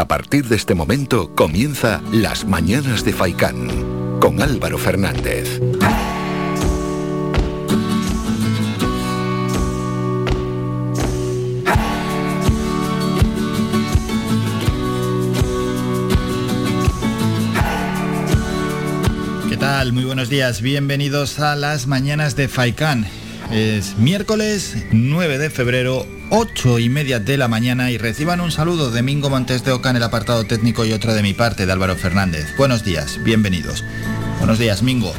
A partir de este momento comienza Las Mañanas de Faicán con Álvaro Fernández. ¿Qué tal? Muy buenos días. Bienvenidos a Las Mañanas de Faicán. Es miércoles 9 de febrero, 8 y media de la mañana y reciban un saludo de Mingo Montes de Oca en el apartado técnico y otro de mi parte de Álvaro Fernández. Buenos días, bienvenidos. Buenos días, Mingo.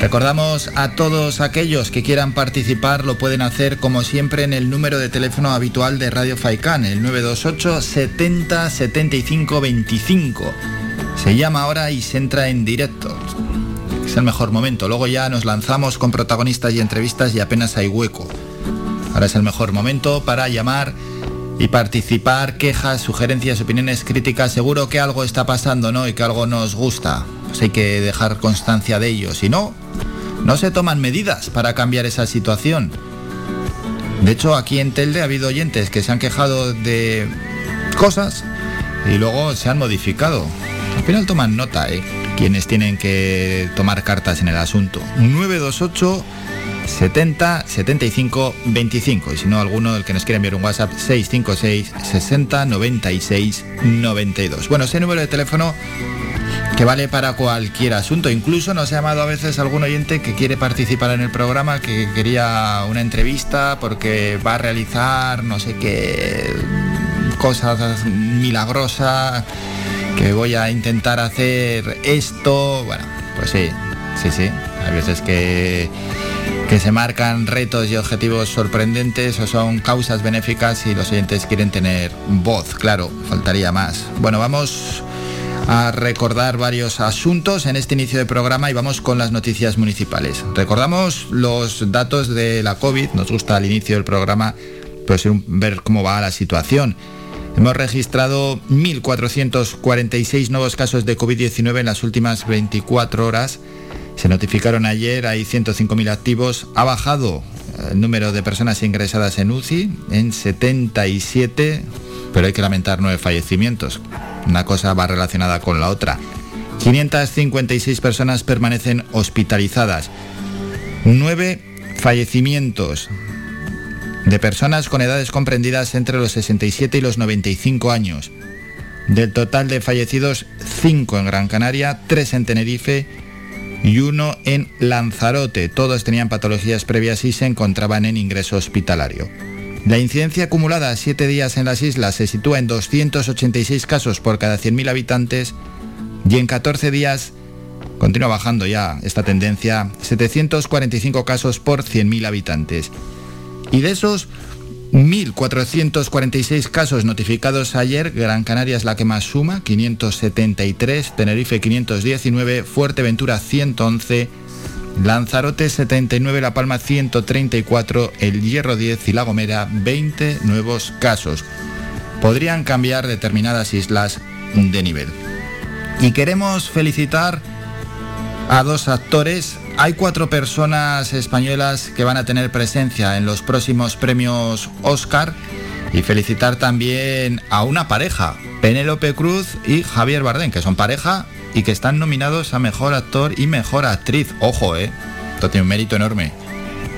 Recordamos a todos aquellos que quieran participar, lo pueden hacer como siempre en el número de teléfono habitual de Radio Faicán, el 928 70 75 25. Se llama ahora y se entra en directo es el mejor momento. Luego ya nos lanzamos con protagonistas y entrevistas y apenas hay hueco. Es el mejor momento para llamar y participar, quejas, sugerencias, opiniones, críticas. Seguro que algo está pasando, ¿no? Y que algo nos gusta. Pues hay que dejar constancia de ello. Si no, no se toman medidas para cambiar esa situación. De hecho, aquí en Telde ha habido oyentes que se han quejado de cosas y luego se han modificado. Al final toman nota, ¿eh? quienes tienen que tomar cartas en el asunto. 928 70 75 25 y si no alguno el que nos quiera enviar un WhatsApp 656 60 96 92. Bueno, ese número de teléfono que vale para cualquier asunto. Incluso nos ha llamado a veces algún oyente que quiere participar en el programa, que quería una entrevista porque va a realizar no sé qué cosas milagrosas que voy a intentar hacer esto. Bueno, pues sí, sí, sí. Hay veces que, que se marcan retos y objetivos sorprendentes o son causas benéficas y los oyentes quieren tener voz, claro, faltaría más. Bueno, vamos a recordar varios asuntos en este inicio de programa y vamos con las noticias municipales. Recordamos los datos de la COVID, nos gusta al inicio del programa pues, ver cómo va la situación. Hemos registrado 1.446 nuevos casos de COVID-19 en las últimas 24 horas. Se notificaron ayer, hay 105.000 activos. Ha bajado el número de personas ingresadas en UCI en 77, pero hay que lamentar nueve fallecimientos. Una cosa va relacionada con la otra. 556 personas permanecen hospitalizadas. Nueve fallecimientos de personas con edades comprendidas entre los 67 y los 95 años. Del total de fallecidos, 5 en Gran Canaria, 3 en Tenerife y 1 en Lanzarote. Todos tenían patologías previas y se encontraban en ingreso hospitalario. La incidencia acumulada a 7 días en las islas se sitúa en 286 casos por cada 100.000 habitantes y en 14 días continúa bajando ya esta tendencia, 745 casos por 100.000 habitantes. Y de esos 1.446 casos notificados ayer, Gran Canaria es la que más suma, 573, Tenerife 519, Fuerteventura 111, Lanzarote 79, La Palma 134, El Hierro 10 y La Gomera 20 nuevos casos. Podrían cambiar determinadas islas de nivel. Y queremos felicitar a dos actores hay cuatro personas españolas que van a tener presencia en los próximos premios Oscar y felicitar también a una pareja, Penélope Cruz y Javier Bardem, que son pareja y que están nominados a Mejor Actor y Mejor Actriz. Ojo, ¿eh? Esto tiene un mérito enorme.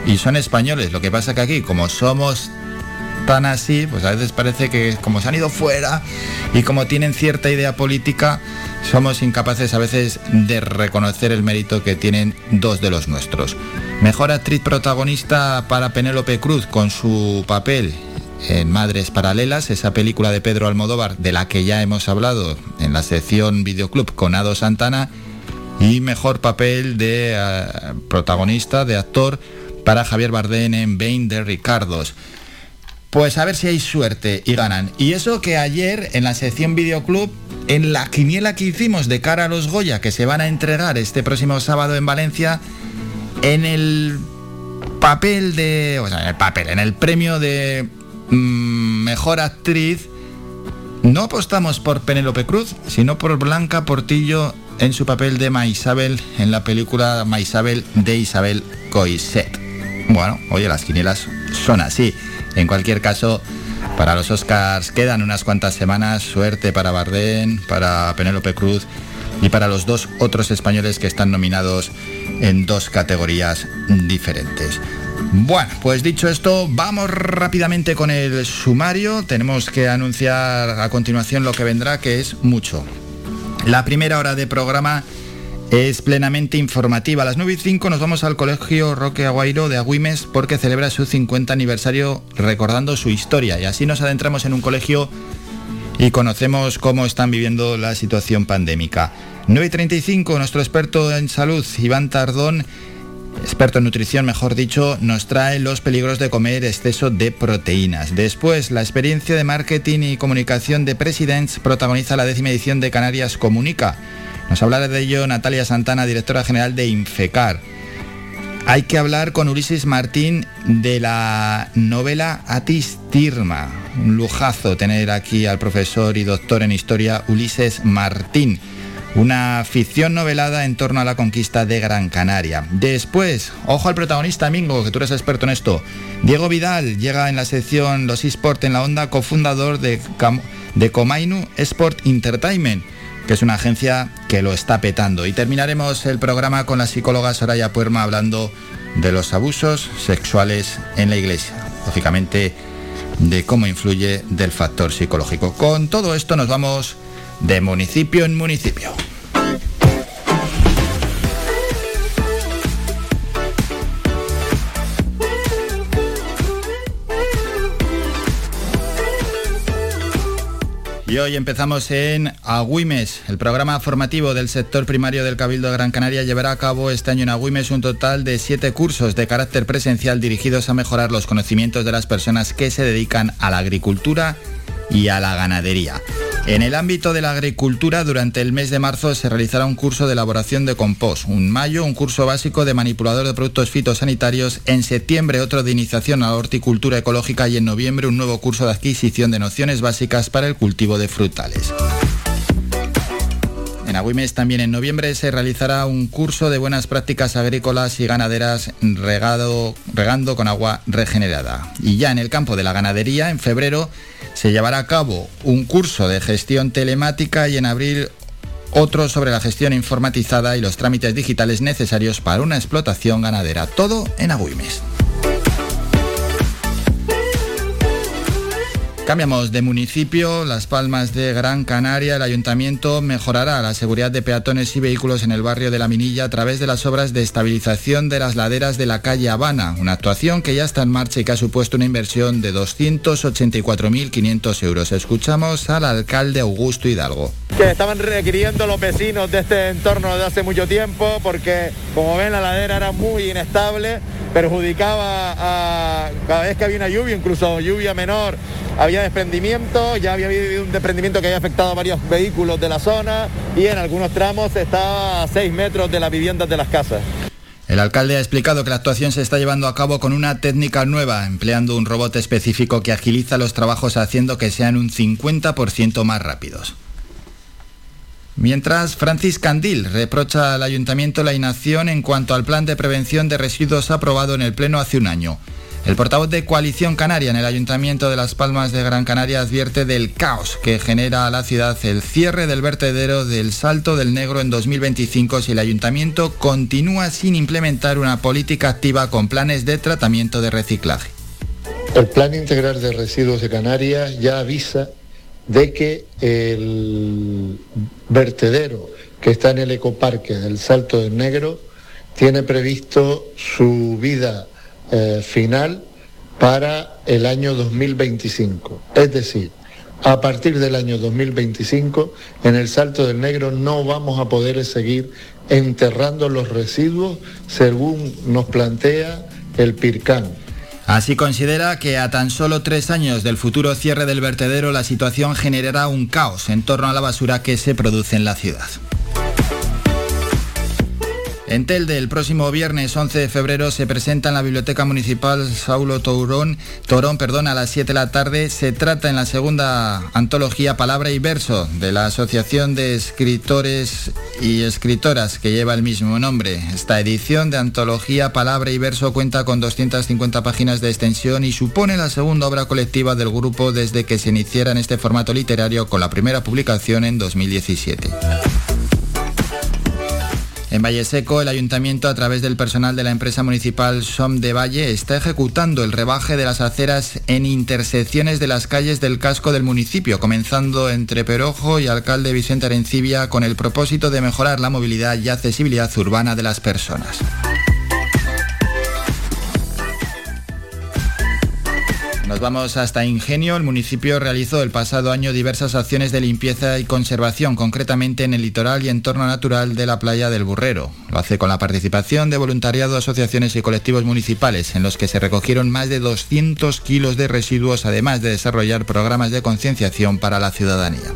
Y son españoles, lo que pasa que aquí, como somos tan así, pues a veces parece que como se han ido fuera y como tienen cierta idea política, somos incapaces a veces de reconocer el mérito que tienen dos de los nuestros. Mejor actriz protagonista para Penélope Cruz con su papel en Madres Paralelas, esa película de Pedro Almodóvar de la que ya hemos hablado en la sección Videoclub con Ado Santana y mejor papel de eh, protagonista, de actor para Javier Bardem en Bain de Ricardos. Pues a ver si hay suerte y ganan. Y eso que ayer en la sección Videoclub, en la quiniela que hicimos de cara a los Goya, que se van a entregar este próximo sábado en Valencia, en el papel de. O sea, en el papel, en el premio de mm, mejor actriz, no apostamos por Penélope Cruz, sino por Blanca Portillo en su papel de Maisabel en la película Maisabel de Isabel Coiset. Bueno, oye, las quinielas son así. En cualquier caso, Para los Oscars quedan unas cuantas semanas, suerte para Bardem, para Penélope Cruz y para los dos otros españoles que están nominados en dos categorías diferentes. Bueno, pues dicho esto, vamos rápidamente con el sumario. Tenemos que anunciar a continuación lo que vendrá, que es mucho. La primera hora de programa es plenamente informativa. A las 9 y 5 nos vamos al Colegio Roque Aguairo de Agüimes porque celebra su 50 aniversario recordando su historia. Y así nos adentramos en un colegio y conocemos cómo están viviendo la situación pandémica. 9 y 35, nuestro experto en salud, Iván Tardón, experto en nutrición, mejor dicho, nos trae los peligros de comer exceso de proteínas. Después, la experiencia de marketing y comunicación de Presidents protagoniza la décima edición de Canarias Comunica. Nos hablará de ello Natalia Santana, directora general de Infecar. Hay que hablar con Ulises Martín de la novela Atistirma. Un lujazo tener aquí al profesor y doctor en historia Ulises Martín. Una ficción novelada en torno a la conquista de Gran Canaria. Después, ojo al protagonista, Mingo, que tú eres experto en esto. Diego Vidal llega en la sección Los eSport en la onda, cofundador de Comainu Sport Entertainment que es una agencia que lo está petando. Y terminaremos el programa con la psicóloga Soraya Puerma hablando de los abusos sexuales en la iglesia. Lógicamente, de cómo influye del factor psicológico. Con todo esto nos vamos de municipio en municipio. Y hoy empezamos en Agüimes. El programa formativo del sector primario del Cabildo de Gran Canaria llevará a cabo este año en Agüimes un total de siete cursos de carácter presencial dirigidos a mejorar los conocimientos de las personas que se dedican a la agricultura y a la ganadería. En el ámbito de la agricultura, durante el mes de marzo se realizará un curso de elaboración de compost. En mayo, un curso básico de manipulador de productos fitosanitarios. En septiembre, otro de iniciación a la horticultura ecológica. Y en noviembre, un nuevo curso de adquisición de nociones básicas para el cultivo de frutales. En Agüimes también en noviembre se realizará un curso de buenas prácticas agrícolas y ganaderas regado, regando con agua regenerada. Y ya en el campo de la ganadería, en febrero, se llevará a cabo un curso de gestión telemática y en abril otro sobre la gestión informatizada y los trámites digitales necesarios para una explotación ganadera. Todo en Agüimes. Cambiamos de municipio, Las Palmas de Gran Canaria. El ayuntamiento mejorará la seguridad de peatones y vehículos en el barrio de La Minilla a través de las obras de estabilización de las laderas de la calle Habana, una actuación que ya está en marcha y que ha supuesto una inversión de 284.500 euros. Escuchamos al alcalde Augusto Hidalgo. Que estaban requiriendo los vecinos de este entorno de hace mucho tiempo porque, como ven, la ladera era muy inestable, perjudicaba a cada vez que había una lluvia, incluso lluvia menor desprendimiento, ya había habido un desprendimiento que había afectado a varios vehículos de la zona y en algunos tramos está a 6 metros de las viviendas de las casas. El alcalde ha explicado que la actuación se está llevando a cabo con una técnica nueva, empleando un robot específico que agiliza los trabajos haciendo que sean un 50% más rápidos. Mientras, Francis Candil reprocha al ayuntamiento la inacción en cuanto al plan de prevención de residuos aprobado en el Pleno hace un año. El portavoz de Coalición Canaria en el Ayuntamiento de Las Palmas de Gran Canaria advierte del caos que genera a la ciudad el cierre del vertedero del Salto del Negro en 2025 si el Ayuntamiento continúa sin implementar una política activa con planes de tratamiento de reciclaje. El Plan Integral de Residuos de Canarias ya avisa de que el vertedero que está en el ecoparque del Salto del Negro tiene previsto su vida eh, final para el año 2025. Es decir, a partir del año 2025, en el Salto del Negro no vamos a poder seguir enterrando los residuos según nos plantea el PIRCAN. Así considera que a tan solo tres años del futuro cierre del vertedero la situación generará un caos en torno a la basura que se produce en la ciudad. En Telde, el próximo viernes 11 de febrero se presenta en la Biblioteca Municipal Saulo Torón, Torón perdón, a las 7 de la tarde. Se trata en la segunda antología Palabra y Verso de la Asociación de Escritores y Escritoras que lleva el mismo nombre. Esta edición de antología Palabra y Verso cuenta con 250 páginas de extensión y supone la segunda obra colectiva del grupo desde que se iniciara en este formato literario con la primera publicación en 2017. En Valle Seco, el ayuntamiento, a través del personal de la empresa municipal SOM de Valle, está ejecutando el rebaje de las aceras en intersecciones de las calles del casco del municipio, comenzando entre Perojo y Alcalde Vicente Arencibia, con el propósito de mejorar la movilidad y accesibilidad urbana de las personas. Nos vamos hasta Ingenio. El municipio realizó el pasado año diversas acciones de limpieza y conservación, concretamente en el litoral y entorno natural de la playa del Burrero. Lo hace con la participación de voluntariado, asociaciones y colectivos municipales, en los que se recogieron más de 200 kilos de residuos, además de desarrollar programas de concienciación para la ciudadanía.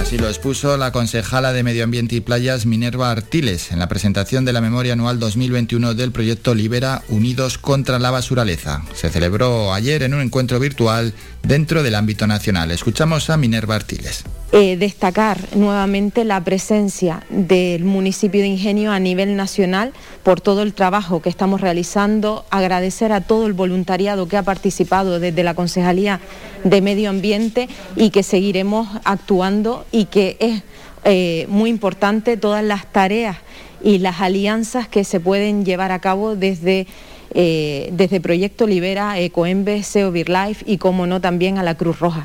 Así lo expuso la concejala de Medio Ambiente y Playas Minerva Artiles en la presentación de la memoria anual 2021 del proyecto Libera Unidos contra la Basuraleza. Se celebró ayer en un encuentro virtual dentro del ámbito nacional. Escuchamos a Minerva Artiles. Eh, destacar nuevamente la presencia del municipio de Ingenio a nivel nacional por todo el trabajo que estamos realizando, agradecer a todo el voluntariado que ha participado desde la Concejalía de Medio Ambiente y que seguiremos actuando y que es eh, muy importante todas las tareas y las alianzas que se pueden llevar a cabo desde eh, desde Proyecto Libera, Ecoembes, SEO Life y, como no, también a la Cruz Roja.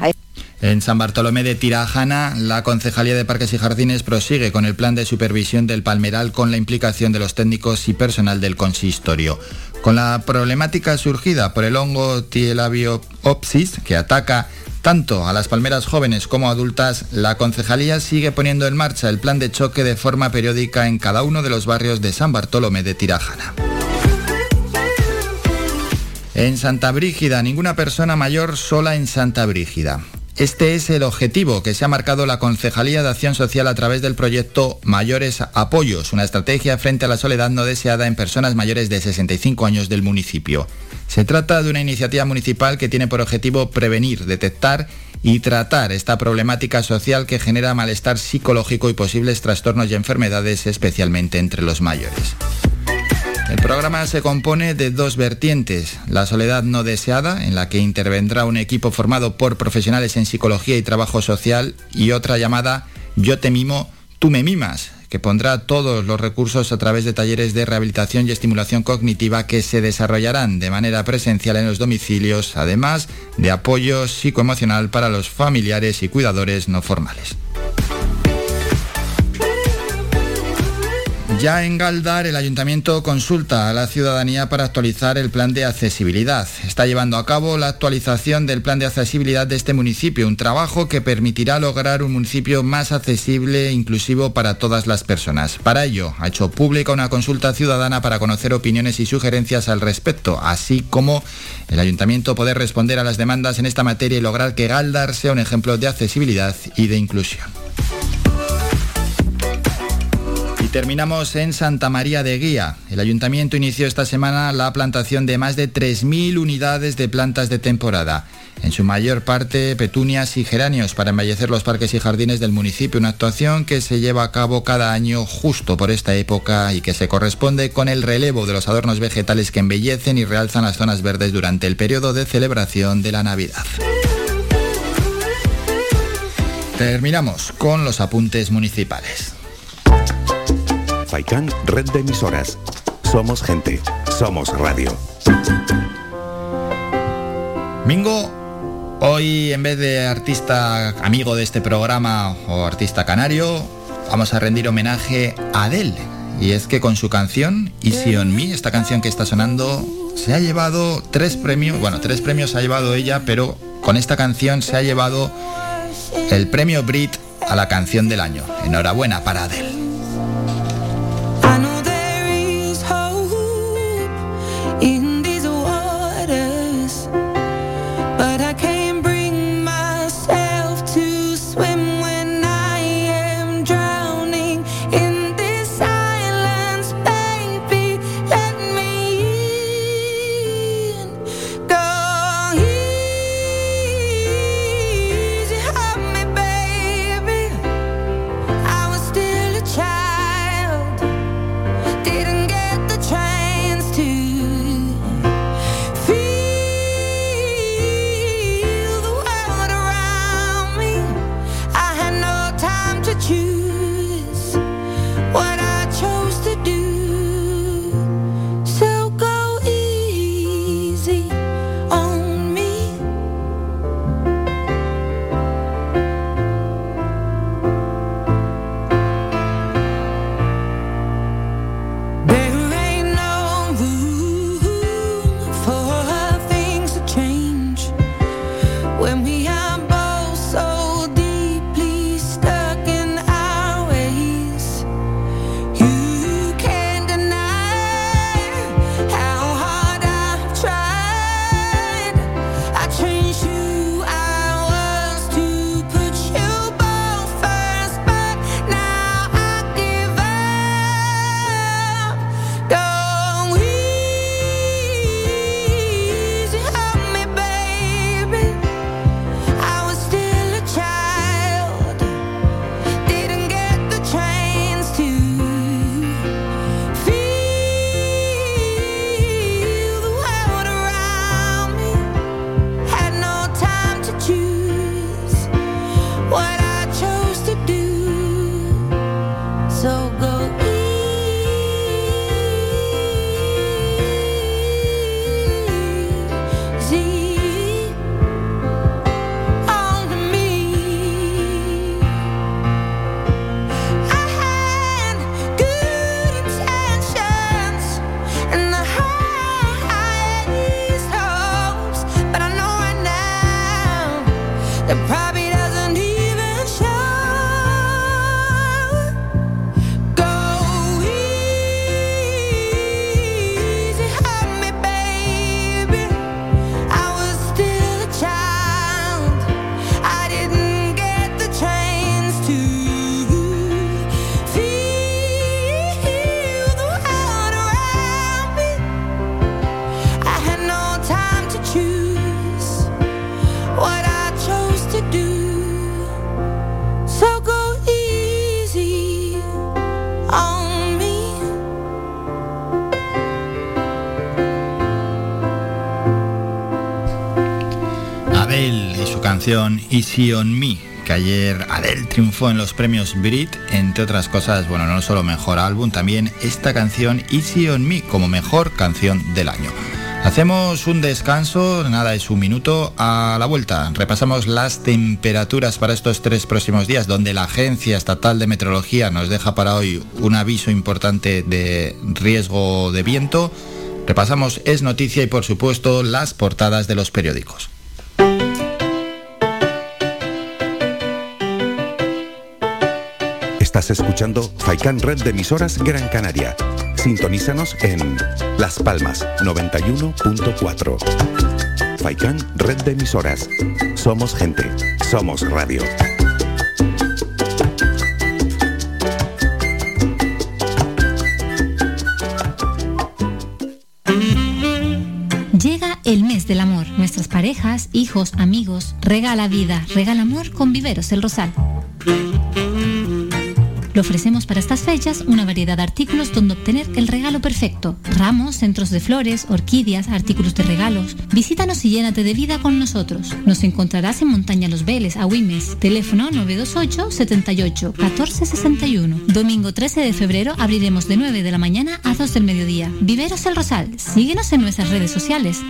En San Bartolomé de Tirajana, la Concejalía de Parques y Jardines prosigue con el plan de supervisión del palmeral con la implicación de los técnicos y personal del consistorio. Con la problemática surgida por el hongo Tielabiopsis, que ataca tanto a las palmeras jóvenes como adultas, la concejalía sigue poniendo en marcha el plan de choque de forma periódica en cada uno de los barrios de San Bartolomé de Tirajana. En Santa Brígida, ninguna persona mayor sola en Santa Brígida. Este es el objetivo que se ha marcado la Concejalía de Acción Social a través del proyecto Mayores Apoyos, una estrategia frente a la soledad no deseada en personas mayores de 65 años del municipio. Se trata de una iniciativa municipal que tiene por objetivo prevenir, detectar y tratar esta problemática social que genera malestar psicológico y posibles trastornos y enfermedades, especialmente entre los mayores. El programa se compone de dos vertientes, la soledad no deseada, en la que intervendrá un equipo formado por profesionales en psicología y trabajo social, y otra llamada Yo te mimo, tú me mimas, que pondrá todos los recursos a través de talleres de rehabilitación y estimulación cognitiva que se desarrollarán de manera presencial en los domicilios, además de apoyo psicoemocional para los familiares y cuidadores no formales. Ya en Galdar, el ayuntamiento consulta a la ciudadanía para actualizar el plan de accesibilidad. Está llevando a cabo la actualización del plan de accesibilidad de este municipio, un trabajo que permitirá lograr un municipio más accesible e inclusivo para todas las personas. Para ello, ha hecho pública una consulta ciudadana para conocer opiniones y sugerencias al respecto, así como el ayuntamiento poder responder a las demandas en esta materia y lograr que Galdar sea un ejemplo de accesibilidad y de inclusión terminamos en Santa María de Guía. El ayuntamiento inició esta semana la plantación de más de 3.000 unidades de plantas de temporada. En su mayor parte petunias y geranios para embellecer los parques y jardines del municipio, una actuación que se lleva a cabo cada año justo por esta época y que se corresponde con el relevo de los adornos vegetales que embellecen y realzan las zonas verdes durante el periodo de celebración de la Navidad. Terminamos con los apuntes municipales. Faikán, red de emisoras. Somos gente, somos radio. Mingo, hoy en vez de artista amigo de este programa o artista canario, vamos a rendir homenaje a Adele. Y es que con su canción Easy on Me, esta canción que está sonando, se ha llevado tres premios, bueno, tres premios ha llevado ella, pero con esta canción se ha llevado el premio Brit a la canción del año. Enhorabuena para Adele. Easy on Me, que ayer Adele triunfó en los premios Brit, entre otras cosas, bueno, no solo mejor álbum, también esta canción Easy on Me como mejor canción del año. Hacemos un descanso, nada es un minuto, a la vuelta repasamos las temperaturas para estos tres próximos días, donde la Agencia Estatal de Meteorología nos deja para hoy un aviso importante de riesgo de viento. Repasamos Es Noticia y por supuesto las portadas de los periódicos. Estás escuchando Faikan Red de emisoras Gran Canaria. Sintonízanos en Las Palmas 91.4. Faikan Red de emisoras. Somos gente. Somos radio. Llega el mes del amor. Nuestras parejas, hijos, amigos. Regala vida, regala amor con Viveros El Rosal. Le ofrecemos para estas fechas una variedad de artículos donde obtener el regalo perfecto. Ramos, centros de flores, orquídeas, artículos de regalos. Visítanos y llénate de vida con nosotros. Nos encontrarás en Montaña Los Veles, Agüimes. Teléfono 928 78 14 61. Domingo 13 de febrero abriremos de 9 de la mañana a 2 del mediodía. Viveros El Rosal. Síguenos en nuestras redes sociales.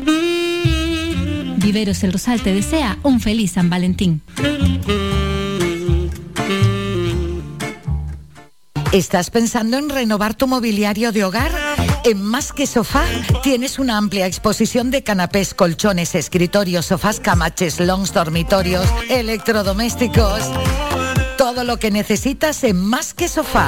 Viveros El Rosal te desea un feliz San Valentín. ¿Estás pensando en renovar tu mobiliario de hogar? En Más que Sofá tienes una amplia exposición de canapés, colchones, escritorios, sofás, camaches, longs, dormitorios, electrodomésticos. Todo lo que necesitas en Más que Sofá.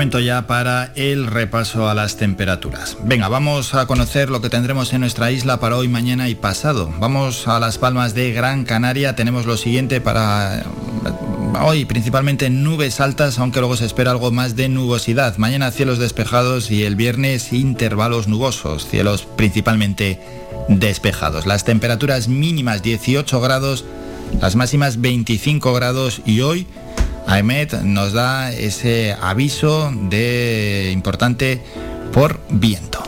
Momento ya para el repaso a las temperaturas. Venga, vamos a conocer lo que tendremos en nuestra isla para hoy, mañana y pasado. Vamos a las palmas de Gran Canaria. Tenemos lo siguiente para hoy, principalmente nubes altas, aunque luego se espera algo más de nubosidad. Mañana cielos despejados y el viernes intervalos nubosos, cielos principalmente despejados. Las temperaturas mínimas 18 grados, las máximas 25 grados y hoy AEMET nos da ese aviso de importante por viento.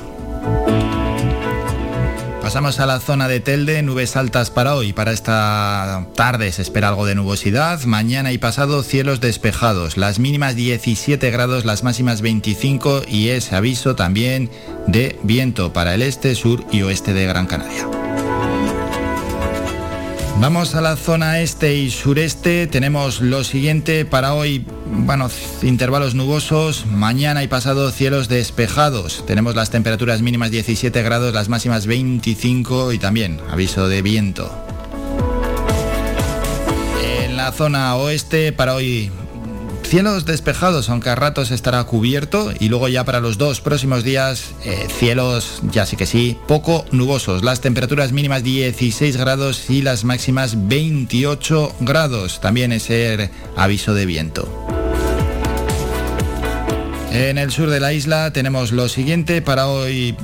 Pasamos a la zona de Telde, nubes altas para hoy. Para esta tarde se espera algo de nubosidad. Mañana y pasado cielos despejados. Las mínimas 17 grados, las máximas 25 y ese aviso también de viento para el este, sur y oeste de Gran Canaria. Vamos a la zona este y sureste. Tenemos lo siguiente para hoy. Bueno, intervalos nubosos. Mañana y pasado cielos despejados. Tenemos las temperaturas mínimas 17 grados, las máximas 25 y también aviso de viento. En la zona oeste para hoy Cielos despejados, aunque a ratos estará cubierto, y luego ya para los dos próximos días, eh, cielos, ya sí que sí, poco nubosos. Las temperaturas mínimas 16 grados y las máximas 28 grados. También ese aviso de viento. En el sur de la isla tenemos lo siguiente para hoy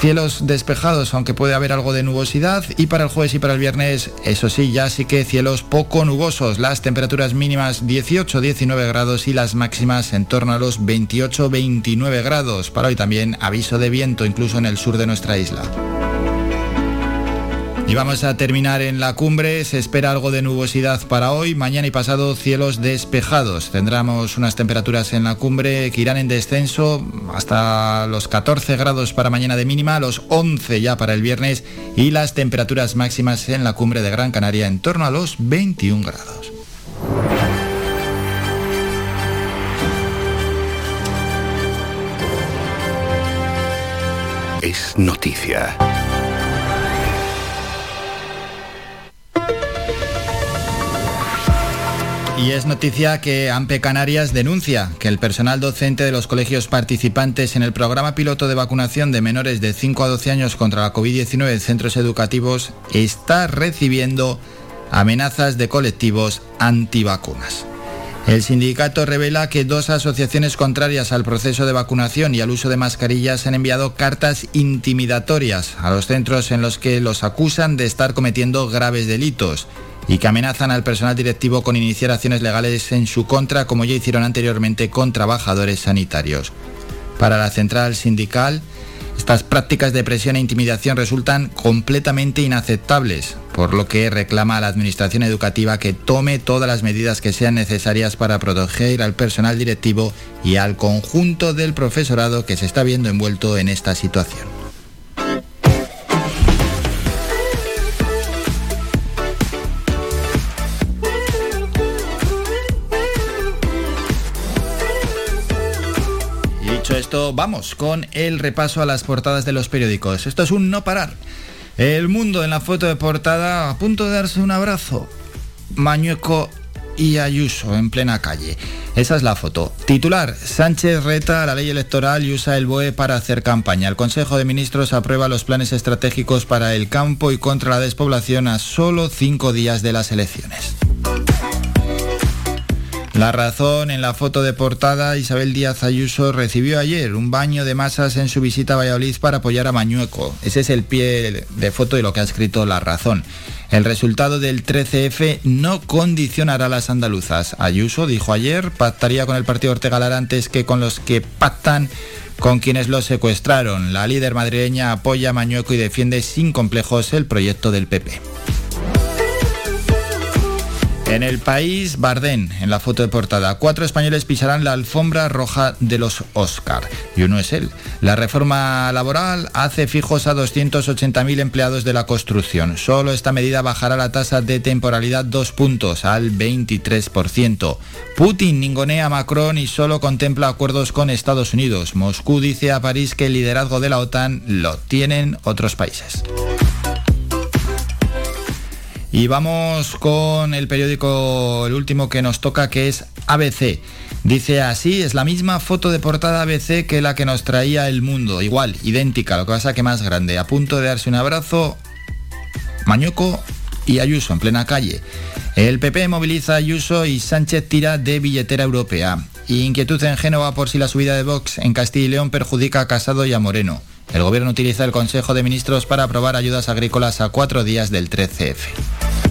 Cielos despejados, aunque puede haber algo de nubosidad. Y para el jueves y para el viernes, eso sí, ya sí que cielos poco nubosos. Las temperaturas mínimas 18-19 grados y las máximas en torno a los 28-29 grados. Para hoy también aviso de viento, incluso en el sur de nuestra isla. Y vamos a terminar en la cumbre. Se espera algo de nubosidad para hoy. Mañana y pasado cielos despejados. Tendremos unas temperaturas en la cumbre que irán en descenso hasta los 14 grados para mañana de mínima, los 11 ya para el viernes y las temperaturas máximas en la cumbre de Gran Canaria en torno a los 21 grados. Es noticia. Y es noticia que AMPE Canarias denuncia que el personal docente de los colegios participantes en el programa piloto de vacunación de menores de 5 a 12 años contra la COVID-19 en centros educativos está recibiendo amenazas de colectivos antivacunas. El sindicato revela que dos asociaciones contrarias al proceso de vacunación y al uso de mascarillas han enviado cartas intimidatorias a los centros en los que los acusan de estar cometiendo graves delitos y que amenazan al personal directivo con iniciar acciones legales en su contra, como ya hicieron anteriormente con trabajadores sanitarios. Para la central sindical, estas prácticas de presión e intimidación resultan completamente inaceptables, por lo que reclama a la Administración Educativa que tome todas las medidas que sean necesarias para proteger al personal directivo y al conjunto del profesorado que se está viendo envuelto en esta situación. Esto, vamos con el repaso a las portadas de los periódicos. Esto es un no parar. El mundo en la foto de portada a punto de darse un abrazo. Mañueco y Ayuso en plena calle. Esa es la foto. Titular, Sánchez reta a la ley electoral y usa el BOE para hacer campaña. El Consejo de Ministros aprueba los planes estratégicos para el campo y contra la despoblación a solo cinco días de las elecciones. La razón en la foto de portada, Isabel Díaz Ayuso recibió ayer un baño de masas en su visita a Valladolid para apoyar a Mañueco. Ese es el pie de foto y lo que ha escrito La razón. El resultado del 13F no condicionará a las andaluzas. Ayuso dijo ayer pactaría con el partido Ortega Lara antes que con los que pactan con quienes lo secuestraron. La líder madrileña apoya a Mañueco y defiende sin complejos el proyecto del PP. En el país, Bardén, en la foto de portada. Cuatro españoles pisarán la alfombra roja de los Oscar. Y uno es él. La reforma laboral hace fijos a 280.000 empleados de la construcción. Solo esta medida bajará la tasa de temporalidad dos puntos, al 23%. Putin ningonea a Macron y solo contempla acuerdos con Estados Unidos. Moscú dice a París que el liderazgo de la OTAN lo tienen otros países. Y vamos con el periódico, el último que nos toca, que es ABC. Dice así, es la misma foto de portada ABC que la que nos traía el mundo, igual, idéntica, lo que pasa que más grande, a punto de darse un abrazo, Mañoco y Ayuso en plena calle. El PP moviliza a Ayuso y Sánchez tira de billetera europea. Inquietud en Génova por si la subida de Vox en Castilla y León perjudica a Casado y a Moreno. El gobierno utiliza el Consejo de Ministros para aprobar ayudas agrícolas a cuatro días del 13F.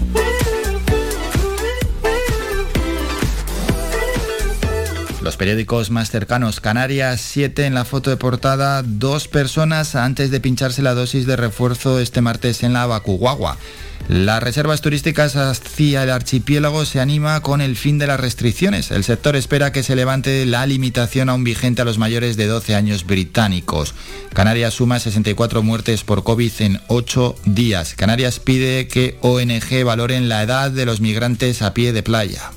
Los periódicos más cercanos, Canarias 7 en la foto de portada, dos personas antes de pincharse la dosis de refuerzo este martes en la Bacuguagua. Las reservas turísticas hacia el archipiélago se anima con el fin de las restricciones. El sector espera que se levante la limitación aún vigente a los mayores de 12 años británicos. Canarias suma 64 muertes por COVID en 8 días. Canarias pide que ONG valoren la edad de los migrantes a pie de playa.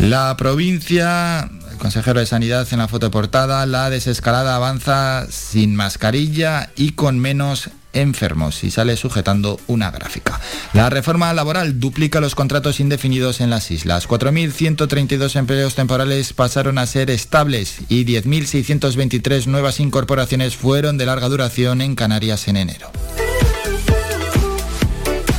La provincia, el consejero de Sanidad en la foto portada, la desescalada avanza sin mascarilla y con menos enfermos y sale sujetando una gráfica. La reforma laboral duplica los contratos indefinidos en las islas. 4.132 empleos temporales pasaron a ser estables y 10.623 nuevas incorporaciones fueron de larga duración en Canarias en enero.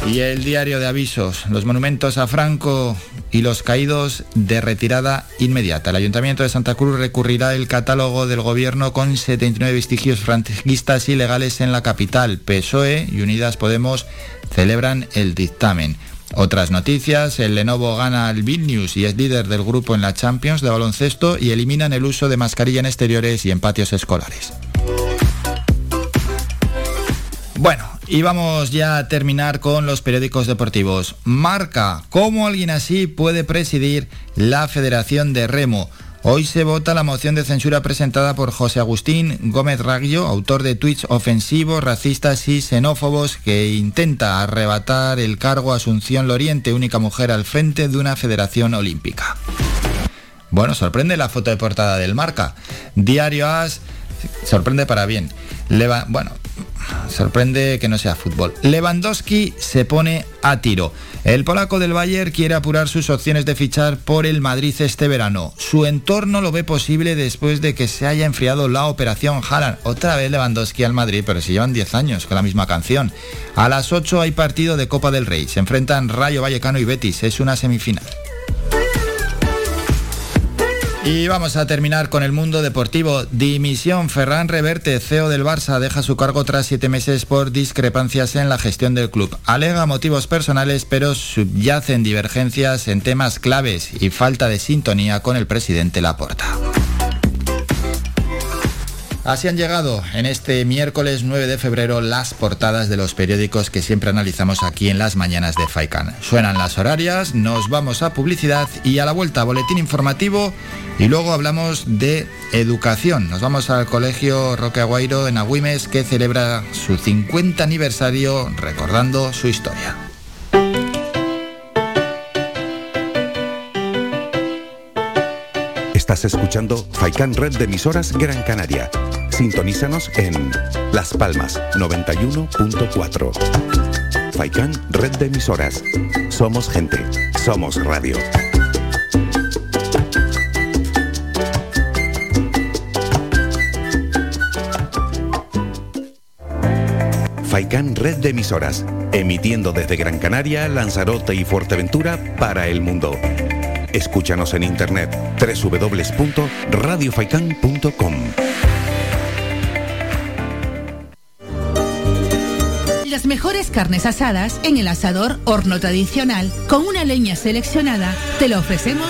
Y el diario de avisos, los monumentos a Franco y los caídos de retirada inmediata. El Ayuntamiento de Santa Cruz recurrirá el catálogo del gobierno con 79 vestigios franquistas ilegales en la capital. PSOE y Unidas Podemos celebran el dictamen. Otras noticias, el Lenovo gana al Vilnius y es líder del grupo en la Champions de baloncesto y eliminan el uso de mascarilla en exteriores y en patios escolares. Bueno, y vamos ya a terminar con los periódicos deportivos. Marca, ¿cómo alguien así puede presidir la Federación de Remo? Hoy se vota la moción de censura presentada por José Agustín Gómez Raggio, autor de tweets ofensivos, racistas y xenófobos, que intenta arrebatar el cargo a Asunción Loriente, única mujer al frente de una federación olímpica. Bueno, sorprende la foto de portada del marca. Diario As sorprende para bien. bueno, sorprende que no sea fútbol. Lewandowski se pone a tiro. El polaco del Bayern quiere apurar sus opciones de fichar por el Madrid este verano. Su entorno lo ve posible después de que se haya enfriado la operación Haaland. Otra vez Lewandowski al Madrid, pero si llevan 10 años con la misma canción. A las 8 hay partido de Copa del Rey. Se enfrentan Rayo Vallecano y Betis. Es una semifinal. Y vamos a terminar con el mundo deportivo. Dimisión. Ferran Reverte, CEO del Barça, deja su cargo tras siete meses por discrepancias en la gestión del club. Alega motivos personales, pero subyacen divergencias en temas claves y falta de sintonía con el presidente Laporta. Así han llegado en este miércoles 9 de febrero las portadas de los periódicos que siempre analizamos aquí en las mañanas de Faikan. Suenan las horarias, nos vamos a publicidad y a la vuelta boletín informativo y luego hablamos de educación. Nos vamos al Colegio Roque Aguairo en Agüimes que celebra su 50 aniversario recordando su historia. Estás escuchando Faikan Red de emisoras Gran Canaria. Sintonízanos en Las Palmas 91.4. Faikan Red de emisoras. Somos gente. Somos radio. Faikan Red de emisoras, emitiendo desde Gran Canaria, Lanzarote y Fuerteventura para el mundo. Escúchanos en internet www.radiofaikan.com. Las mejores carnes asadas en el asador horno tradicional con una leña seleccionada te lo ofrecemos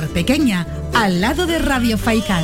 Pequeña, al lado de Radio Faicán.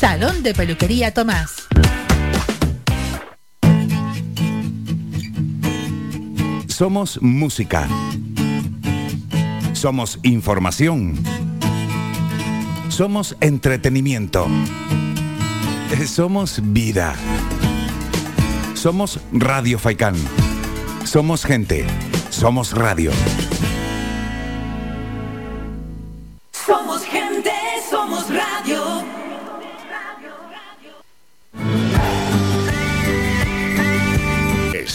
Salón de Peluquería Tomás. Somos música. Somos información. Somos entretenimiento. Somos vida. Somos Radio Faicán. Somos gente. Somos radio.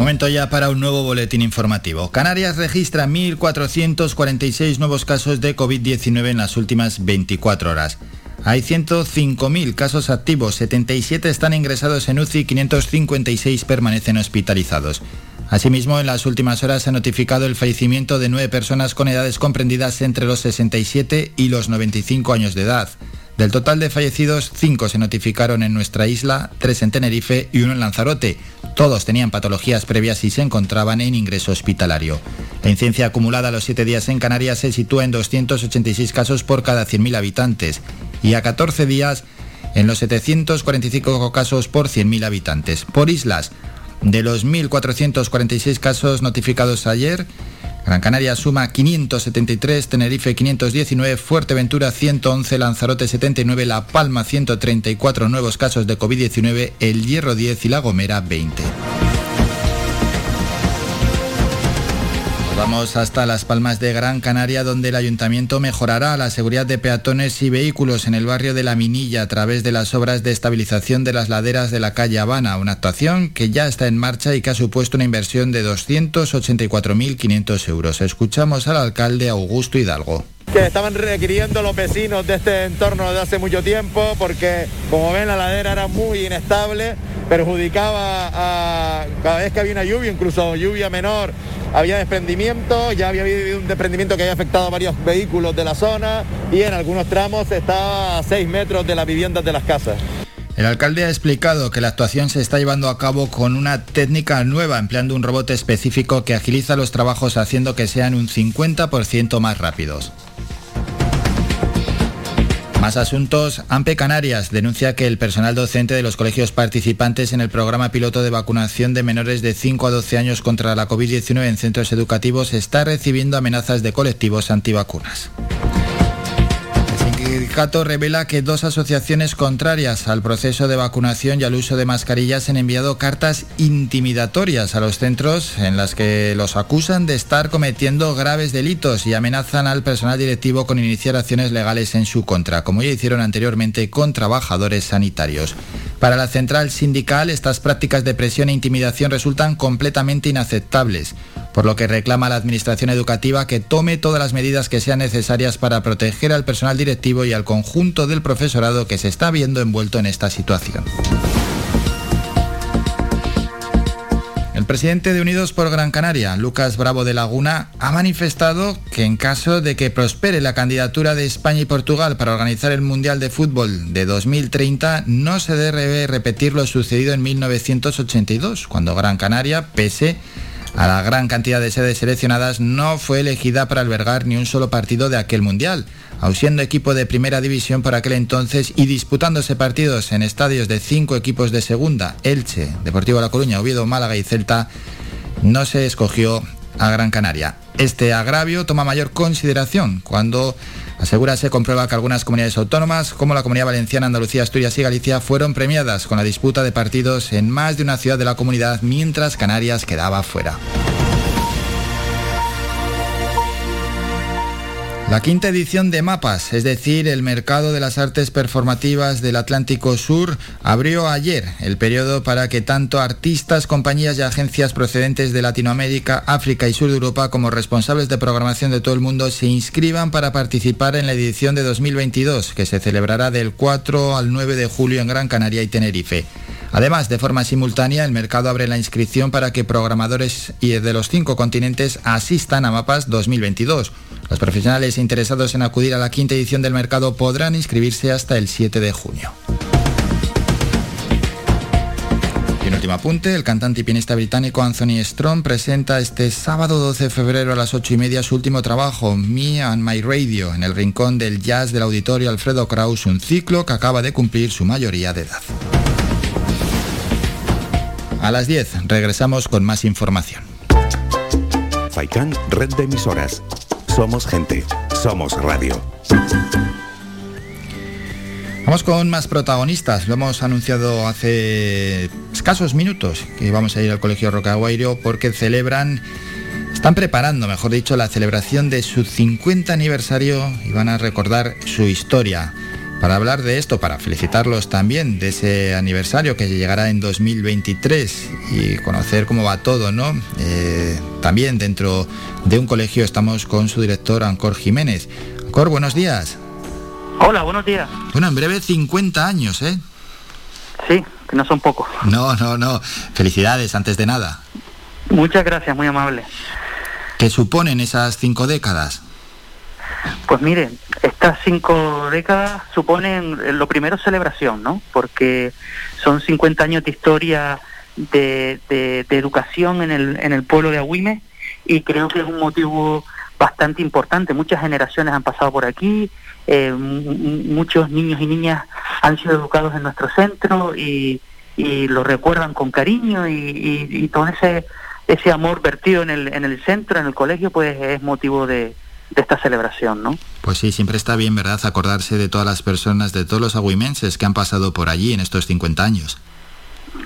Momento ya para un nuevo boletín informativo. Canarias registra 1.446 nuevos casos de COVID-19 en las últimas 24 horas. Hay 105.000 casos activos, 77 están ingresados en UCI y 556 permanecen hospitalizados. Asimismo, en las últimas horas se ha notificado el fallecimiento de nueve personas con edades comprendidas entre los 67 y los 95 años de edad. Del total de fallecidos, cinco se notificaron en nuestra isla, tres en Tenerife y uno en Lanzarote. Todos tenían patologías previas y se encontraban en ingreso hospitalario. La incidencia acumulada a los siete días en Canarias se sitúa en 286 casos por cada 100.000 habitantes y a 14 días en los 745 casos por 100.000 habitantes. Por islas, de los 1.446 casos notificados ayer, Gran Canaria suma 573, Tenerife 519, Fuerteventura 111, Lanzarote 79, La Palma 134 nuevos casos de COVID-19, El Hierro 10 y La Gomera 20. Vamos hasta Las Palmas de Gran Canaria, donde el ayuntamiento mejorará la seguridad de peatones y vehículos en el barrio de La Minilla a través de las obras de estabilización de las laderas de la calle Habana, una actuación que ya está en marcha y que ha supuesto una inversión de 284.500 euros. Escuchamos al alcalde Augusto Hidalgo que estaban requiriendo los vecinos de este entorno desde hace mucho tiempo porque como ven la ladera era muy inestable, perjudicaba a cada vez que había una lluvia, incluso lluvia menor, había desprendimiento, ya había habido un desprendimiento que había afectado a varios vehículos de la zona y en algunos tramos estaba a 6 metros de las viviendas de las casas. El alcalde ha explicado que la actuación se está llevando a cabo con una técnica nueva, empleando un robot específico que agiliza los trabajos haciendo que sean un 50% más rápidos. Más asuntos. AMPE Canarias denuncia que el personal docente de los colegios participantes en el programa piloto de vacunación de menores de 5 a 12 años contra la COVID-19 en centros educativos está recibiendo amenazas de colectivos antivacunas. Sindicato revela que dos asociaciones contrarias al proceso de vacunación y al uso de mascarillas han enviado cartas intimidatorias a los centros en las que los acusan de estar cometiendo graves delitos y amenazan al personal directivo con iniciar acciones legales en su contra, como ya hicieron anteriormente con trabajadores sanitarios. Para la central sindical, estas prácticas de presión e intimidación resultan completamente inaceptables, por lo que reclama a la Administración Educativa que tome todas las medidas que sean necesarias para proteger al personal directivo y al conjunto del profesorado que se está viendo envuelto en esta situación. El presidente de Unidos por Gran Canaria, Lucas Bravo de Laguna, ha manifestado que en caso de que prospere la candidatura de España y Portugal para organizar el Mundial de Fútbol de 2030, no se debe repetir lo sucedido en 1982, cuando Gran Canaria, pese la gran cantidad de sedes seleccionadas, no fue elegida para albergar ni un solo partido de aquel Mundial, aun siendo equipo de primera división por aquel entonces y disputándose partidos en estadios de cinco equipos de segunda, Elche, Deportivo La Coruña, Oviedo, Málaga y Celta, no se escogió a Gran Canaria. Este agravio toma mayor consideración cuando Asegura se comprueba que algunas comunidades autónomas, como la Comunidad Valenciana, Andalucía, Asturias y Galicia, fueron premiadas con la disputa de partidos en más de una ciudad de la comunidad, mientras Canarias quedaba fuera. La quinta edición de Mapas, es decir, el mercado de las artes performativas del Atlántico Sur, abrió ayer el periodo para que tanto artistas, compañías y agencias procedentes de Latinoamérica, África y Sur de Europa como responsables de programación de todo el mundo se inscriban para participar en la edición de 2022, que se celebrará del 4 al 9 de julio en Gran Canaria y Tenerife. Además, de forma simultánea, el mercado abre la inscripción para que programadores de los cinco continentes asistan a Mapas 2022. Los profesionales interesados en acudir a la quinta edición del mercado podrán inscribirse hasta el 7 de junio. Y un último apunte, el cantante y pianista británico Anthony Strong presenta este sábado 12 de febrero a las 8 y media su último trabajo, Me and My Radio, en el rincón del jazz del auditorio Alfredo Kraus, un ciclo que acaba de cumplir su mayoría de edad. A las 10 regresamos con más información. Faikan, red de emisoras. Somos gente, somos radio. Vamos con más protagonistas. Lo hemos anunciado hace escasos minutos que vamos a ir al Colegio Rocaguairo porque celebran, están preparando, mejor dicho, la celebración de su 50 aniversario y van a recordar su historia. Para hablar de esto, para felicitarlos también de ese aniversario que llegará en 2023 y conocer cómo va todo, ¿no? Eh, también dentro de un colegio estamos con su director, Ancor Jiménez. Ancor, buenos días. Hola, buenos días. Bueno, en breve 50 años, ¿eh? Sí, que no son pocos. No, no, no. Felicidades, antes de nada. Muchas gracias, muy amable. ¿Qué suponen esas cinco décadas? Pues mire, estas cinco décadas suponen eh, lo primero celebración, ¿no? Porque son 50 años de historia de, educación en el, en el pueblo de Agüime y creo que es un motivo bastante importante. Muchas generaciones han pasado por aquí, eh, muchos niños y niñas han sido educados en nuestro centro y, lo recuerdan con cariño y todo ese, ese amor vertido en el, en el centro, en el colegio, pues es motivo de, de esta celebración, ¿no? Pues sí, siempre está bien, ¿verdad?, acordarse de todas las personas, de todos los agüimenses que han pasado por allí en estos 50 años.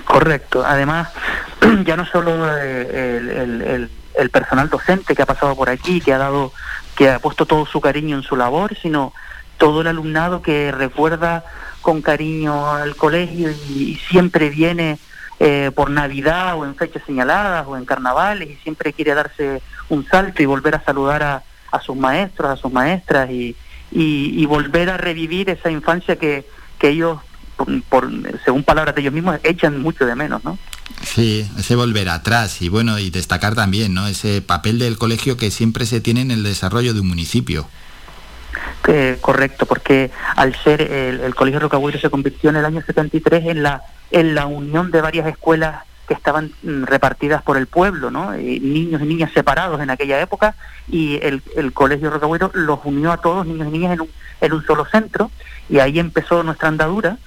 Correcto. Además, ya no solo eh, el, el, personal docente que ha pasado por aquí, que ha dado, que ha puesto todo su cariño en su labor, sino todo el alumnado que recuerda con cariño al colegio y, siempre viene eh, por Navidad o en fechas señaladas o en carnavales y siempre quiere darse un salto y volver a saludar a, a sus maestros, a sus maestras y, y, volver a revivir esa infancia que, que ellos, por, según palabras de ellos mismos, echan mucho de menos, ¿no? Sí, ese volver atrás y bueno, y destacar también, ¿no? Ese papel del colegio que siempre se tiene en el desarrollo de un municipio. correcto, porque al ser el, el Colegio Rocagüero se convirtió en el año 73 en la, en la unión de varias escuelas que estaban mm, repartidas por el pueblo, ¿no? niños y niñas separados en aquella época y el, Colegio Rocagüero los unió a todos, niños y niñas, en un, en un solo centro y ahí empezó nuestra andadura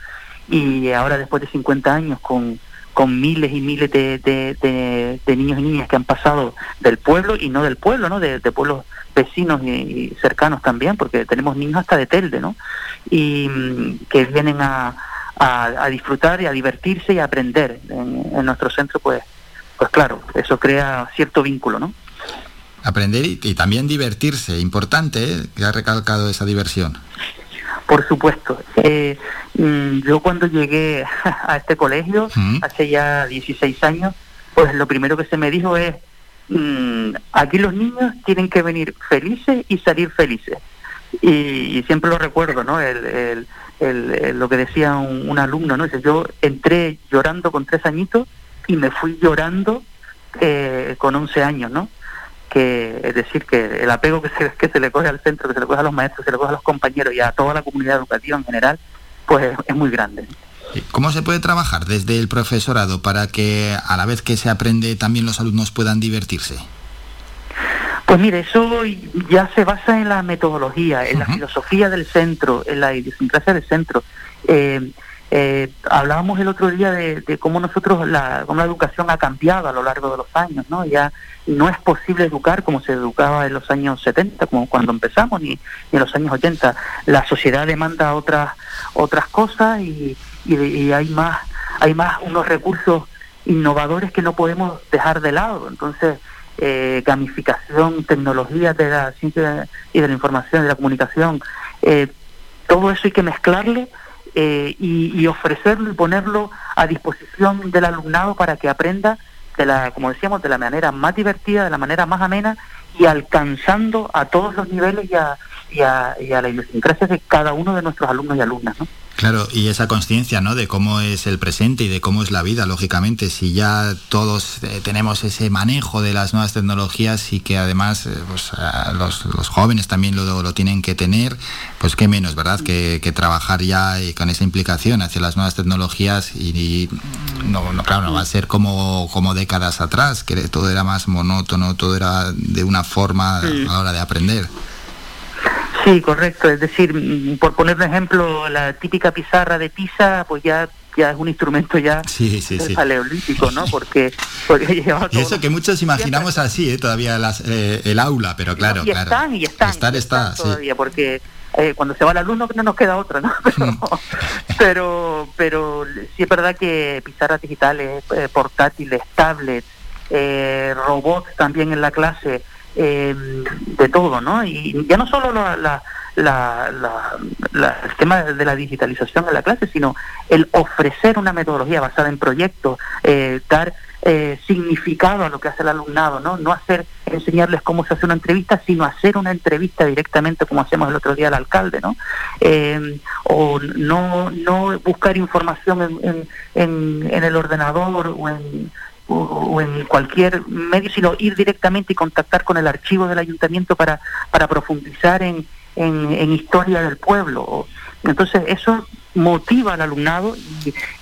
y ahora después de 50 años con, miles y miles de, niños y niñas que han pasado del pueblo y no del pueblo, ¿no? De, pueblos vecinos y, cercanos también, porque tenemos niños hasta de Telde, ¿no? Y mm, que vienen a, a, disfrutar y a divertirse y a aprender en, nuestro centro, pues, pues claro, eso crea cierto vínculo, ¿no? Aprender y, también divertirse, importante, ¿eh? que ha recalcado esa diversión. Por supuesto. Eh, mm, yo cuando llegué a este colegio, hace ya 16 años, pues lo primero que se me dijo es, mm, aquí los niños tienen que venir felices y salir felices. Y, siempre lo recuerdo, ¿no? el, el, lo que decía un, alumno, ¿no? Dice, yo entré llorando con tres añitos y me fui llorando eh, con once años, ¿no? Que, es decir, que el apego que se, que se le coge al centro, que se le coge a los maestros, que se le coge a los compañeros y a toda la comunidad educativa en general, pues es muy grande. ¿Cómo se puede trabajar desde el profesorado para que a la vez que se aprende también los alumnos puedan divertirse? Pues mire, eso ya se basa en la metodología, en la filosofía del centro, en la idiosincrasia del centro. Eh, Eh, hablábamos el otro día de, cómo nosotros, la, cómo la educación ha cambiado a lo largo de los años, ¿no? Ya no es posible educar como se educaba en los años 70, como cuando empezamos, ni, en los años 80. La sociedad demanda otras otras cosas y, y, hay más hay más unos recursos innovadores que no podemos dejar de lado. Entonces, eh, gamificación, tecnología de la ciencia y de la información, de la comunicación, eh, todo eso hay que mezclarlo eh, y, ofrecerlo y ponerlo a disposición del alumnado para que aprenda de la, como decíamos, de la manera más divertida, de la manera más amena y alcanzando a todos los niveles y a, y a, y a la idiosincrasia de cada uno de nuestros alumnos y alumnas. ¿no? Claro, y esa conciencia, ¿no? De cómo es el presente y de cómo es la vida, lógicamente, si ya todos eh, tenemos ese manejo de las nuevas tecnologías y que además eh, pues, los, jóvenes también lo, lo, tienen que tener, pues qué menos, ¿verdad? Que, trabajar ya y con esa implicación hacia las nuevas tecnologías y, no, no, claro, no va a ser como, como décadas atrás, que todo era más monótono, todo era de una forma a la hora de aprender. Sí, correcto. Es decir, mm, por poner un ejemplo, la típica pizarra de Pisa, pues ya ya es un instrumento ya sí, sí, paleolítico, ¿no? Porque, Y eso que muchos imaginamos así, ¿eh? todavía eh, el aula, pero claro, y claro. Están, y están, Estar está, todavía, porque eh, cuando se va el alumno no nos queda otra, ¿no? Mm. Pero, pero, sí es verdad que pizarras digitales, eh, portátiles, tablets, robots también en la clase, eh, de todo, ¿no? Y ya no solo la, el tema de la digitalización de la clase, sino el ofrecer una metodología basada en proyectos, eh, dar eh, significado a lo que hace el alumnado, ¿no? No hacer, enseñarles cómo se hace una entrevista, sino hacer una entrevista directamente como hacemos el otro día al alcalde, ¿no? Eh, o no, no buscar información en, en, en el ordenador o en o, en cualquier medio, sino ir directamente y contactar con el archivo del ayuntamiento para, para profundizar en, en, historia del pueblo. Entonces eso motiva al alumnado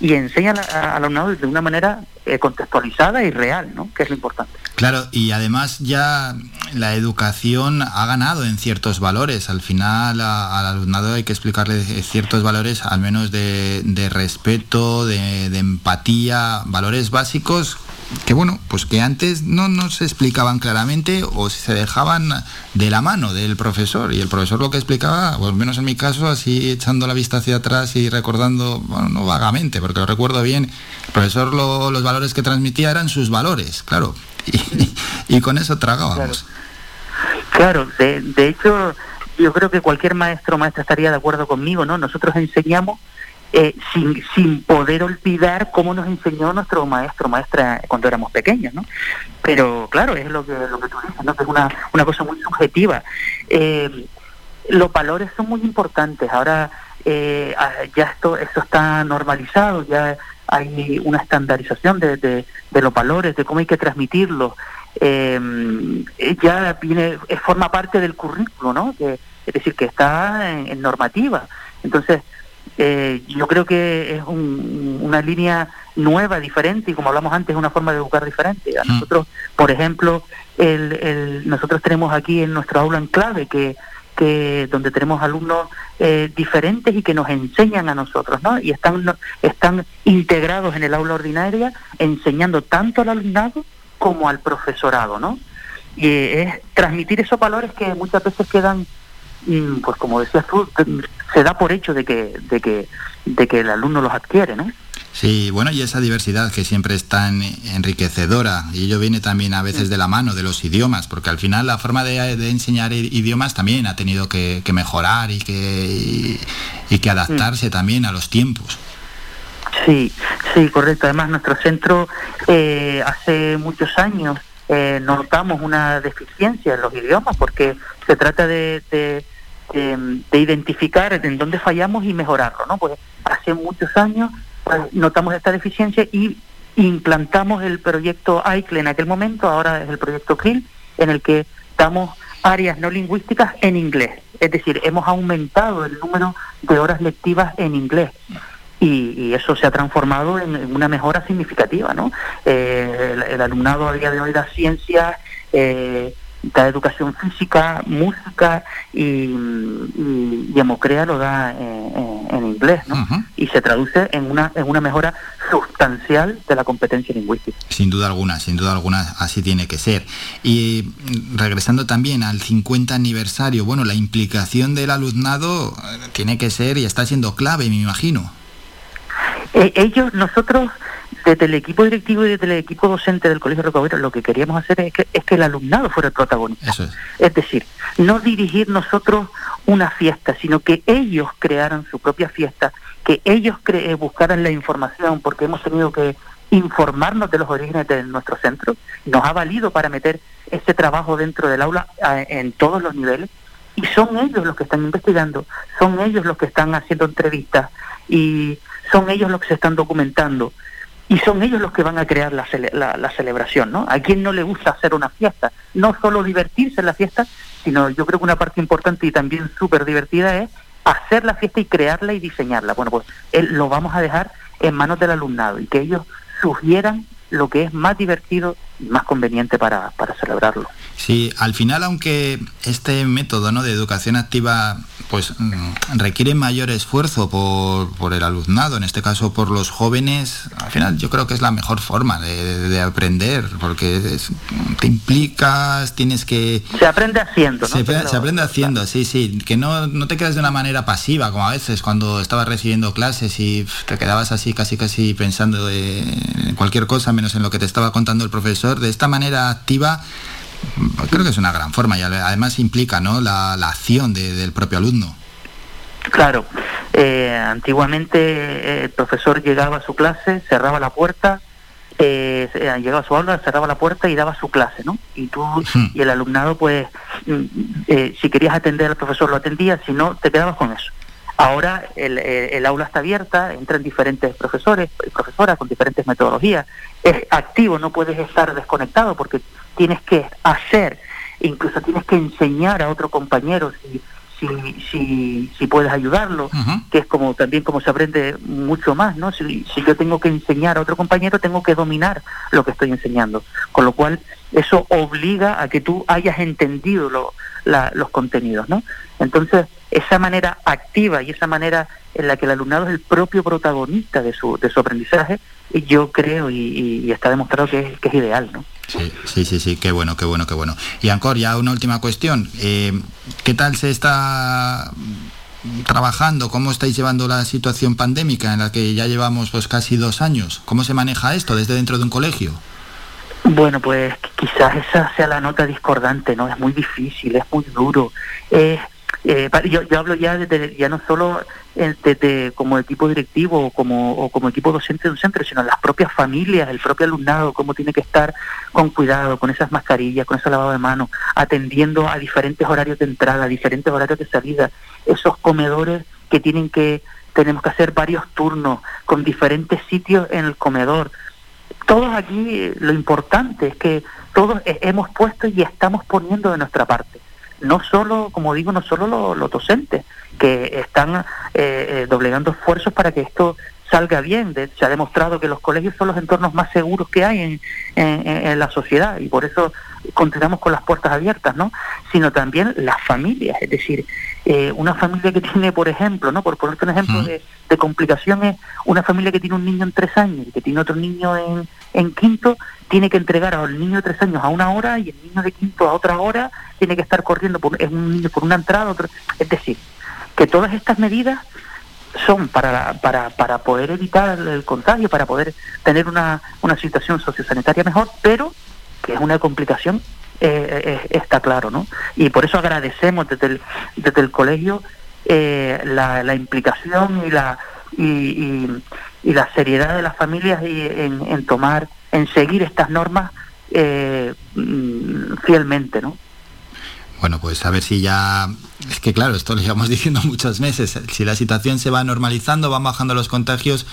y, enseña al, alumnado de una manera eh, contextualizada y real, ¿no? que es lo importante. Claro, y además ya la educación ha ganado en ciertos valores. Al final al alumnado hay que explicarle ciertos valores, al menos de, de respeto, de, de empatía, valores básicos que bueno, pues que antes no nos explicaban claramente o se dejaban de la mano del profesor y el profesor lo que explicaba, o al menos en mi caso, así echando la vista hacia atrás y recordando, bueno, no vagamente, porque lo recuerdo bien, el profesor los valores que transmitía eran sus valores, claro, y, con eso tragábamos. Claro, de, de hecho, yo creo que cualquier maestro o maestra estaría de acuerdo conmigo, ¿no? Nosotros enseñamos eh, sin, sin poder olvidar cómo nos enseñó nuestro maestro, maestra cuando éramos pequeños, ¿no? Pero claro, es lo que, lo que tú dices, ¿no? Que es una, una cosa muy subjetiva. Eh, los valores son muy importantes. Ahora eh, ah, ya esto, esto está normalizado, ya hay una estandarización de, de, los valores, de cómo hay que transmitirlos. ya viene, forma parte del currículo, ¿no? Que, es decir, que está en normativa. Entonces, eh, yo creo que es una línea nueva, diferente, y como hablamos antes, es una forma de educar diferente. A mm. nosotros, por ejemplo, el, nosotros tenemos aquí en nuestro aula en clave que, que donde tenemos alumnos eh, diferentes y que nos enseñan a nosotros, ¿no? Y están, están integrados en el aula ordinaria, enseñando tanto al alumnado como al profesorado, ¿no? Y es transmitir esos valores que muchas veces quedan pues como decías tú, se da por hecho de que, de que, de que el alumno los adquiere, ¿no? Sí, bueno, y esa diversidad que siempre es tan enriquecedora, y ello viene también a veces de la mano de los idiomas, porque al final la forma de, enseñar idiomas también ha tenido que, mejorar y que, y, que adaptarse también a los tiempos. Sí, sí, correcto. Además, nuestro centro eh, hace muchos años eh, notamos una deficiencia en los idiomas porque se trata de de, identificar en dónde fallamos y mejorarlo, ¿no? Pues hace muchos años pues, notamos esta deficiencia y implantamos el proyecto AICLE en aquel momento, ahora es el proyecto CRIL, en el que damos áreas no lingüísticas en inglés. Es decir, hemos aumentado el número de horas lectivas en inglés. Y, eso se ha transformado en, una mejora significativa, ¿no? Eh, el, alumnado a día de hoy da ciencias, eh, da educación física, música y, y, lo da eh, eh, en inglés, ¿no? Y se traduce en una, en una mejora sustancial de la competencia lingüística. Sin duda alguna, sin duda alguna, así tiene que ser. Y mm, regresando también al 50 aniversario, bueno, la implicación del alumnado eh, tiene que ser y está siendo clave, me imagino. Eh, ellos, nosotros, desde el equipo directivo y desde el equipo docente del Colegio Rocahuero, lo que queríamos hacer es que, es que el alumnado fuera el protagonista. es. decir, no dirigir nosotros una fiesta, sino que ellos crearan su propia fiesta, que ellos cre buscaran la información, porque hemos tenido que informarnos de los orígenes de nuestro centro, nos ha valido para meter ese trabajo dentro del aula en todos los niveles, y son ellos los que están investigando, son ellos los que están haciendo entrevistas y son ellos los que se están documentando y son ellos los que van a crear la, la, celebración, ¿no? A quien no le gusta hacer una fiesta, no solo divertirse en la fiesta, sino yo creo que una parte importante y también súper divertida es hacer la fiesta y crearla y diseñarla. Bueno, pues él, lo vamos a dejar en manos del alumnado y que ellos sugieran lo que es más divertido más conveniente para, para celebrarlo. Sí, al final, aunque este método ¿no? de educación activa pues mm, requiere mayor esfuerzo por, por, el alumnado, en este caso por los jóvenes, al final yo creo que es la mejor forma de, aprender, porque te implicas, tienes que... Se aprende haciendo, ¿no? Se, aprende haciendo, sí, sí, que no, no te quedas de una manera pasiva, como a veces cuando estabas recibiendo clases y te quedabas así casi casi pensando en cualquier cosa menos en lo que te estaba contando el profesor, de esta manera activa creo que es una gran forma y además implica ¿no? la, acción del propio alumno. Claro, eh, antiguamente eh, el profesor llegaba a su clase, cerraba la puerta, eh, eh, llegaba a su aula, cerraba la puerta y daba su clase, ¿no? Y tú hmm. y el alumnado, pues, mm, si querías atender al profesor lo atendías, si no, te quedabas con eso. Ahora el, el, aula está abierta, entran diferentes profesores profesoras con diferentes metodologías. Es activo, no puedes estar desconectado porque tienes que hacer, incluso tienes que enseñar a otro compañero si, si, si, si puedes ayudarlo, que es como también como se aprende mucho más, ¿no? Si, si yo tengo que enseñar a otro compañero, tengo que dominar lo que estoy enseñando. Con lo cual, eso obliga a que tú hayas entendido lo, los contenidos, ¿no? Entonces, esa manera activa y esa manera en la que el alumnado es el propio protagonista de su, de su aprendizaje, yo creo y, está demostrado que es, ideal, ¿no? Sí, sí, sí, sí, qué bueno, qué bueno, qué bueno. Y Ancor, ya una última cuestión. Eh, ¿Qué tal se está trabajando? ¿Cómo estáis llevando la situación pandémica en la que ya llevamos pues casi dos años? ¿Cómo se maneja esto desde dentro de un colegio? Bueno, pues quizás esa sea la nota discordante, ¿no? Es muy difícil, es muy duro. Eh, eh, yo, hablo ya de, ya no solo desde como equipo directivo o como, o como equipo docente de un centro, sino las propias familias, el propio alumnado, cómo tiene que estar con cuidado, con esas mascarillas, con ese lavado de manos, atendiendo a diferentes horarios de entrada, diferentes horarios de salida, esos comedores que tienen que, tenemos que hacer varios turnos con diferentes sitios en el comedor. Todos aquí lo importante es que todos hemos puesto y estamos poniendo de nuestra parte no solo, como digo, no solo los, docentes, que están eh, eh, doblegando esfuerzos para que esto salga bien. se ha demostrado que los colegios son los entornos más seguros que hay en, en, la sociedad y por eso continuamos con las puertas abiertas, ¿no? Sino también las familias, es decir, eh, una familia que tiene, por ejemplo, ¿no? Por ponerte un ejemplo de, de complicaciones, una familia que tiene un niño en tres años y que tiene otro niño en, en quinto, tiene que entregar al niño de tres años a una hora y el niño de quinto a otra hora tiene que estar corriendo por, un niño por una entrada, es decir, que todas estas medidas son para, para, para poder evitar el contagio, para poder tener una, una situación sociosanitaria mejor, pero que es una complicación, eh, eh, está claro, ¿no? Y por eso agradecemos desde el, desde el colegio eh, la, implicación y la y, la seriedad de las familias y en, en tomar, en seguir estas normas eh, mm, fielmente, ¿no? Bueno, pues a ver si ya... Es que claro, esto lo llevamos diciendo muchos meses. Si la situación se va normalizando, van bajando los contagios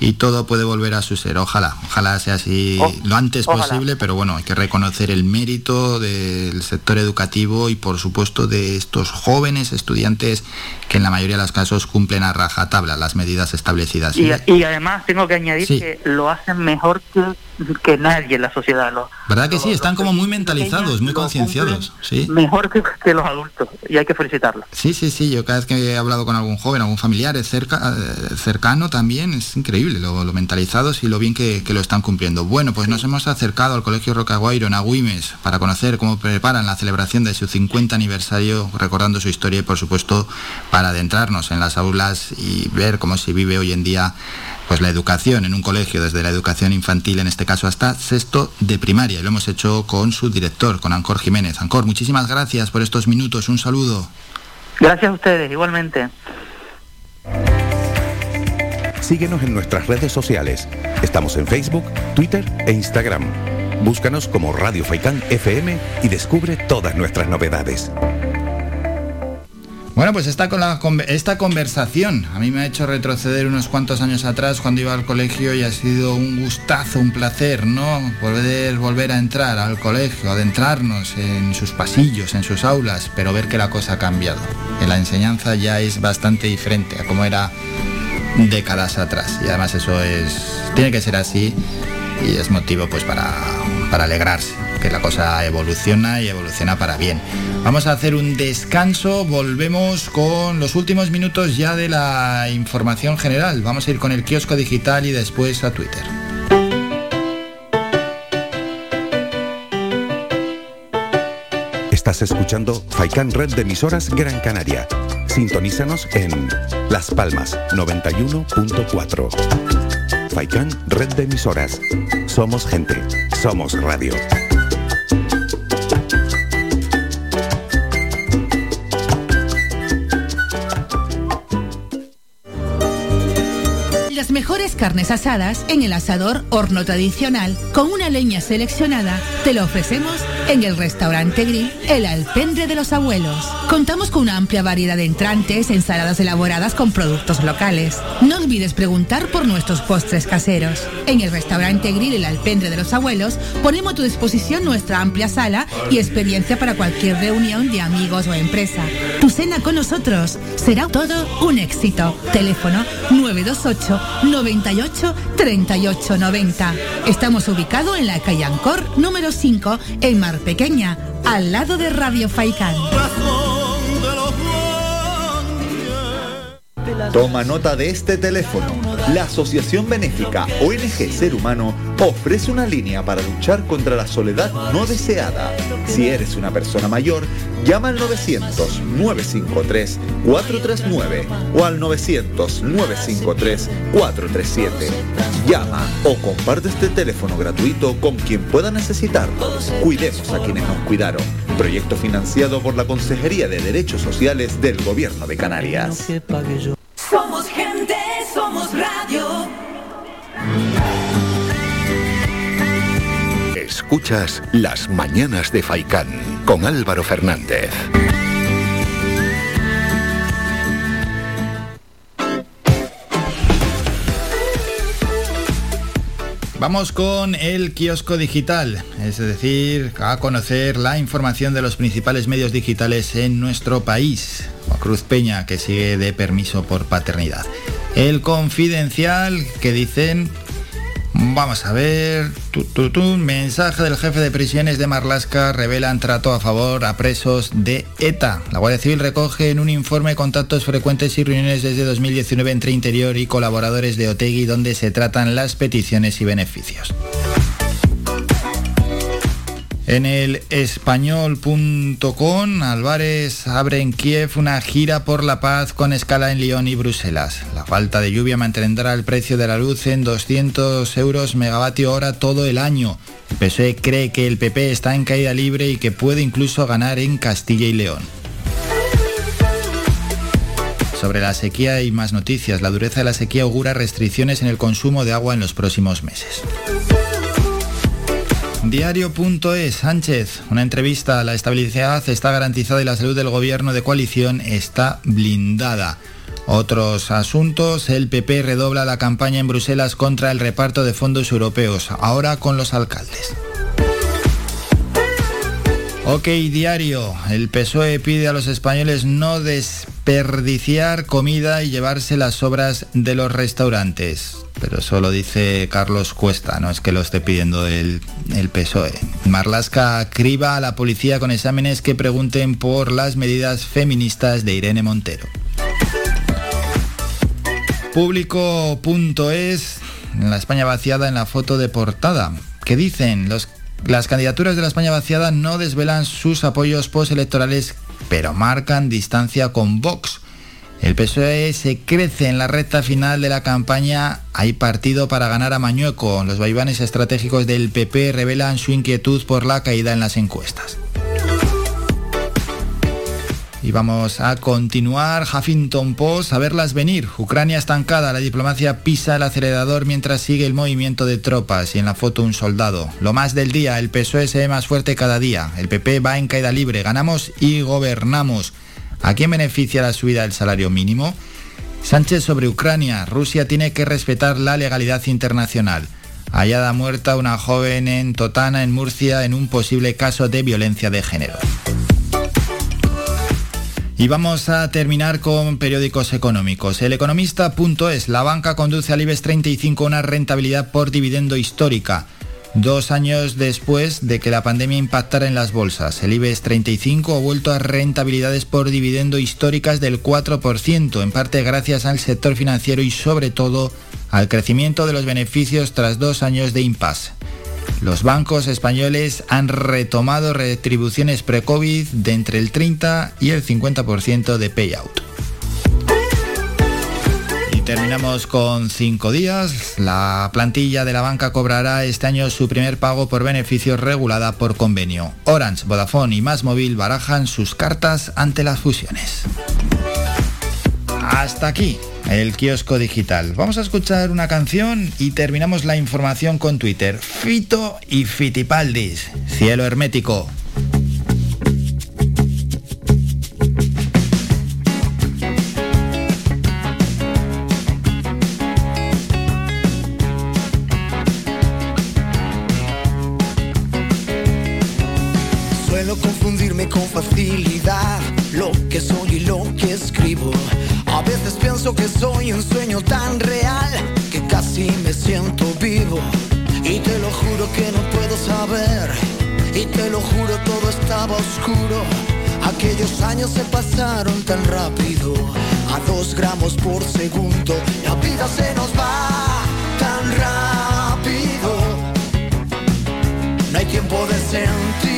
y todo puede volver a su ser. Ojalá, ojalá sea así oh, lo antes posible, pero bueno, hay que reconocer el mérito del sector educativo y por supuesto de estos jóvenes estudiantes que en la mayoría de los casos cumplen a rajatabla las medidas establecidas. Y, además tengo que añadir que lo hacen mejor que que nadie en la sociedad lo... ¿Verdad que sí? Están como muy mentalizados, muy concienciados. Sí. Mejor que, que, los adultos y hay que felicitarlos. Sí, sí, sí. Yo cada vez que he hablado con algún joven, algún familiar cerca, eh, cercano también, es increíble lo, lo mentalizados y lo bien que, que, lo están cumpliendo. Bueno, pues nos hemos acercado al Colegio Rocaguairo en Agüimes para conocer cómo preparan la celebración de su 50 aniversario, recordando su historia y por supuesto para adentrarnos en las aulas y ver cómo se vive hoy en día pues la educación en un colegio, desde la educación infantil en este caso hasta sexto de primaria. Y lo hemos hecho con su director, con Ancor Jiménez. Ancor, muchísimas gracias por estos minutos. Un saludo. Gracias a ustedes, igualmente. Síguenos en nuestras redes sociales. Estamos en Facebook, Twitter e Instagram. Búscanos como Radio Faicán FM y descubre todas nuestras novedades. Bueno, pues esta, con la, esta conversación a mí me ha hecho retroceder unos cuantos años atrás cuando iba al colegio y ha sido un gustazo, un placer, ¿no? Poder volver a entrar al colegio, adentrarnos en sus pasillos, en sus aulas, pero ver que la cosa ha cambiado. Que la enseñanza ya es bastante diferente a como era décadas atrás. Y además eso es. tiene que ser así y es motivo pues para, para alegrarse, que la cosa evoluciona y evoluciona para bien. Vamos a hacer un descanso, volvemos con los últimos minutos ya de la información general. Vamos a ir con el kiosco digital y después a Twitter. Estás escuchando Faikan Red de emisoras Gran Canaria. Sintonízanos en Las Palmas 91.4. Faikan Red de emisoras. Somos gente, somos radio. Las mejores carnes asadas en el asador horno tradicional con una leña seleccionada te lo ofrecemos en el restaurante Grill El Alpendre de los Abuelos. Contamos con una amplia variedad de entrantes, ensaladas elaboradas con productos locales. No olvides preguntar por nuestros postres caseros. En el restaurante Grill El Alpendre de los Abuelos ponemos a tu disposición nuestra amplia sala y experiencia para cualquier reunión de amigos o empresa. Tu cena con nosotros será todo un éxito. Teléfono 928 98 38 90. Estamos ubicados en la calle Ancor número 5 en Mar Pequeña, al lado de Radio Faicán. Toma nota de este teléfono. La Asociación Benéfica ONG Ser Humano ofrece una línea para luchar contra la soledad no deseada. Si eres una persona mayor, llama al 900-953-439 o al 900-953-437. Llama o comparte este teléfono gratuito con quien pueda necesitarlo. Cuidemos a quienes nos cuidaron. Proyecto financiado por la Consejería de Derechos Sociales del Gobierno de Canarias. Somos gente, somos radio. Escuchas Las Mañanas de Faicán con Álvaro Fernández. Vamos con el kiosco digital, es decir, a conocer la información de los principales medios digitales en nuestro país. Cruz Peña, que sigue de permiso por paternidad. El confidencial, que dicen Vamos a ver. Tu, mensaje del jefe de prisiones de Marlasca revelan trato a favor a presos de ETA. La Guardia Civil recoge en un informe contactos frecuentes y reuniones desde 2019 entre Interior y colaboradores de Otegui donde se tratan las peticiones y beneficios. En el español.com, Álvarez abre en Kiev una gira por la paz con escala en Lyon y Bruselas. La falta de lluvia mantendrá el precio de la luz en 200 euros megavatio hora todo el año. El PSOE cree que el PP está en caída libre y que puede incluso ganar en Castilla y León. Sobre la sequía y más noticias. La dureza de la sequía augura restricciones en el consumo de agua en los próximos meses. Diario.es Sánchez, una entrevista. La estabilidad está garantizada y la salud del gobierno de coalición está blindada. Otros asuntos, el PP redobla la campaña en Bruselas contra el reparto de fondos europeos, ahora con los alcaldes. Ok, diario. El PSOE pide a los españoles no desperdiciar comida y llevarse las sobras de los restaurantes. Pero eso lo dice Carlos Cuesta, no es que lo esté pidiendo el, el PSOE. Marlasca criba a la policía con exámenes que pregunten por las medidas feministas de Irene Montero. Público.es, la España vaciada en la foto de portada. ¿Qué dicen? Los, las candidaturas de la España vaciada no desvelan sus apoyos postelectorales, pero marcan distancia con Vox. El PSOE se crece en la recta final de la campaña. Hay partido para ganar a Mañueco. Los vaivanes estratégicos del PP revelan su inquietud por la caída en las encuestas. Y vamos a continuar. Huffington Post, a verlas venir. Ucrania estancada, la diplomacia pisa el acelerador mientras sigue el movimiento de tropas y en la foto un soldado. Lo más del día, el PSOE se ve más fuerte cada día. El PP va en caída libre, ganamos y gobernamos. ¿A quién beneficia la subida del salario mínimo? Sánchez sobre Ucrania. Rusia tiene que respetar la legalidad internacional. Hallada muerta una joven en Totana, en Murcia, en un posible caso de violencia de género. Y vamos a terminar con periódicos económicos. El economista.es, la banca conduce al IBEX 35 una rentabilidad por dividendo histórica dos años después de que la pandemia impactara en las bolsas. El IBEX 35 ha vuelto a rentabilidades por dividendo históricas del 4%, en parte gracias al sector financiero y sobre todo al crecimiento de los beneficios tras dos años de impasse. Los bancos españoles han retomado retribuciones pre-COVID de entre el 30 y el 50% de payout. Terminamos con cinco días. La plantilla de la banca cobrará este año su primer pago por beneficios regulada por convenio. Orange, Vodafone y Más Móvil barajan sus cartas ante las fusiones. Hasta aquí el kiosco digital. Vamos a escuchar una canción y terminamos la información con Twitter. Fito y Fitipaldis. Cielo hermético. Facilidad lo que soy y lo que escribo. A veces pienso que soy un sueño tan real que casi me siento vivo. Y te lo juro que no puedo saber. Y te lo juro todo estaba oscuro. Aquellos años se pasaron tan rápido, a dos gramos por segundo. La vida se nos va tan rápido. No hay tiempo de sentir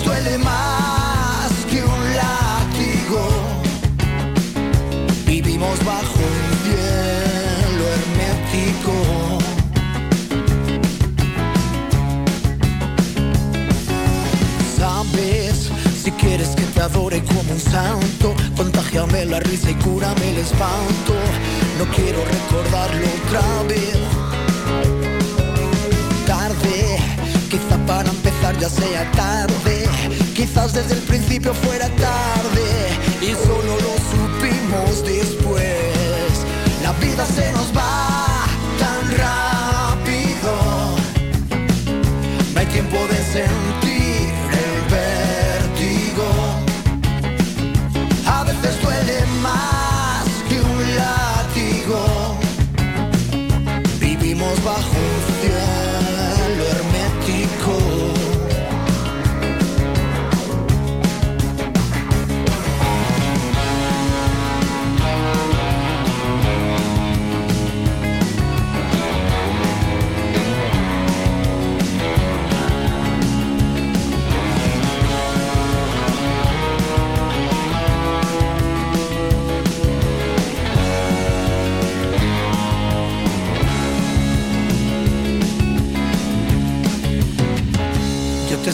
duele más que un látigo. Vivimos bajo un cielo hermético. Sabes, si quieres que te adore como un santo, contagiame la risa y cúrame el espanto. No quiero recordarlo otra vez. Tarde, quizá para empezar ya sea tarde Quizás desde el principio fuera tarde y solo lo supimos después. La vida se nos va tan rápido. No hay tiempo de sentir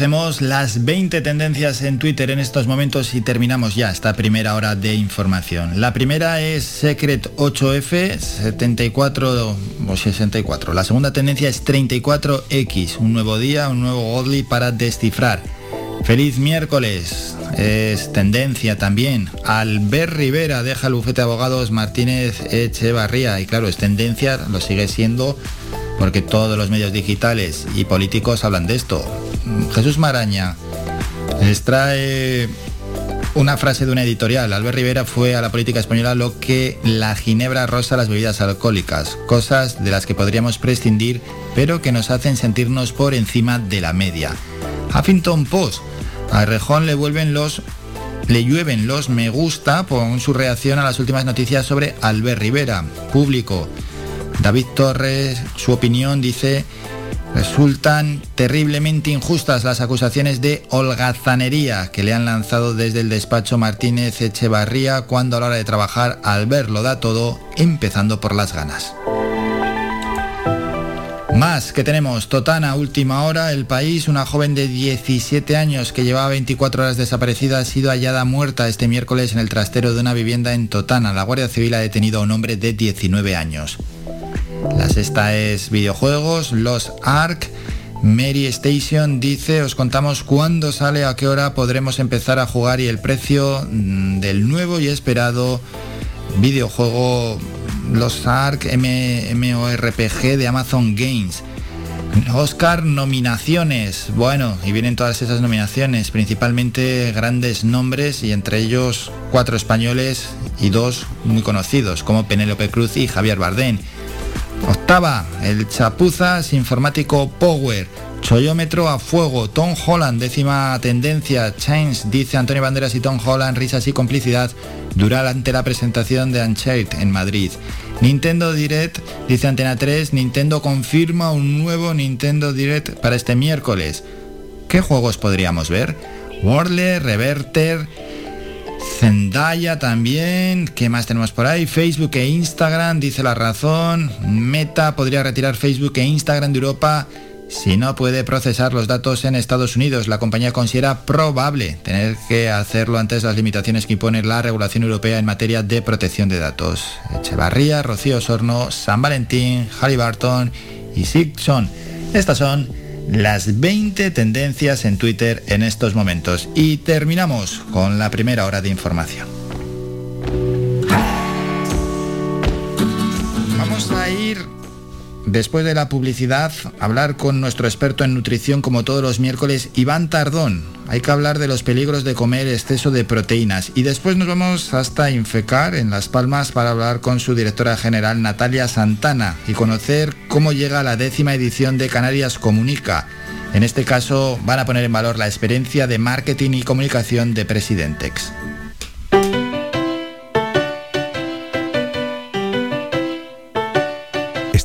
Conocemos las 20 tendencias en Twitter en estos momentos y terminamos ya esta primera hora de información. La primera es Secret 8F 74 o 64. La segunda tendencia es 34X, un nuevo día, un nuevo Godly para descifrar. Feliz miércoles. Es tendencia también. Albert Rivera deja el bufete de abogados Martínez Echevarría. Y claro, es tendencia, lo sigue siendo porque todos los medios digitales y políticos hablan de esto. Jesús Maraña les trae una frase de una editorial. Albert Rivera fue a la política española lo que la ginebra rosa las bebidas alcohólicas, cosas de las que podríamos prescindir, pero que nos hacen sentirnos por encima de la media. Huffington Post. A Rejón le vuelven los le llueven los me gusta por su reacción a las últimas noticias sobre Albert Rivera. Público. David Torres, su opinión dice Resultan terriblemente injustas las acusaciones de holgazanería que le han lanzado desde el despacho Martínez Echevarría cuando a la hora de trabajar al verlo da todo, empezando por las ganas. Más que tenemos, Totana, última hora, el país, una joven de 17 años que llevaba 24 horas desaparecida ha sido hallada muerta este miércoles en el trastero de una vivienda en Totana. La Guardia Civil ha detenido a un hombre de 19 años. La sexta es videojuegos, los ARC. Mary Station dice, os contamos cuándo sale, a qué hora podremos empezar a jugar y el precio mm, del nuevo y esperado videojuego Los Ark MMORPG de Amazon Games. Oscar nominaciones. Bueno, y vienen todas esas nominaciones, principalmente grandes nombres y entre ellos cuatro españoles y dos muy conocidos, como Penélope Cruz y Javier Bardén. Octava, el Chapuzas Informático Power. Choyómetro a fuego, Tom Holland, décima tendencia, Change, dice Antonio Banderas y Tom Holland, risas y complicidad, durante la presentación de Uncharted en Madrid. Nintendo Direct, dice Antena 3, Nintendo confirma un nuevo Nintendo Direct para este miércoles. ¿Qué juegos podríamos ver? Wordle, Reverter, Zendaya también. ¿Qué más tenemos por ahí? Facebook e Instagram, dice la razón. Meta podría retirar Facebook e Instagram de Europa si no puede procesar los datos en Estados Unidos. La compañía considera probable tener que hacerlo antes las limitaciones que impone la regulación europea en materia de protección de datos. Echevarría, Rocío Sorno, San Valentín, Barton y Sigson. Estas son las 20 tendencias en Twitter en estos momentos. Y terminamos con la primera hora de información. Vamos a ir, después de la publicidad, hablar con nuestro experto en nutrición como todos los miércoles, Iván Tardón. Hay que hablar de los peligros de comer exceso de proteínas. Y después nos vamos hasta Infecar, en Las Palmas, para hablar con su directora general, Natalia Santana, y conocer cómo llega la décima edición de Canarias Comunica. En este caso van a poner en valor la experiencia de marketing y comunicación de Presidentex.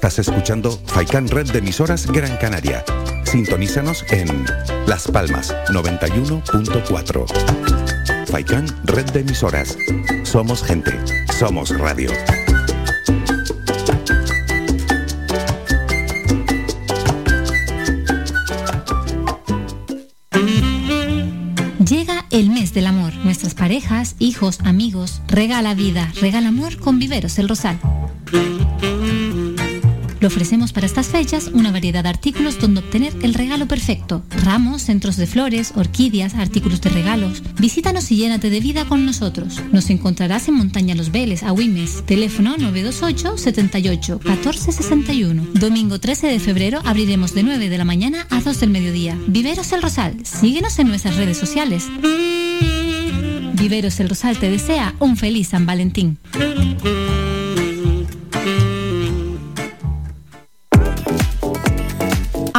Estás escuchando Faikan Red de emisoras Gran Canaria. Sintonízanos en Las Palmas 91.4. Faikan Red de emisoras. Somos gente. Somos radio. Llega el mes del amor. Nuestras parejas, hijos, amigos, regala vida, regala amor con Viveros El Rosal. Le ofrecemos para estas fechas una variedad de artículos donde obtener el regalo perfecto. Ramos, centros de flores, orquídeas, artículos de regalos. Visítanos y llénate de vida con nosotros. Nos encontrarás en Montaña Los Veles, a Wimes. Teléfono 928 78 14 61. Domingo 13 de febrero abriremos de 9 de la mañana a 2 del mediodía. Viveros El Rosal. Síguenos en nuestras redes sociales. Viveros El Rosal te desea un feliz San Valentín.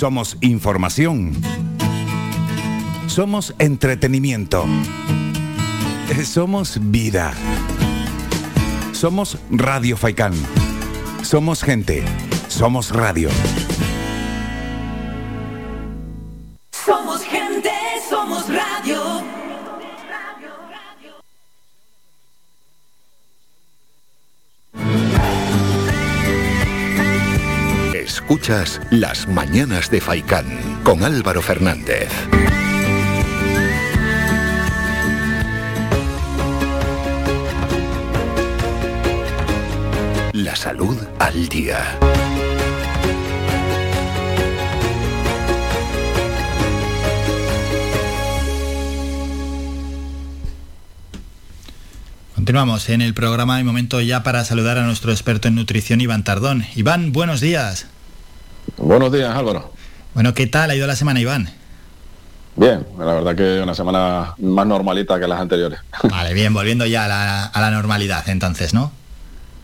Somos información. Somos entretenimiento. Somos vida. Somos Radio Faicán. Somos gente. Somos radio. Escuchas Las Mañanas de Faicán con Álvaro Fernández. La salud al día. Continuamos en el programa y momento ya para saludar a nuestro experto en nutrición, Iván Tardón. Iván, buenos días. Buenos días, Álvaro. Bueno, ¿qué tal ha ido la semana, Iván? Bien, la verdad que una semana más normalita que las anteriores. Vale, bien, volviendo ya a la, a la normalidad entonces, ¿no?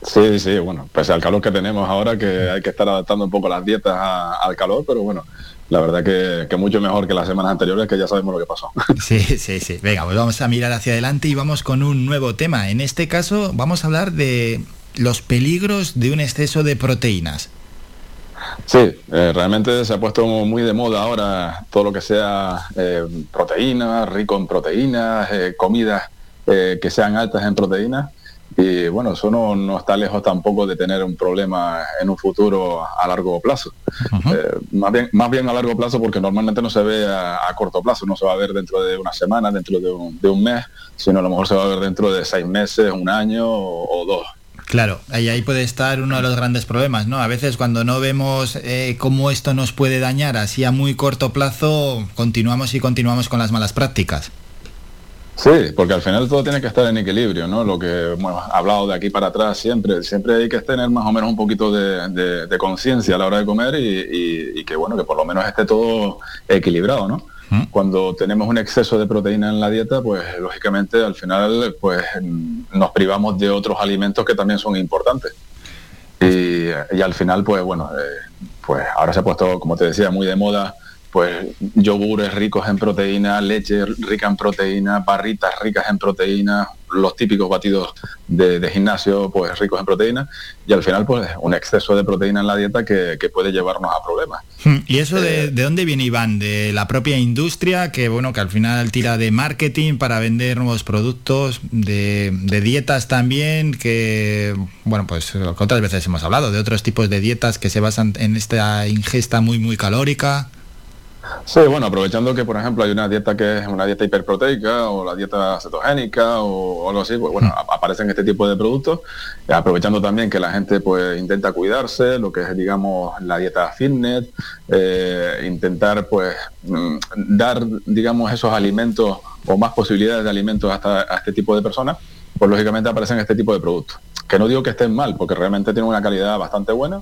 Sí, sí, bueno, pese al calor que tenemos ahora, que hay que estar adaptando un poco las dietas a- al calor, pero bueno, la verdad que, que mucho mejor que las semanas anteriores, que ya sabemos lo que pasó. Sí, sí, sí. Venga, pues vamos a mirar hacia adelante y vamos con un nuevo tema. En este caso vamos a hablar de los peligros de un exceso de proteínas. Sí, eh, realmente se ha puesto muy de moda ahora todo lo que sea eh, proteínas, rico en proteínas, eh, comidas eh, que sean altas en proteínas. Y bueno, eso no, no está lejos tampoco de tener un problema en un futuro a largo plazo. Más, bien, más bien a largo plazo porque normalmente no se ve a, a corto plazo, no se va a ver dentro de una semana, dentro de un, de un mes, sino a lo mejor se va a ver dentro de seis meses, un año o, o dos. Claro, ahí, ahí puede estar uno de los grandes problemas, ¿no? A veces cuando no vemos eh, cómo esto nos puede dañar así a muy corto plazo, continuamos y continuamos con las malas prácticas. Sí, porque al final todo tiene que estar en equilibrio, ¿no? Lo que hemos hablado de aquí para atrás siempre, siempre hay que tener más o menos un poquito de, conciencia a la hora de comer y que bueno, que por lo menos esté todo equilibrado, ¿no? Cuando tenemos un exceso de proteína en la dieta, pues lógicamente al final pues nos privamos de otros alimentos que también son importantes. Y, y al final, pues bueno, eh, pues ahora se ha puesto, como te decía, muy de moda, pues yogures ricos en proteína, leche rica en proteína, barritas ricas en proteína, los típicos batidos de, de gimnasio, pues ricos en proteína, y al final, pues un exceso de proteína en la dieta que, que puede llevarnos a problemas. Hmm, ¿Y eso de, de dónde viene Iván? De la propia industria, que bueno, que al final tira de marketing para vender nuevos productos, de, de dietas también, que bueno, pues otras veces hemos hablado, de otros tipos de dietas que se basan en esta ingesta muy muy calórica. Sí, bueno, aprovechando que, por ejemplo, hay una dieta que es una dieta hiperproteica o la dieta cetogénica o, o algo así, pues bueno, a- aparecen este tipo de productos, y aprovechando también que la gente pues intenta cuidarse, lo que es, digamos, la dieta fitness, eh, intentar pues mm, dar, digamos, esos alimentos o más posibilidades de alimentos hasta a este tipo de personas, pues lógicamente aparecen este tipo de productos. Que no digo que estén mal, porque realmente tienen una calidad bastante buena,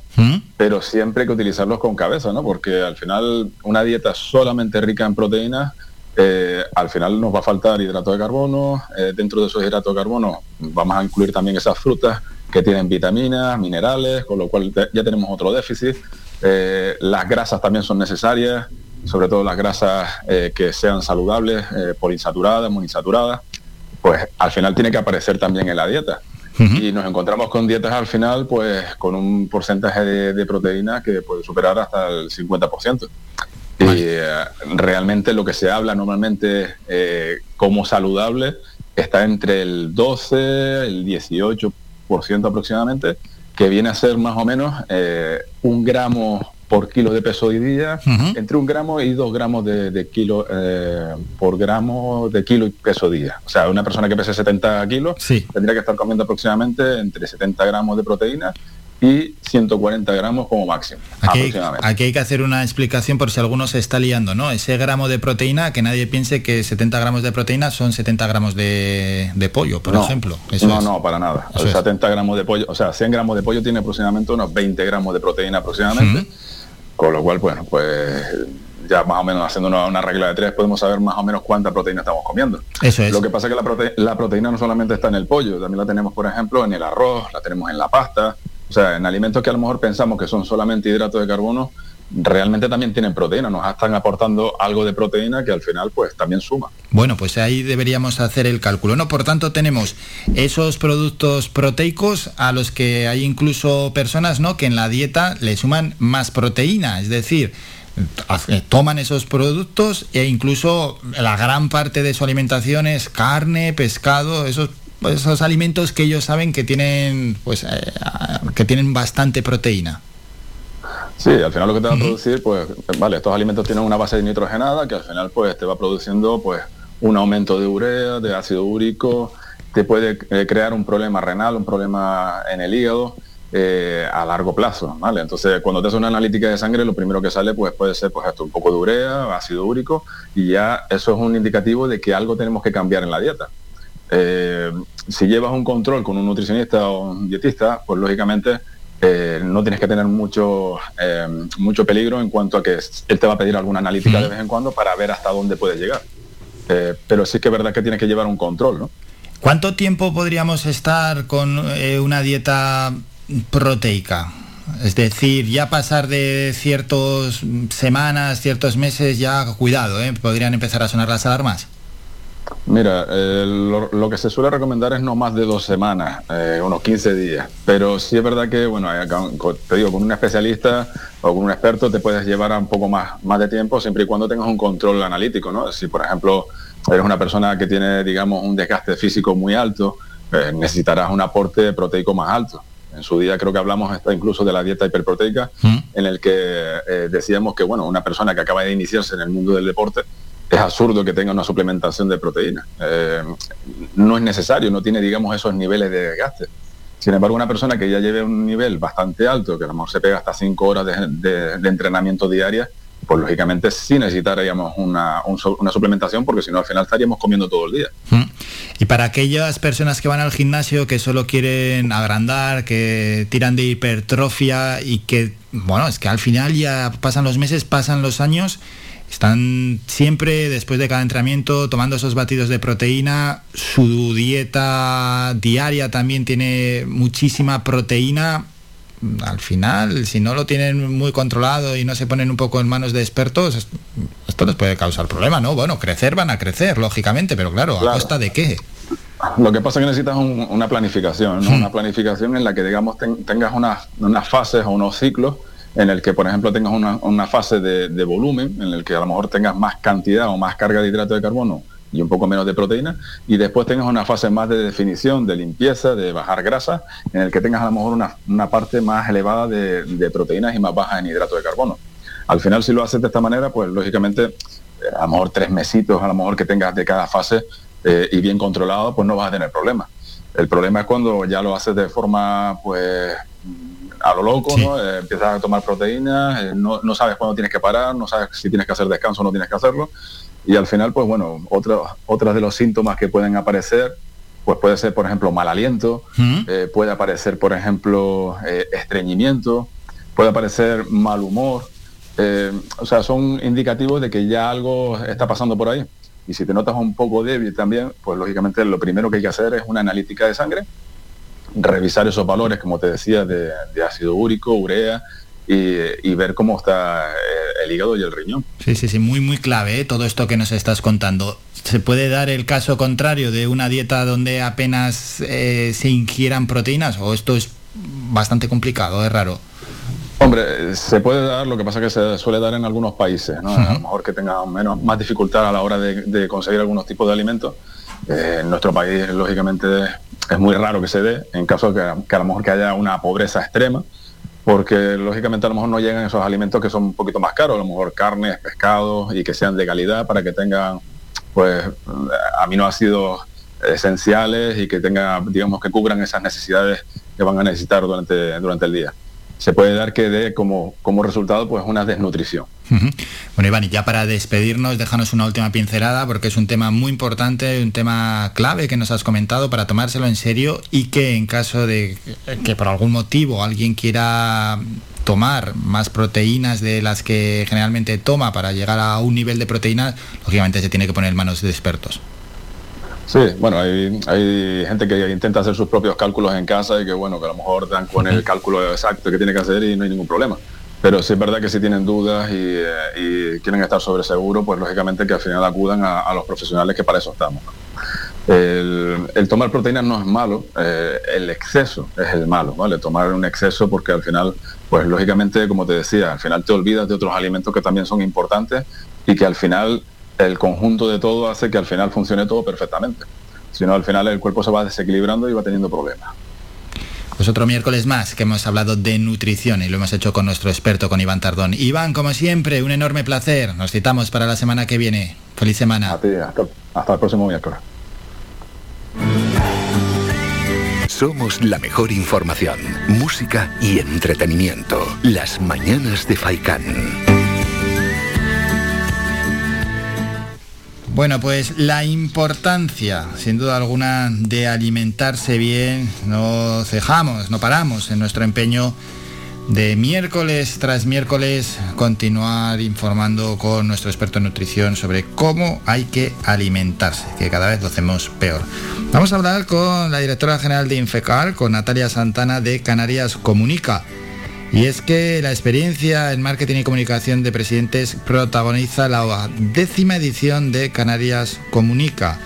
pero siempre hay que utilizarlos con cabeza, ¿no? Porque al final una dieta solamente rica en proteínas, eh, al final nos va a faltar hidrato de carbono, eh, dentro de esos hidratos de carbono vamos a incluir también esas frutas que tienen vitaminas, minerales, con lo cual te- ya tenemos otro déficit. Eh, las grasas también son necesarias, sobre todo las grasas que sean saludables, poliinsaturadas, monoinsaturadas, pues al final tiene que aparecer también en la dieta. Y nos encontramos con dietas al final, pues con un porcentaje de, de proteína que puede superar hasta el 50%. Y eh, realmente lo que se habla normalmente eh, como saludable está entre el 12, el 18% aproximadamente, que viene a ser más o menos eh, un gramo por kilo de peso hoy día, entre un gramo y dos gramos de, kilo eh, por gramo de kilo y peso día. O sea, una persona que pese 70 kilos tendría que estar comiendo aproximadamente entre 70 gramos de proteína y 140 gramos como máximo. Aquí, aquí, hay que hacer una explicación por si alguno se está liando, ¿no? Ese gramo de proteína, que nadie piense que 70 gramos de proteína son 70 gramos de, pollo, por ejemplo. no, no, para nada. 70 gramos de pollo, o sea, 100 gramos de pollo tiene aproximadamente unos 20 gramos de proteína aproximadamente. Con lo cual, bueno, pues ya más o menos haciendo una, regla de tres podemos saber más o menos cuánta proteína estamos comiendo. Eso es. Lo que pasa es que la, proteína no solamente está en el pollo, también la tenemos, por ejemplo, en el arroz, la tenemos en la pasta, o sea, en alimentos que a lo mejor pensamos que son solamente hidratos de carbono, realmente también tienen proteína, nos están aportando algo de proteína que al final pues también suma. Bueno, pues ahí deberíamos hacer el cálculo. No, por tanto tenemos esos productos proteicos a los que hay incluso personas, ¿no? que en la dieta le suman más proteína, es decir, toman esos productos e incluso la gran parte de su alimentación es carne, pescado, esos esos alimentos que ellos saben que tienen pues eh, que tienen bastante proteína. Sí, al final lo que te va a producir, pues, vale, estos alimentos tienen una base de nitrogenada que al final pues te va produciendo pues un aumento de urea, de ácido úrico, te puede eh, crear un problema renal, un problema en el hígado eh, a largo plazo, ¿vale? Entonces, cuando te haces una analítica de sangre, lo primero que sale pues puede ser pues esto, un poco de urea, ácido úrico, y ya eso es un indicativo de que algo tenemos que cambiar en la dieta. Eh, si llevas un control con un nutricionista o un dietista, pues lógicamente eh, no tienes que tener mucho, eh, mucho peligro en cuanto a que él te va a pedir alguna analítica de vez en cuando para ver hasta dónde puedes llegar. Eh, pero sí que es verdad que tienes que llevar un control, ¿no? ¿Cuánto tiempo podríamos estar con una dieta proteica? Es decir, ya pasar de ciertas semanas, ciertos meses, ya cuidado, podrían empezar a sonar las alarmas. Mira, lo, que se suele recomendar es no más de dos semanas, eh, unos 15 días. Pero sí es verdad que, bueno, te digo, con un especialista o con un experto te puedes llevar a un poco más, más de tiempo siempre y cuando tengas un control analítico, ¿no? Si, por ejemplo, eres una persona que tiene, digamos, un desgaste físico muy alto, eh, necesitarás un aporte proteico más alto. En su día creo que hablamos hasta incluso de la dieta hiperproteica, mm. en el que eh, decíamos que, bueno, una persona que acaba de iniciarse en el mundo del deporte, es absurdo que tenga una suplementación de proteína. Eh, no es necesario, no tiene, digamos, esos niveles de desgaste. Sin embargo, una persona que ya lleve un nivel bastante alto, que a lo mejor se pega hasta 5 horas de, entrenamiento diaria, pues lógicamente sí necesitaríamos una, una suplementación porque si no al final estaríamos comiendo todo el día. Mm. Y para aquellas personas que van al gimnasio que solo quieren agrandar, que tiran de hipertrofia y que, bueno, es que al final ya pasan los meses, pasan los años están siempre, después de cada entrenamiento, tomando esos batidos de proteína. Su dieta diaria también tiene muchísima proteína. Al final, si no lo tienen muy controlado y no se ponen un poco en manos de expertos, esto les puede causar problemas, ¿no? Bueno, crecer van a crecer, lógicamente, pero claro, ¿a costa de qué? Lo que pasa es que necesitas una planificación, hmm. Una planificación en la que, digamos, tengas unas fases o unos ciclos en el que, por ejemplo, tengas una, fase de, volumen, en el que a lo mejor tengas más cantidad o más carga de hidrato de carbono y un poco menos de proteína, y después tengas una fase más de definición, de limpieza, de bajar grasa, en el que tengas a lo mejor una, parte más elevada de, proteínas y más baja en hidrato de carbono. Al final, si lo haces de esta manera, pues lógicamente, eh, a lo mejor tres mesitos, a lo mejor que tengas de cada fase eh, y bien controlado, pues no vas a tener problemas. El problema es cuando ya lo haces de forma, pues, a lo loco, ¿no? Eh, empiezas a tomar proteínas, eh, no, no, sabes cuándo tienes que parar, no sabes si tienes que hacer descanso o no tienes que hacerlo. Y al final, pues bueno, otros otros de los síntomas que pueden aparecer, pues puede ser, por ejemplo, mal aliento, eh, puede aparecer, por ejemplo, estreñimiento, puede aparecer mal humor. o sea, son indicativos de que ya algo está pasando por ahí. Y si te notas un poco débil también, pues lógicamente lo primero que hay que hacer es una analítica de sangre revisar esos valores, como te decía, de, ácido úrico, urea, y, ver cómo está eh, el hígado y el riñón. Sí, sí, sí, muy, muy clave ¿eh? todo esto que nos estás contando. ¿Se puede dar el caso contrario de una dieta donde apenas eh, se ingieran proteínas o esto es bastante complicado, es raro? Hombre, se puede dar, lo que pasa es que se suele dar en algunos países, ¿no? A lo mejor que tengan menos, más dificultad a la hora de, conseguir algunos tipos de alimentos. Eh, en nuestro país, lógicamente, es muy raro que se dé, en caso de que, a lo mejor que haya una pobreza extrema, porque lógicamente a lo mejor no llegan esos alimentos que son un poquito más caros, a lo mejor carnes, pescados y que sean de calidad para que tengan pues aminoácidos esenciales y que tengan, digamos, que cubran esas necesidades que van a necesitar durante, durante el día se puede dar que dé como, como resultado pues una desnutrición. Bueno, Iván, y ya para despedirnos, déjanos una última pincelada porque es un tema muy importante, un tema clave que nos has comentado para tomárselo en serio y que en caso de que por algún motivo alguien quiera tomar más proteínas de las que generalmente toma para llegar a un nivel de proteínas, lógicamente se tiene que poner manos de expertos. Sí, bueno, hay, hay gente que intenta hacer sus propios cálculos en casa y que bueno, que a lo mejor dan con el cálculo exacto que tiene que hacer y no hay ningún problema. Pero sí es verdad que si tienen dudas y, eh, quieren estar sobre seguro, pues lógicamente que al final acudan a, los profesionales que para eso estamos. El, tomar proteínas no es malo, eh, el exceso es el malo, ¿vale? Tomar un exceso porque al final, pues lógicamente, como te decía, al final te olvidas de otros alimentos que también son importantes y que al final el conjunto de todo hace que al final funcione todo perfectamente. Si no, al final el cuerpo se va desequilibrando y va teniendo problemas. Pues otro miércoles más que hemos hablado de nutrición y lo hemos hecho con nuestro experto, con Iván Tardón. Iván, como siempre, un enorme placer. Nos citamos para la semana que viene. Feliz semana. A ti, hasta, hasta el próximo miércoles. Somos la mejor información, música y entretenimiento. Las mañanas de Faikán. Bueno, pues la importancia, sin duda alguna, de alimentarse bien, no cejamos, no paramos en nuestro empeño de miércoles tras miércoles continuar informando con nuestro experto en nutrición sobre cómo hay que alimentarse, que cada vez lo hacemos peor. Vamos a hablar con la directora general de Infecal, con Natalia Santana de Canarias Comunica y es que la experiencia en marketing y comunicación de presidentes protagoniza la décima edición de Canarias Comunica.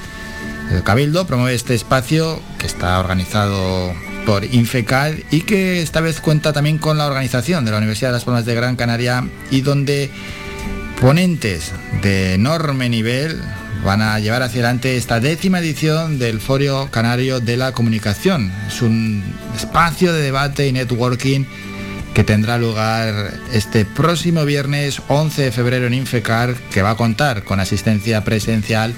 El Cabildo promueve este espacio que está organizado por Infecal y que esta vez cuenta también con la organización de la Universidad de las Palmas de Gran Canaria y donde ponentes de enorme nivel van a llevar hacia adelante esta décima edición del Foro Canario de la Comunicación. Es un espacio de debate y networking que tendrá lugar este próximo viernes 11 de febrero en Infecar, que va a contar con asistencia presencial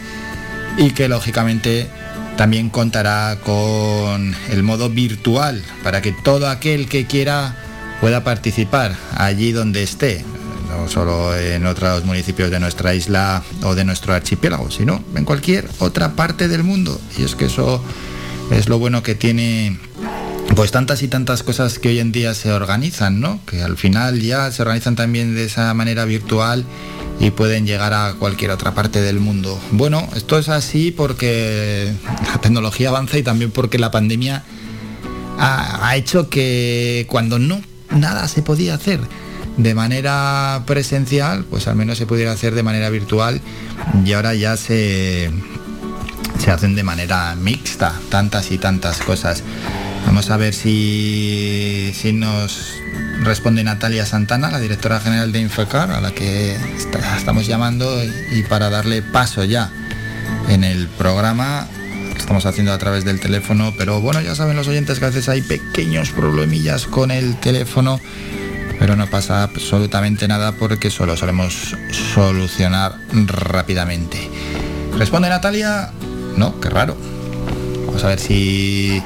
y que lógicamente también contará con el modo virtual para que todo aquel que quiera pueda participar allí donde esté, no solo en otros municipios de nuestra isla o de nuestro archipiélago, sino en cualquier otra parte del mundo. Y es que eso es lo bueno que tiene pues tantas y tantas cosas que hoy en día se organizan, ¿no? Que al final ya se organizan también de esa manera virtual y pueden llegar a cualquier otra parte del mundo. Bueno, esto es así porque la tecnología avanza y también porque la pandemia ha, hecho que cuando no nada se podía hacer de manera presencial, pues al menos se pudiera hacer de manera virtual y ahora ya se, se hacen de manera mixta tantas y tantas cosas. Vamos a ver si, si nos responde Natalia Santana, la directora general de Infocar, a la que estamos llamando y para darle paso ya en el programa. Estamos haciendo a través del teléfono, pero bueno, ya saben los oyentes que a veces hay pequeños problemillas con el teléfono, pero no pasa absolutamente nada porque solo solemos solucionar rápidamente. ¿Responde Natalia? No, qué raro. Vamos a ver si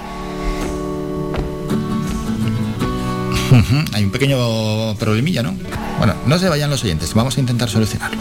Hay un pequeño problemilla, ¿no? Bueno, no se vayan los oyentes, vamos a intentar solucionarlo.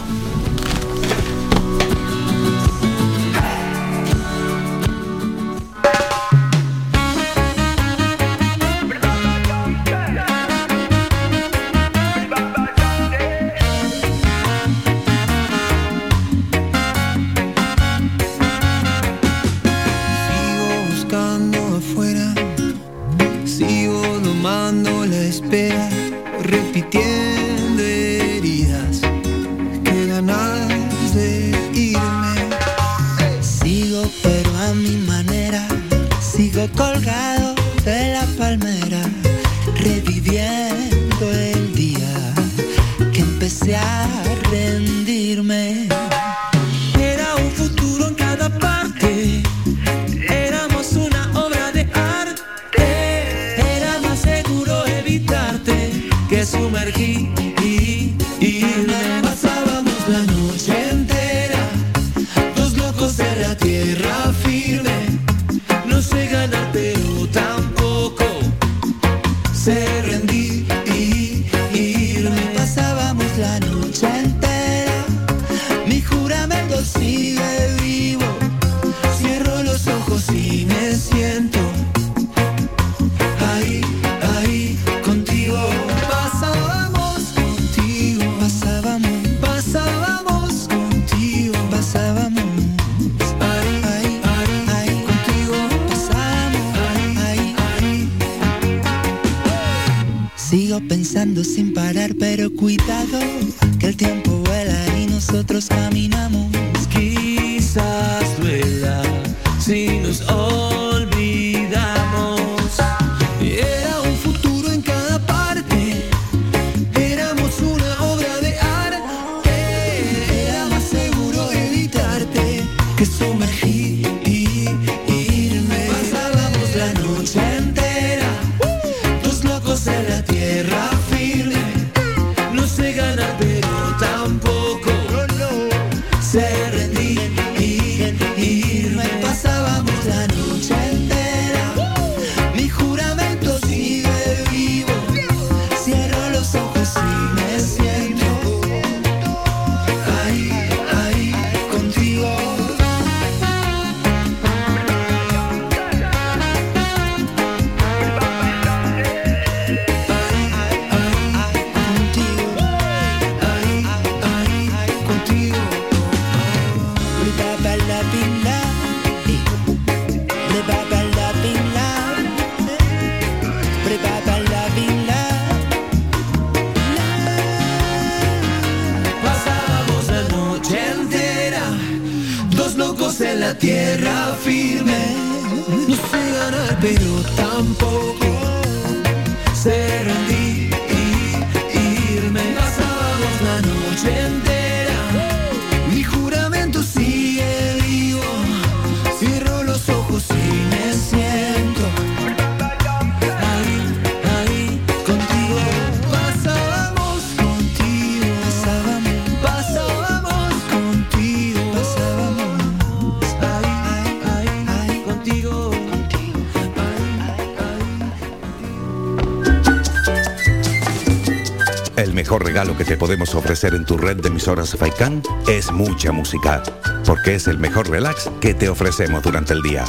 regalo que te podemos ofrecer en tu red de emisoras Faikán es mucha música, porque es el mejor relax que te ofrecemos durante el día.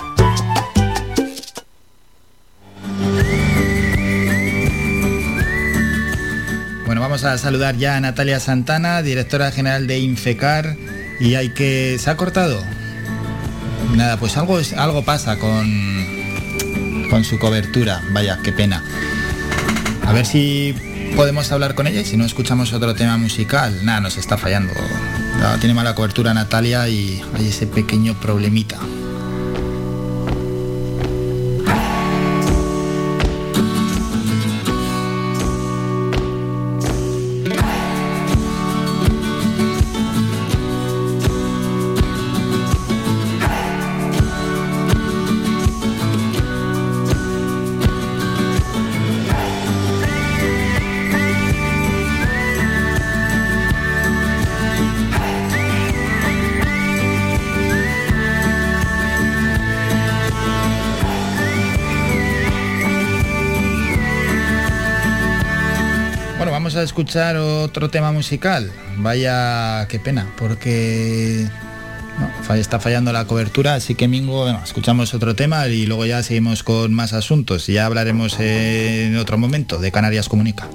Bueno, vamos a saludar ya a Natalia Santana, directora general de Infecar, y hay que se ha cortado. Nada, pues algo algo pasa con con su cobertura. Vaya, qué pena. A ver si podemos hablar con ella y si no escuchamos otro tema musical, nada, nos está fallando. Ah, tiene mala cobertura Natalia y hay ese pequeño problemita. escuchar otro tema musical. Vaya, qué pena, porque está fallando la cobertura, así que Mingo, escuchamos otro tema y luego ya seguimos con más asuntos. Ya hablaremos en otro momento de Canarias Comunica.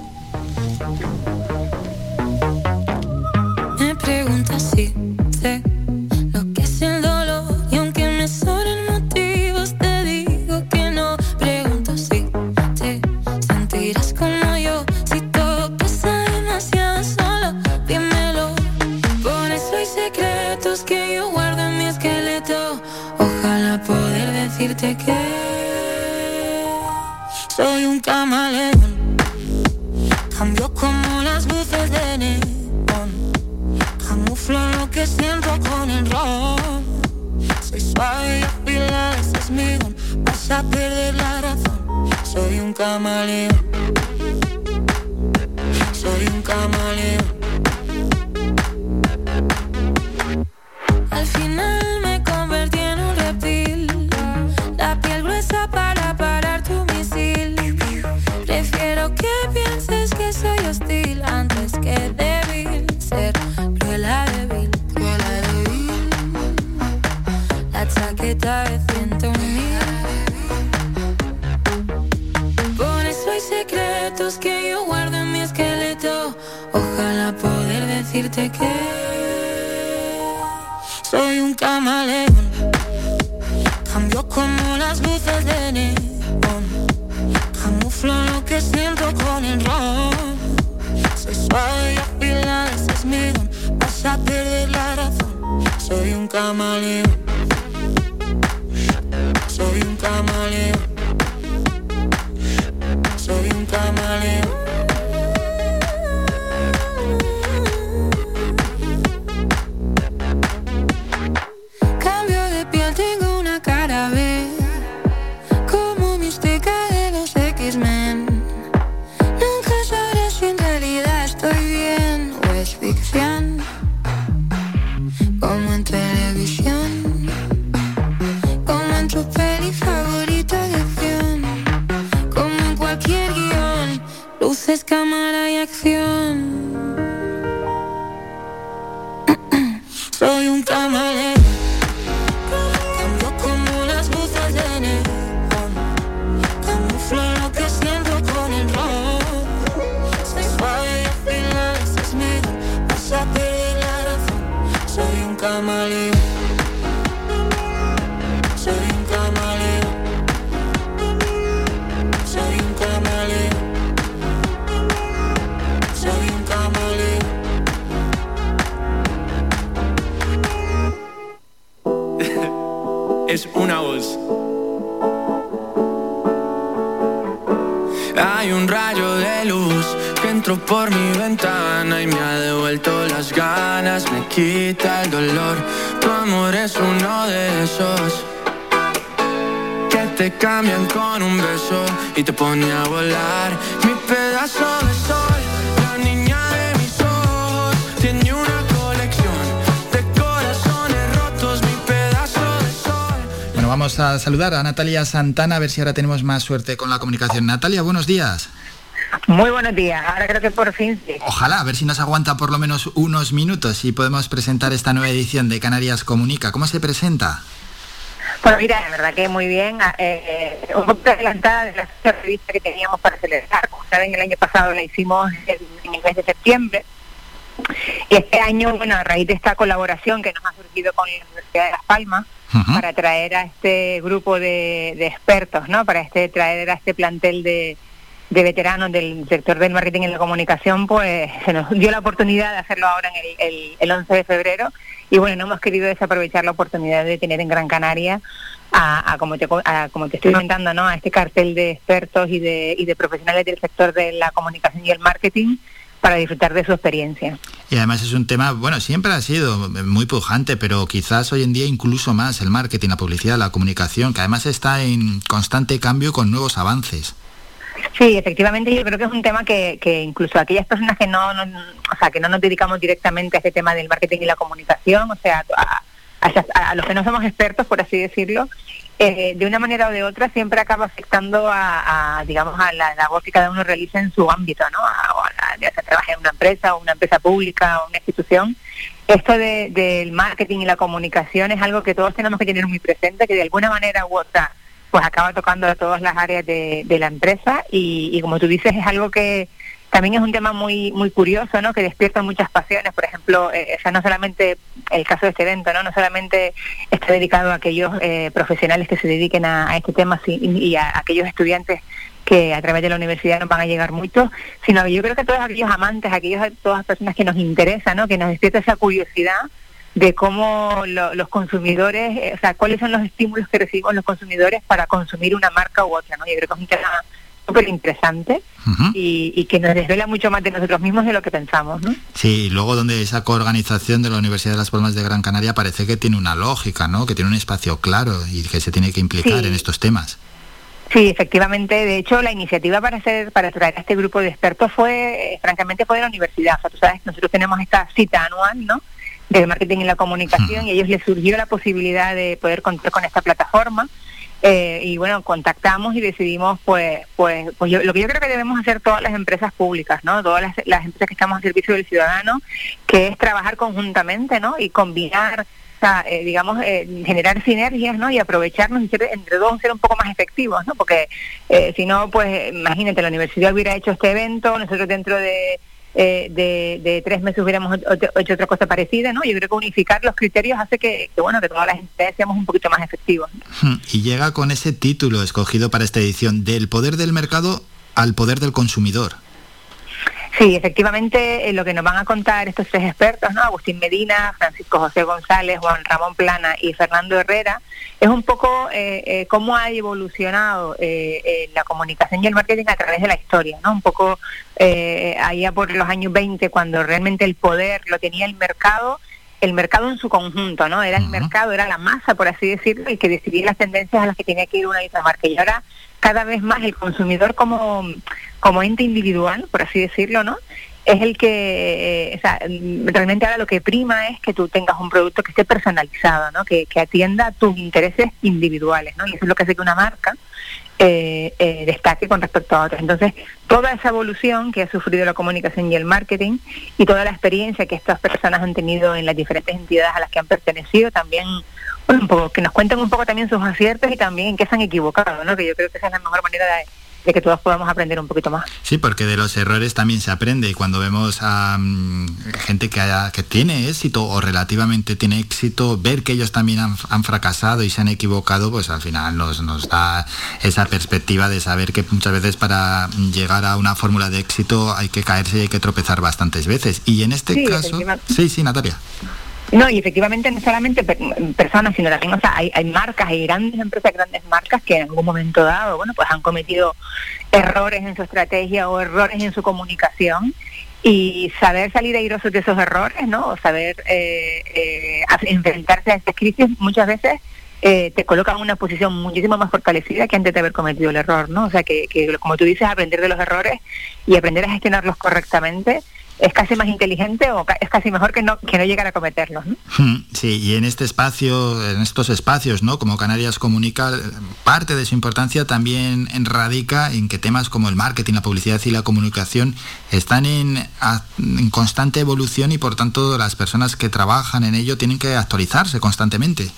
Guardo en mi esqueleto. Ojalá poder decirte que soy un camaleón. Cambio como las luces de neón. Camuflo lo que siento con el ron. Soy suave y afilada, ese es mi don. Vas a perder la razón. Soy un camaleón. Soy un camaleón. Soy un camaleón. Y te pone a volar. Mi pedazo de sol, la niña de mis ojos, tiene una colección de corazones rotos, mi pedazo de sol. Bueno, vamos a saludar a Natalia Santana a ver si ahora tenemos más suerte con la comunicación. Natalia, buenos días. Muy buenos días, ahora creo que por fin sí. Ojalá, a ver si nos aguanta por lo menos unos minutos y podemos presentar esta nueva edición de Canarias Comunica. ¿Cómo se presenta? Bueno, mira, la verdad que muy bien, eh, un poco adelantada de la revista que teníamos para celebrar. Como saben, el año pasado la hicimos en, el mes de septiembre. Y este año, bueno, a raíz de esta colaboración que nos ha surgido con la Universidad de Las Palmas, para traer a este grupo de, de expertos, ¿no? Para este traer a este plantel de, de veteranos del sector del marketing y la comunicación, pues se nos dio la oportunidad de hacerlo ahora en el, el, el 11 de febrero y bueno, no hemos querido desaprovechar la oportunidad de tener en Gran Canaria a, como, te, a, como te estoy comentando, ¿no? a este cartel de expertos y de, y de profesionales del sector de la comunicación y el marketing para disfrutar de su experiencia. Y además es un tema, bueno, siempre ha sido muy pujante, pero quizás hoy en día incluso más el marketing, la publicidad, la comunicación, que además está en constante cambio con nuevos avances. Sí, efectivamente, yo creo que es un tema que, que incluso aquellas personas que no, no- o sea, que no nos dedicamos directamente a este tema del marketing y la comunicación, o sea, a, a los que no somos expertos, por así decirlo, eh, de una manera o de otra siempre acaba afectando a, digamos, a la labor que cada uno realiza en su ámbito, ¿no? A, ya sea trabaje en una empresa o una empresa pública o una institución. Esto de- del marketing y la comunicación es algo que todos tenemos que tener muy presente, que de alguna manera u otra pues acaba tocando a todas las áreas de, de la empresa y, y como tú dices es algo que también es un tema muy muy curioso, ¿no? Que despierta muchas pasiones. Por ejemplo, eh, o sea, no solamente el caso de este evento, ¿no? No solamente está dedicado a aquellos eh, profesionales que se dediquen a, a este tema y a aquellos estudiantes que a través de la universidad nos van a llegar muchos, sino que yo creo que todos aquellos amantes, aquellos todas las personas que nos interesan, ¿no? Que nos despierta esa curiosidad de cómo lo- los consumidores, eh, o sea, cuáles son los estímulos que recibimos los consumidores para consumir una marca u otra, ¿no? Yo creo que es un tema súper interesante y, y que nos desvela mucho más de nosotros mismos de lo que pensamos, ¿no? Sí, y luego donde esa coorganización de la Universidad de Las Palmas de Gran Canaria parece que tiene una lógica, ¿no? Que tiene un espacio claro y que se tiene que implicar Sí. en estos temas. Sí, efectivamente. De hecho, la iniciativa para hacer, para traer a este grupo de expertos fue, eh, francamente, fue de la universidad. O sea, tú sabes, nosotros tenemos esta cita anual, ¿no? Del marketing y la comunicación y a ellos les surgió la posibilidad de poder contar con esta plataforma. Eh, y bueno, contactamos y decidimos, pues, pues, pues yo- lo que yo creo que debemos hacer todas las empresas públicas, ¿no? Todas las, las empresas que estamos al servicio del ciudadano, que es trabajar conjuntamente, ¿no? Y combinar, o sea, eh, digamos, eh, generar sinergias, ¿no? Y aprovecharnos y ser entre dos ser un poco más efectivos, ¿no? Porque eh, si no, pues, imagínate, la universidad hubiera hecho este evento, nosotros dentro de eh, de, de tres meses hubiéramos hecho otra cosa parecida, ¿no? Yo creo que unificar los criterios hace que, que, bueno, que todas las entidades seamos un poquito más efectivos. Hmm, Y llega con ese título escogido para esta edición, del poder del mercado al poder del consumidor. Sí, efectivamente, eh, lo que nos van a contar estos tres expertos, ¿no? Agustín Medina, Francisco José González, Juan Ramón Plana y Fernando Herrera, es un poco eh, eh, cómo ha evolucionado eh, la comunicación y el marketing a través de la historia, ¿no? Un poco eh, allá por los años 20, cuando realmente el poder lo tenía el mercado, el mercado en su conjunto, ¿no? Era el mercado, era la masa, por así decirlo, el que decidía las tendencias a las que tenía que ir una y otra marca. Y ahora cada vez más el consumidor como, como ente individual, por así decirlo, ¿no? Es el que, eh, o sea, realmente ahora lo que prima es que tú tengas un producto que esté personalizado, ¿no? Que, que atienda tus intereses individuales, ¿no? Y eso es lo que hace que una marca eh, eh, destaque con respecto a otras. Entonces, toda esa evolución que ha sufrido la comunicación y el marketing y toda la experiencia que estas personas han tenido en las diferentes entidades a las que han pertenecido, también, un poco, que nos cuenten un poco también sus aciertos y también en qué se han equivocado, ¿no? Que yo creo que esa es la mejor manera de, de que todos podamos aprender un poquito más. Sí, porque de los errores también se aprende y cuando vemos a mm, gente que, haya- que tiene éxito o relativamente tiene éxito, ver que ellos también han, han fracasado y se han equivocado, pues al final nos, nos da esa perspectiva de saber que muchas veces para llegar a una fórmula de éxito hay que caerse y hay que tropezar bastantes veces. Y en este Sí, caso... Sí, sí, Natalia. No, y efectivamente no solamente per- personas, sino también, o sea, hay, hay marcas, hay grandes empresas, grandes marcas que en algún momento dado, bueno, pues han cometido errores en su estrategia o errores en su comunicación y saber salir airosos de esos errores, ¿no? O saber eh, eh, enfrentarse a estas crisis muchas veces eh, te coloca en una posición muchísimo más fortalecida que antes de haber cometido el error, ¿no? O sea, que, que como tú dices, aprender de los errores y aprender a gestionarlos correctamente es casi más inteligente o es casi mejor que no que no llegar a cometerlos, ¿no? Hmm, Sí, y en este espacio, en estos espacios, ¿no? Como Canarias Comunica, eh, parte de su importancia también radica en que temas como el marketing, la publicidad y la comunicación están en, en constante evolución y por tanto las personas que trabajan en ello tienen que actualizarse constantemente.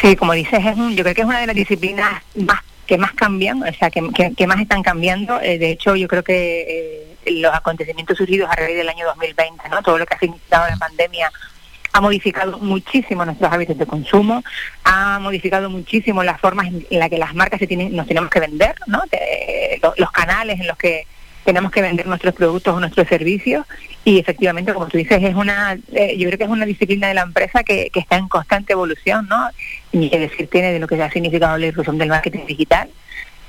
Sí, como dices, es un- yo creo que es una de las disciplinas más que más cambian, o sea, que, que- que más están cambiando. Eh, de hecho, yo creo que eh, los acontecimientos surgidos a raíz del año 2020, ¿no? Todo lo que ha significado la pandemia ha modificado muchísimo nuestros hábitos de consumo, ha modificado muchísimo las formas en las que las marcas se tienen, nos tenemos que vender, ¿no? De- lo- los canales en los que tenemos que vender nuestros productos o nuestros servicios y efectivamente, como tú dices, es una, eh, yo creo que es una disciplina de la empresa que, que está en constante evolución, ¿no? Ni que decir tiene de lo que ha significado la irrupción del marketing digital.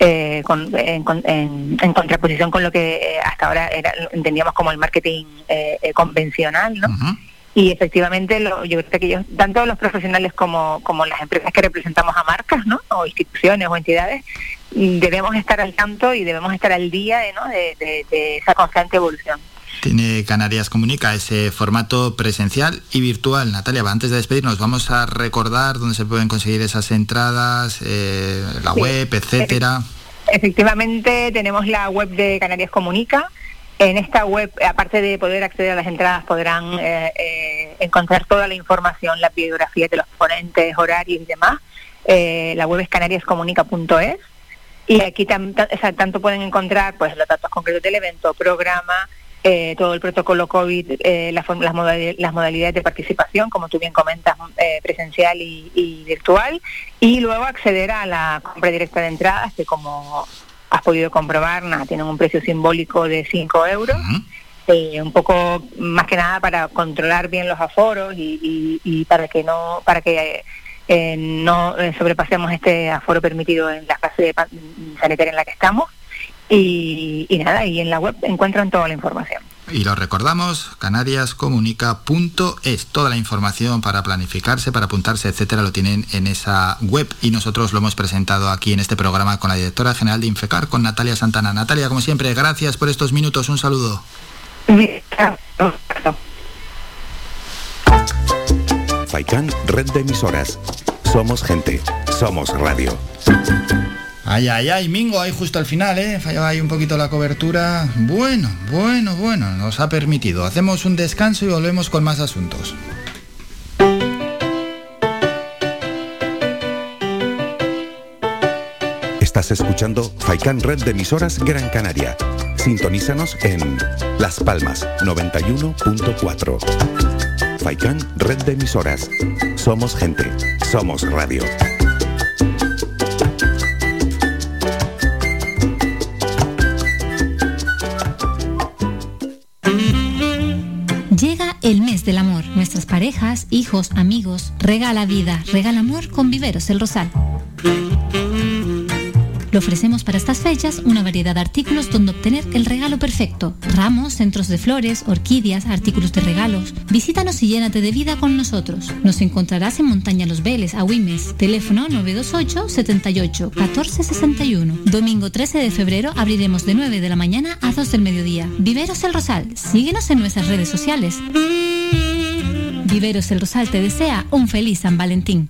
eh, con- en, en- en contraposición con lo que eh, hasta ahora era, entendíamos como el marketing eh, eh, convencional, ¿no? Y efectivamente, lo- yo creo que ellos, tanto los profesionales como, como las empresas que representamos a marcas, ¿no? O instituciones o entidades, debemos estar al tanto y debemos estar al día de, ¿no? de, de- de esa constante evolución. Tiene Canarias Comunica ese formato presencial y virtual. Natalia, antes de despedirnos, vamos a recordar dónde se pueden conseguir esas entradas, eh, la Sí. web, etcétera. Efectivamente, tenemos la web de Canarias Comunica. En esta web, aparte de poder acceder a las entradas, podrán eh, eh, encontrar toda la información, la biografía de los ponentes, horarios y demás. Eh, la web es canariascomunica.es y aquí tam- ta- o sea, tanto pueden encontrar pues los datos concretos del evento, programa, eh, todo el protocolo COVID, eh, la form- las, modali- las modalidades de participación, como tú bien comentas, eh, presencial y, y virtual, y luego acceder a la compra directa de entradas, que como has podido comprobar, nada, tienen un precio simbólico de 5 euros. eh, un poco más que nada para controlar bien los aforos y, y- y para que no para que eh, no sobrepasemos este aforo permitido en la fase sanitaria en la que estamos Y, y nada, y en la web encuentran toda la información. Y lo recordamos, canariascomunica.es. Toda la información para planificarse, para apuntarse, etcétera, lo tienen en esa web y nosotros lo hemos presentado aquí en este programa con la directora general de Infecar, con Natalia Santana. Natalia, como siempre, gracias por estos minutos. Un saludo. Faikán, red de emisoras. Somos gente, somos radio. Ay, ay, ay, Mingo, ahí justo al final, ¿eh? Fallaba ahí un poquito la cobertura. Bueno, bueno, bueno, nos ha permitido. Hacemos un descanso y volvemos con más asuntos. Estás escuchando Faikán Red de Emisoras Gran Canaria. Sintonízanos en Las Palmas 91.4. Faikán Red de Emisoras. Somos gente, somos radio. Nuestras parejas, hijos, amigos, regala vida, regala amor con Viveros El Rosal. Le ofrecemos para estas fechas una variedad de artículos donde obtener el regalo perfecto. Ramos, centros de flores, orquídeas, artículos de regalos. Visítanos y llénate de vida con nosotros. Nos encontrarás en Montaña Los Veles, Agüimes. Teléfono 928 78 14 61. Domingo 13 de febrero abriremos de 9 de la mañana a 2 del mediodía. Viveros El Rosal. Síguenos en nuestras redes sociales. Viveros El Rosal te desea un feliz San Valentín.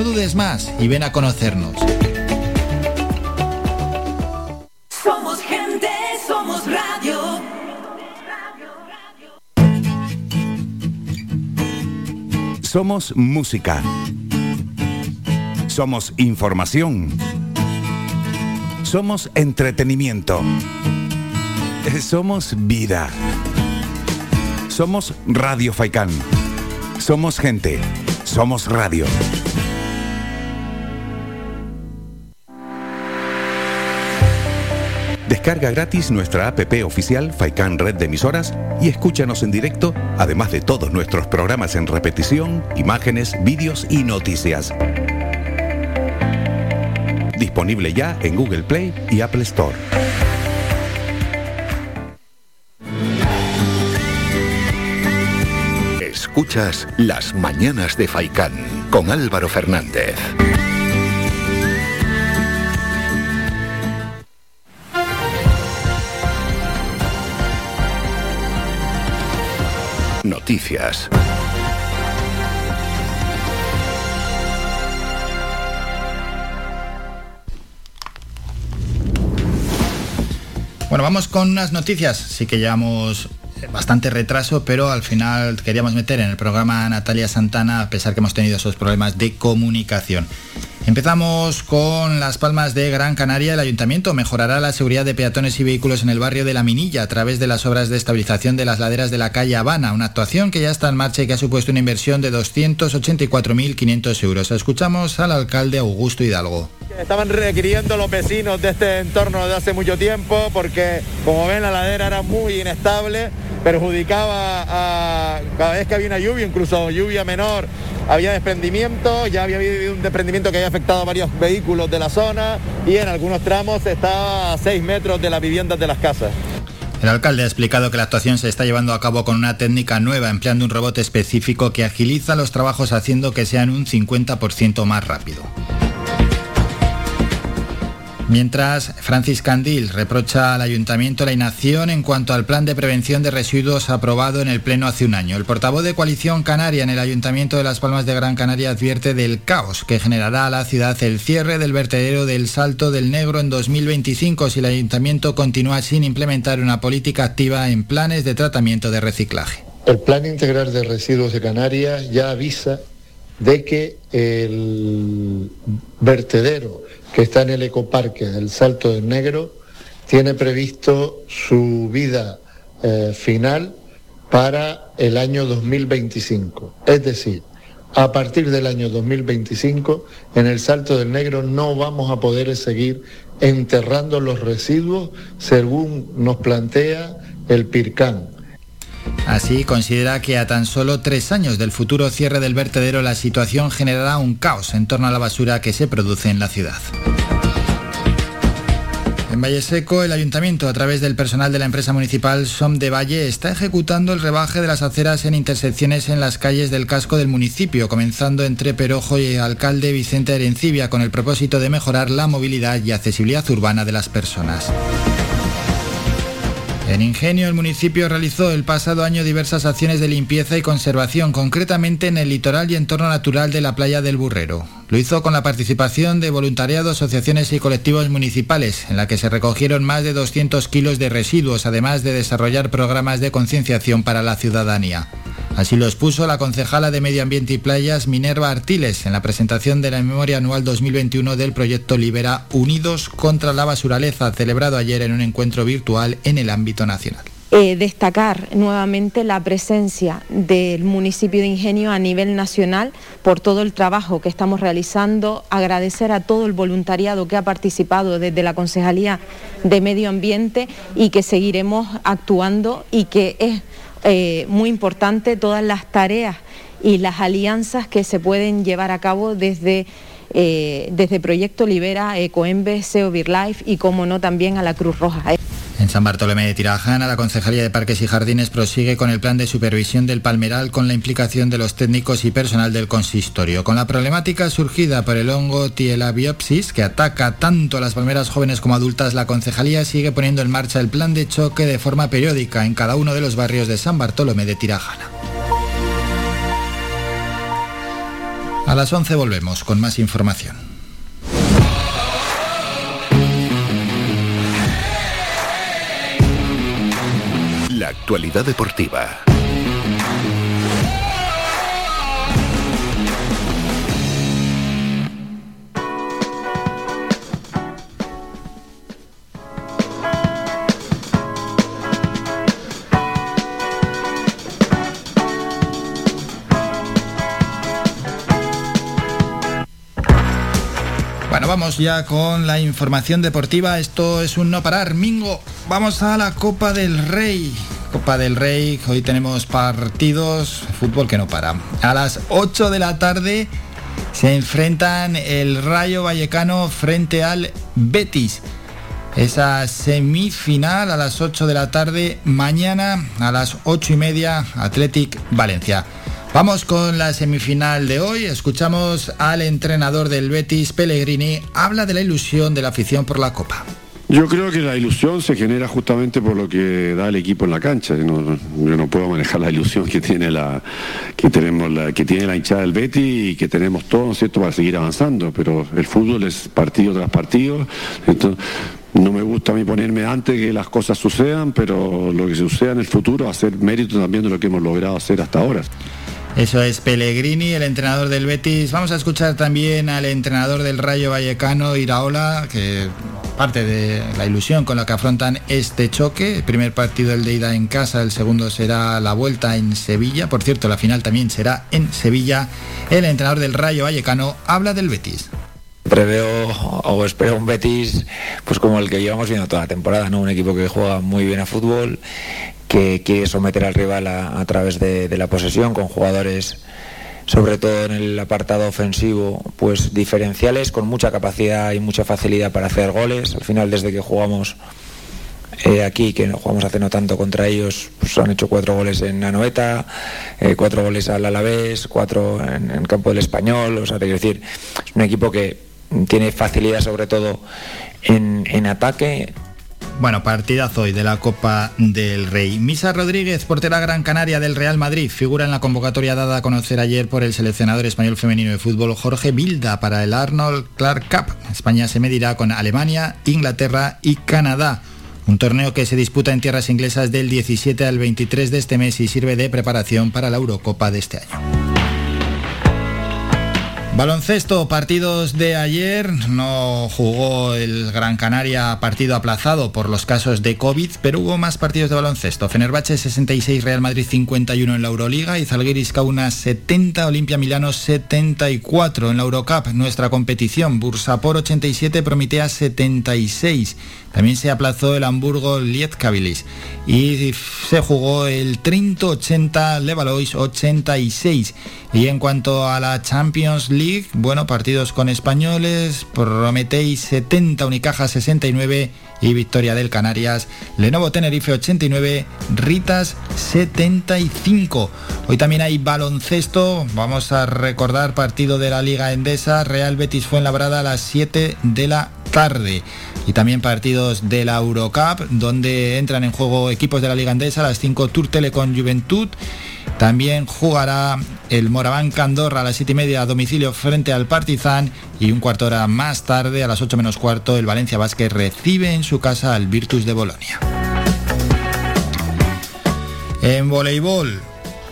dudes más y ven a conocernos. Somos gente, somos radio. Somos música. Somos información. Somos entretenimiento. Somos vida. Somos Radio Faikán. Somos gente. Somos radio. Descarga gratis nuestra app oficial Faikán Red de Emisoras y escúchanos en directo, además de todos nuestros programas en repetición, imágenes, vídeos y noticias. Disponible ya en Google Play y Apple Store. Escuchas Las Mañanas de Faicán con Álvaro Fernández. Noticias. Bueno, vamos con unas noticias. Sí que llevamos bastante retraso, pero al final queríamos meter en el programa a Natalia Santana, a pesar que hemos tenido esos problemas de comunicación. Empezamos con Las Palmas de Gran Canaria. El ayuntamiento mejorará la seguridad de peatones y vehículos en el barrio de La Minilla a través de las obras de estabilización de las laderas de la calle Habana, una actuación que ya está en marcha y que ha supuesto una inversión de 284.500 euros. Escuchamos al alcalde Augusto Hidalgo. Estaban requiriendo los vecinos de este entorno de hace mucho tiempo porque, como ven, la ladera era muy inestable, perjudicaba a cada vez que había una lluvia, incluso lluvia menor, había desprendimiento, ya había habido un desprendimiento que había afectado a varios vehículos de la zona y en algunos tramos estaba a 6 metros de las viviendas de las casas. El alcalde ha explicado que la actuación se está llevando a cabo con una técnica nueva, empleando un robot específico que agiliza los trabajos haciendo que sean un 50% más rápido. Mientras, Francis Candil reprocha al ayuntamiento la inacción en cuanto al plan de prevención de residuos aprobado en el Pleno hace un año. El portavoz de Coalición Canaria en el Ayuntamiento de Las Palmas de Gran Canaria advierte del caos que generará a la ciudad el cierre del vertedero del Salto del Negro en 2025 si el ayuntamiento continúa sin implementar una política activa en planes de tratamiento de reciclaje. El Plan Integral de Residuos de Canarias ya avisa de que el vertedero que está en el ecoparque del Salto del Negro tiene previsto su vida eh, final para el año 2025. Es decir, a partir del año 2025 en el Salto del Negro no vamos a poder seguir enterrando los residuos según nos plantea el PIRCAN. Así considera que a tan solo tres años del futuro cierre del vertedero la situación generará un caos en torno a la basura que se produce en la ciudad. En Valle Seco, el ayuntamiento, a través del personal de la empresa municipal SOM de Valle, está ejecutando el rebaje de las aceras en intersecciones en las calles del casco del municipio, comenzando entre Perojo y alcalde Vicente Arencibia, con el propósito de mejorar la movilidad y accesibilidad urbana de las personas. En Ingenio, el municipio realizó el pasado año diversas acciones de limpieza y conservación, concretamente en el litoral y entorno natural de la playa del Burrero. Lo hizo con la participación de voluntariado, asociaciones y colectivos municipales, en la que se recogieron más de 200 kilos de residuos, además de desarrollar programas de concienciación para la ciudadanía. Así lo expuso la concejala de Medio Ambiente y Playas, Minerva Artiles, en la presentación de la memoria anual 2021 del proyecto Libera Unidos contra la Basuraleza, celebrado ayer en un encuentro virtual en el ámbito nacional. Eh, destacar nuevamente la presencia del municipio de Ingenio a nivel nacional por todo el trabajo que estamos realizando, agradecer a todo el voluntariado que ha participado desde la Concejalía de Medio Ambiente y que seguiremos actuando y que es eh, muy importante todas las tareas y las alianzas que se pueden llevar a cabo desde, eh, desde Proyecto Libera, Ecoembes, SEO Life y, como no, también a la Cruz Roja. En San Bartolomé de Tirajana, la Concejalía de Parques y Jardines prosigue con el plan de supervisión del palmeral con la implicación de los técnicos y personal del consistorio. Con la problemática surgida por el hongo Tielabiopsis, que ataca tanto a las palmeras jóvenes como adultas, la Concejalía sigue poniendo en marcha el plan de choque de forma periódica en cada uno de los barrios de San Bartolomé de Tirajana. A las 11 volvemos con más información. La actualidad deportiva. Vamos ya con la información deportiva. Esto es un no parar. Mingo, vamos a la Copa del Rey. Copa del Rey, hoy tenemos partidos, fútbol que no para. A las 8 de la tarde se enfrentan el Rayo Vallecano frente al Betis. Esa semifinal a las 8 de la tarde, mañana a las 8 y media, Athletic Valencia. Vamos con la semifinal de hoy. Escuchamos al entrenador del Betis, Pellegrini, habla de la ilusión de la afición por la Copa. Yo creo que la ilusión se genera justamente por lo que da el equipo en la cancha. Yo no, puedo manejar la ilusión que tiene la que tenemos que tiene la hinchada del Betis y que tenemos todo, ¿no es cierto?, para seguir avanzando. Pero el fútbol es partido tras partido. Entonces, no me gusta a mí ponerme antes que las cosas sucedan, pero lo que suceda en el futuro va a ser mérito también de lo que hemos logrado hacer hasta ahora. Eso es Pellegrini, el entrenador del Betis. Vamos a escuchar también al entrenador del Rayo Vallecano, Iraola, que parte de la ilusión con la que afrontan este choque. El primer partido el de ida en casa, el segundo será la vuelta en Sevilla. Por cierto, la final también será en Sevilla. El entrenador del Rayo Vallecano habla del Betis. Preveo o espero un Betis pues como el que llevamos viendo toda la temporada, ¿no? Un equipo que juega muy bien a fútbol, que quiere someter al rival a, través de, la posesión con jugadores sobre todo en el apartado ofensivo, pues diferenciales, con mucha capacidad y mucha facilidad para hacer goles. Al final, desde que jugamos eh, aquí, que jugamos hace no tanto contra ellos, pues han hecho cuatro goles en Anoeta, eh, cuatro goles al Alavés, cuatro en, en campo del Español. O sea, quiero decir, es un equipo que tiene facilidad sobre todo en, en ataque, Bueno, partidazo hoy de la Copa del Rey. Misa Rodríguez, portera Gran Canaria del Real Madrid, figura en la convocatoria dada a conocer ayer por el seleccionador español femenino de fútbol Jorge Bilda para el Arnold Clark Cup. España se medirá con Alemania, Inglaterra y Canadá. Un torneo que se disputa en tierras inglesas del 17 al 23 de este mes y sirve de preparación para la Eurocopa de este año. Baloncesto, partidos de ayer, no jugó el Gran Canaria partido aplazado por los casos de COVID, pero hubo más partidos de baloncesto. Fenerbahce 66, Real Madrid 51 en la Euroliga y Zalgiris Kaunas 70, Olimpia Milano 74 en la Eurocup, nuestra competición. Bursapor 87, Prometea 76. También se aplazó el Hamburgo Lietkabilis y se jugó el Trinto 80, Levalois 86. Y en cuanto a la Champions League, bueno, partidos con españoles, Prometei 70, Unicaja 69 y victoria del Canarias, Lenovo Tenerife 89, Ritas 75. Hoy también hay baloncesto, vamos a recordar partido de la Liga Endesa, Real Betis Fuenlabrada a las 7 de la tarde. Y también partidos de la Eurocup, donde entran en juego equipos de la Liga Endesa, a las 5 Tour Telecom Juventud. También jugará el Moraván Candorra a las 7 y media a domicilio frente al Partizan y un cuarto hora más tarde, a las 8 menos cuarto, el Valencia Vázquez recibe en su casa al Virtus de Bolonia. En voleibol,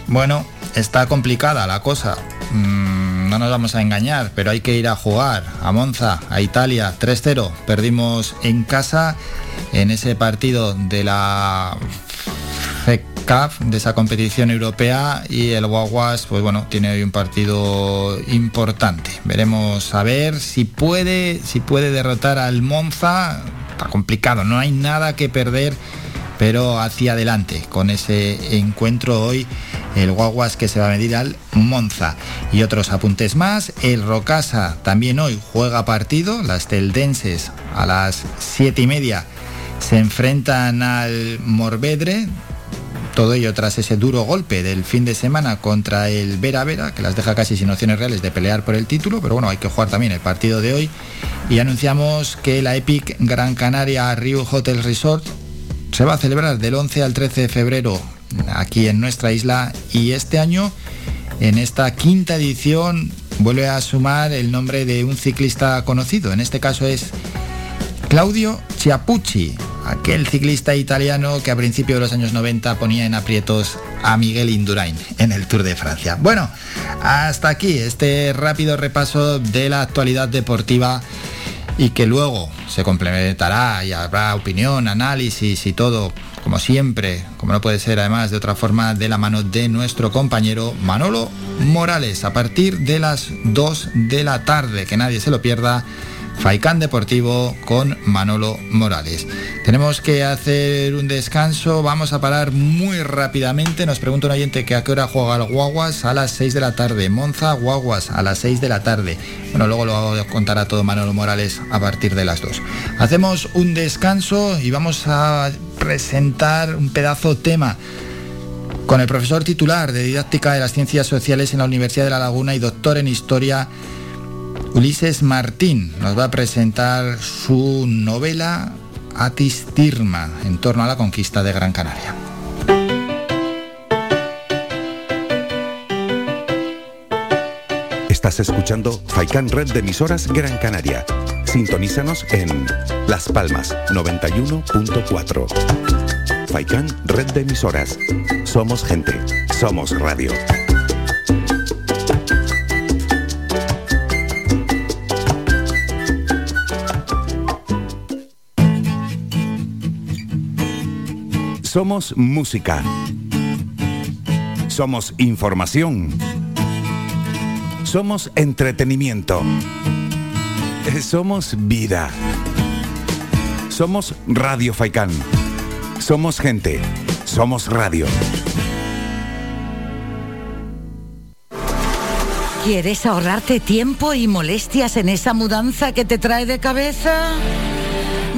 bueno, está complicada la cosa. Mm, no nos vamos a engañar, pero hay que ir a jugar a Monza, a Italia, 3-0. Perdimos en casa en ese partido de la FECAF, de esa competición europea, y el Guaguas, pues bueno, tiene hoy un partido importante. Veremos a ver si puede, si puede derrotar al Monza. Está complicado, no hay nada que perder pero hacia adelante con ese encuentro hoy el Guaguas que se va a medir al Monza. Y otros apuntes más, el Rocasa también hoy juega partido, las teldenses a las siete y media se enfrentan al Morvedre, todo ello tras ese duro golpe del fin de semana contra el Vera Vera, que las deja casi sin opciones reales de pelear por el título, pero bueno, hay que jugar también el partido de hoy. Y anunciamos que la Epic Gran Canaria Rio Hotel Resort se va a celebrar del 11 al 13 de febrero aquí en nuestra isla y este año, en esta quinta edición, vuelve a sumar el nombre de un ciclista conocido. En este caso es Claudio Chiapucci, aquel ciclista italiano que a principios de los años 90 ponía en aprietos a Miguel Indurain en el Tour de Francia. Bueno, hasta aquí este rápido repaso de la actualidad deportiva y que luego se complementará y habrá opinión, análisis y todo, como siempre, como no puede ser además de otra forma, de la mano de nuestro compañero Manolo Morales a partir de las 2 de la tarde, que nadie se lo pierda. Faicán Deportivo con Manolo Morales. Tenemos que hacer un descanso, vamos a parar muy rápidamente. Nos pregunta un oyente que a qué hora juega el Guaguas a las 6 de la tarde. Monza Guaguas a las 6 de la tarde. Bueno, luego lo contará todo Manolo Morales a partir de las 2. Hacemos un descanso y vamos a presentar un pedazo tema con el profesor titular de Didáctica de las Ciencias Sociales en la Universidad de La Laguna y doctor en Historia Ulises Martín nos va a presentar su novela Atis Tirma en torno a la conquista de Gran Canaria. Estás escuchando Faikan Red de emisoras Gran Canaria. Sintonízanos en Las Palmas 91.4. Faikan Red de emisoras. Somos gente. Somos radio. Somos música. Somos información. Somos entretenimiento. Eh, Somos vida. Somos Radio Faikán. Somos gente. Somos radio. ¿Quieres ahorrarte tiempo y molestias en esa mudanza que te trae de cabeza?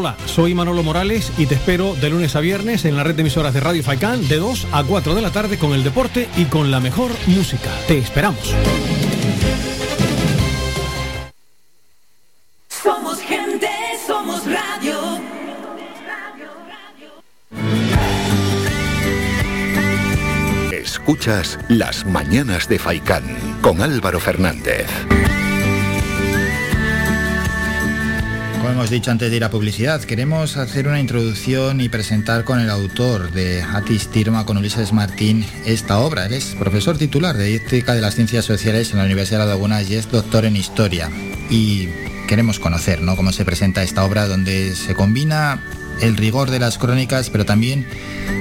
Hola, soy Manolo Morales y te espero de lunes a viernes en la red de emisoras de Radio Faicán de 2 a 4 de la tarde con el deporte y con la mejor música. Te esperamos. Somos gente, somos radio. Escuchas Las Mañanas de Faicán con Álvaro Fernández. Como hemos dicho antes de ir a publicidad, queremos hacer una introducción y presentar con el autor de Atis Tirma, con Ulises Martín, esta obra. Él es profesor titular de Ética de las Ciencias Sociales en la Universidad de Lagunas y es doctor en Historia. Y queremos conocer ¿no? cómo se presenta esta obra donde se combina el rigor de las crónicas, pero también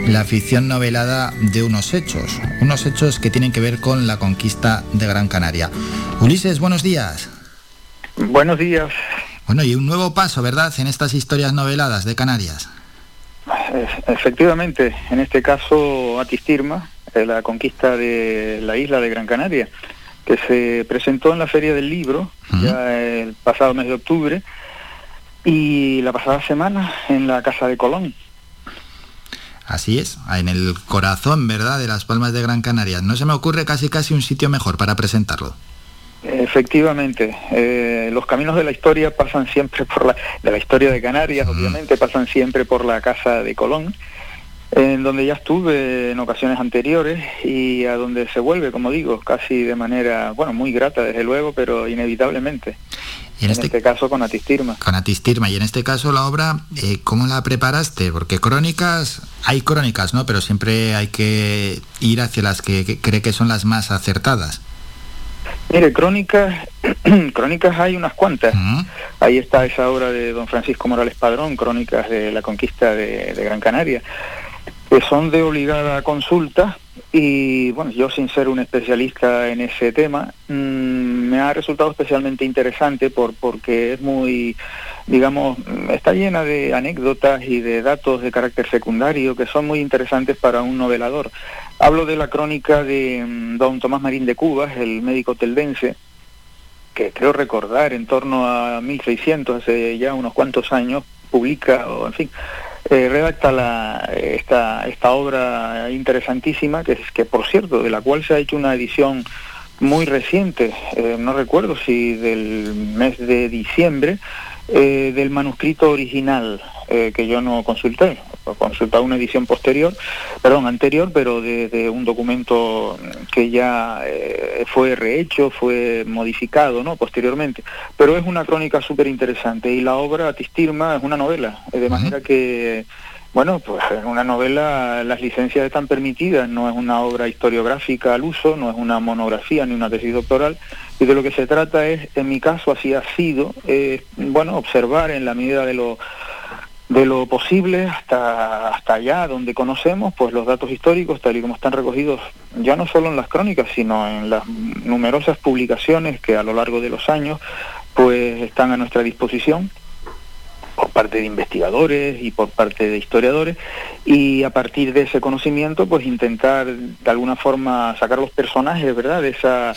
la ficción novelada de unos hechos, unos hechos que tienen que ver con la conquista de Gran Canaria. Ulises, buenos días. Buenos días. Bueno, y un nuevo paso, ¿verdad?, en estas historias noveladas de Canarias. Es- Efectivamente, en este caso Atistirma, eh, la conquista de la isla de Gran Canaria, que se presentó en la Feria del Libro ya el pasado mes de octubre y la pasada semana en la Casa de Colón. Así es, en el corazón, ¿verdad?, de las Palmas de Gran Canaria. No se me ocurre casi casi un sitio mejor para presentarlo. Efectivamente, eh, los caminos de la historia pasan siempre por la, de la historia de Canarias, obviamente, pasan siempre por la casa de Colón, en donde ya estuve en ocasiones anteriores y a donde se vuelve, como digo, casi de manera, bueno, muy grata desde luego, pero inevitablemente. Y en este- caso con Atistirma. Con Atistirma. Y en este caso la obra, eh, ¿cómo la preparaste? Porque crónicas, hay crónicas, ¿no? Pero siempre hay que ir hacia las que, que cree que son las más acertadas. Mire, crónicas, crónicas hay unas cuantas. Ahí está esa obra de don Francisco Morales Padrón, Crónicas de la Conquista de, de Gran Canaria, que son de obligada consulta y bueno, yo sin ser un especialista en ese tema, mm, me ha resultado especialmente interesante por, porque es muy, digamos, está llena de anécdotas y de datos de carácter secundario que son muy interesantes para un novelador. Hablo de la crónica de mm, don Tomás Marín de Cubas, el médico teldense, que creo recordar en torno a 1600, hace ya unos cuantos años, publica, o en fin, eh, redacta la, esta, esta obra interesantísima, que, es, que por cierto, de la cual se ha hecho una edición muy reciente, eh, no recuerdo si del mes de diciembre, eh, del manuscrito original, eh, que yo no consulté, consultaba una edición posterior, perdón, anterior, pero de, de un documento que ya eh, fue rehecho, fue modificado, ¿no? Posteriormente. Pero es una crónica súper interesante y la obra Atistirma es una novela, eh, de manera que, bueno, pues en una novela las licencias están permitidas, no es una obra historiográfica al uso, no es una monografía ni una tesis doctoral, y de lo que se trata es, en mi caso así ha sido, eh, bueno, observar en la medida de lo de lo posible hasta, hasta allá donde conocemos pues los datos históricos tal y como están recogidos ya no solo en las crónicas sino en las numerosas publicaciones que a lo largo de los años pues están a nuestra disposición por parte de investigadores y por parte de historiadores y a partir de ese conocimiento pues intentar de alguna forma sacar los personajes verdad de esa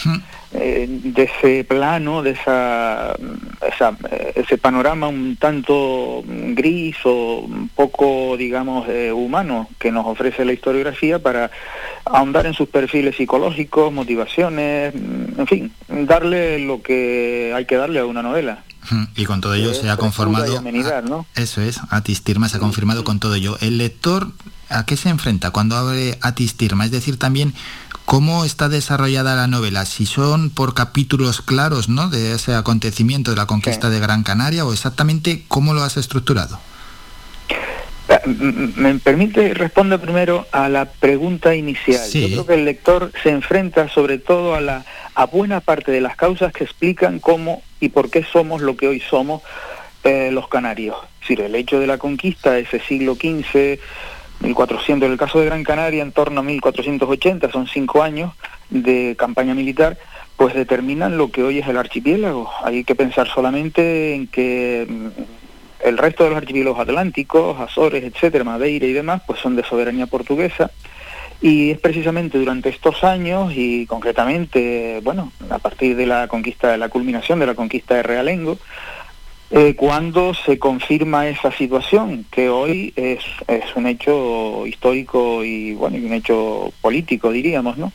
eh, de ese plano de esa, esa- eh, ese panorama un tanto gris o un poco digamos eh, humano que nos ofrece la historiografía para ahondar en sus perfiles psicológicos motivaciones mm, en fin darle lo que hay que darle a una novela. Mm, Y con todo ello se ha conformado... amenidad, ¿no? Eso es, Atistirma se ha confirmado con todo ello. ¿El lector a qué se enfrenta cuando abre Atistirma? Es decir, también cómo está desarrollada la novela, si son por capítulos claros ¿no? de ese acontecimiento de la conquista de Gran Canaria o exactamente cómo lo has estructurado. ¿Me permite responder primero a la pregunta inicial? Sí. Yo creo que el lector se enfrenta sobre todo a, la, a buena parte de las causas que explican cómo y por qué somos lo que hoy somos eh, los canarios. Es decir, el hecho de la conquista, ese siglo XV, 1400, en el caso de Gran Canaria, en torno a 1480, son cinco años de campaña militar, pues determinan lo que hoy es el archipiélago. Hay que pensar solamente en que mm, el resto de los archipiélagos atlánticos, Azores, etcétera, Madeira y demás, pues son de soberanía portuguesa. Y es precisamente durante estos años y concretamente, bueno, a partir de la conquista, de la culminación de la conquista de Realengo, eh, cuando se confirma esa situación, que hoy es, es un hecho histórico y bueno, y un hecho político, diríamos, ¿no?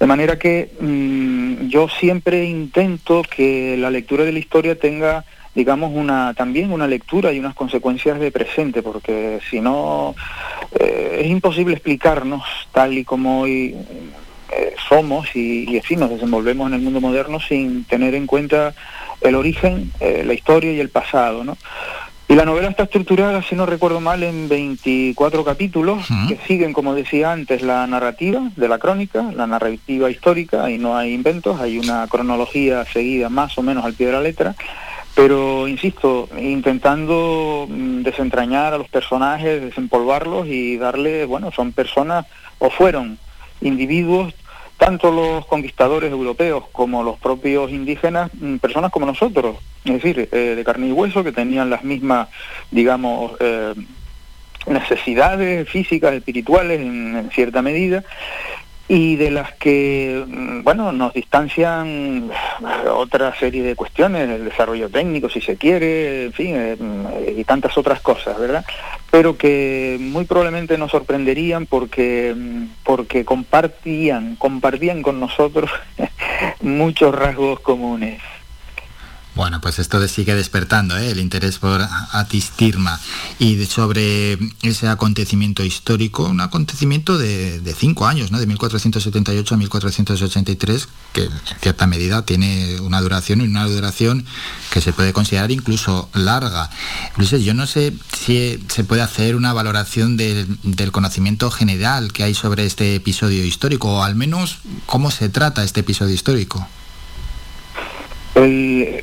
De manera que mm, yo siempre intento que la lectura de la historia tenga digamos una también una lectura y unas consecuencias de presente porque si no eh, es imposible explicarnos tal y como hoy eh, somos y, y fin, nos desenvolvemos en el mundo moderno sin tener en cuenta el origen, eh, la historia y el pasado, ¿no? Y la novela está estructurada, si no recuerdo mal, en 24 capítulos que siguen, como decía antes, la narrativa de la crónica, la narrativa histórica, y no hay inventos, hay una cronología seguida más o menos al pie de la letra, pero insisto, intentando mm, desentrañar a los personajes, desempolvarlos y darle, bueno, son personas o fueron individuos, tanto los conquistadores europeos como los propios indígenas, mm, personas como nosotros, es decir, eh, de carne y hueso, que tenían las mismas, digamos, eh, necesidades físicas, espirituales en, en cierta medida, y de las que, mm, bueno, nos distancian otra serie de cuestiones, el desarrollo técnico, si se quiere, en fin, eh, mm, y tantas otras cosas, ¿verdad? Pero que muy probablemente nos sorprenderían porque, mm, porque compartían, compartían con nosotros muchos rasgos comunes. Bueno, pues esto sigue despertando ¿eh? el interés por Atistirma y sobre ese acontecimiento histórico, un acontecimiento de, cinco años, ¿no? de 1478 a 1483, que en cierta medida tiene una duración y una duración que se puede considerar incluso larga. Luis, yo no sé si se puede hacer una valoración del conocimiento general que hay sobre este episodio histórico, o al menos cómo se trata este episodio histórico.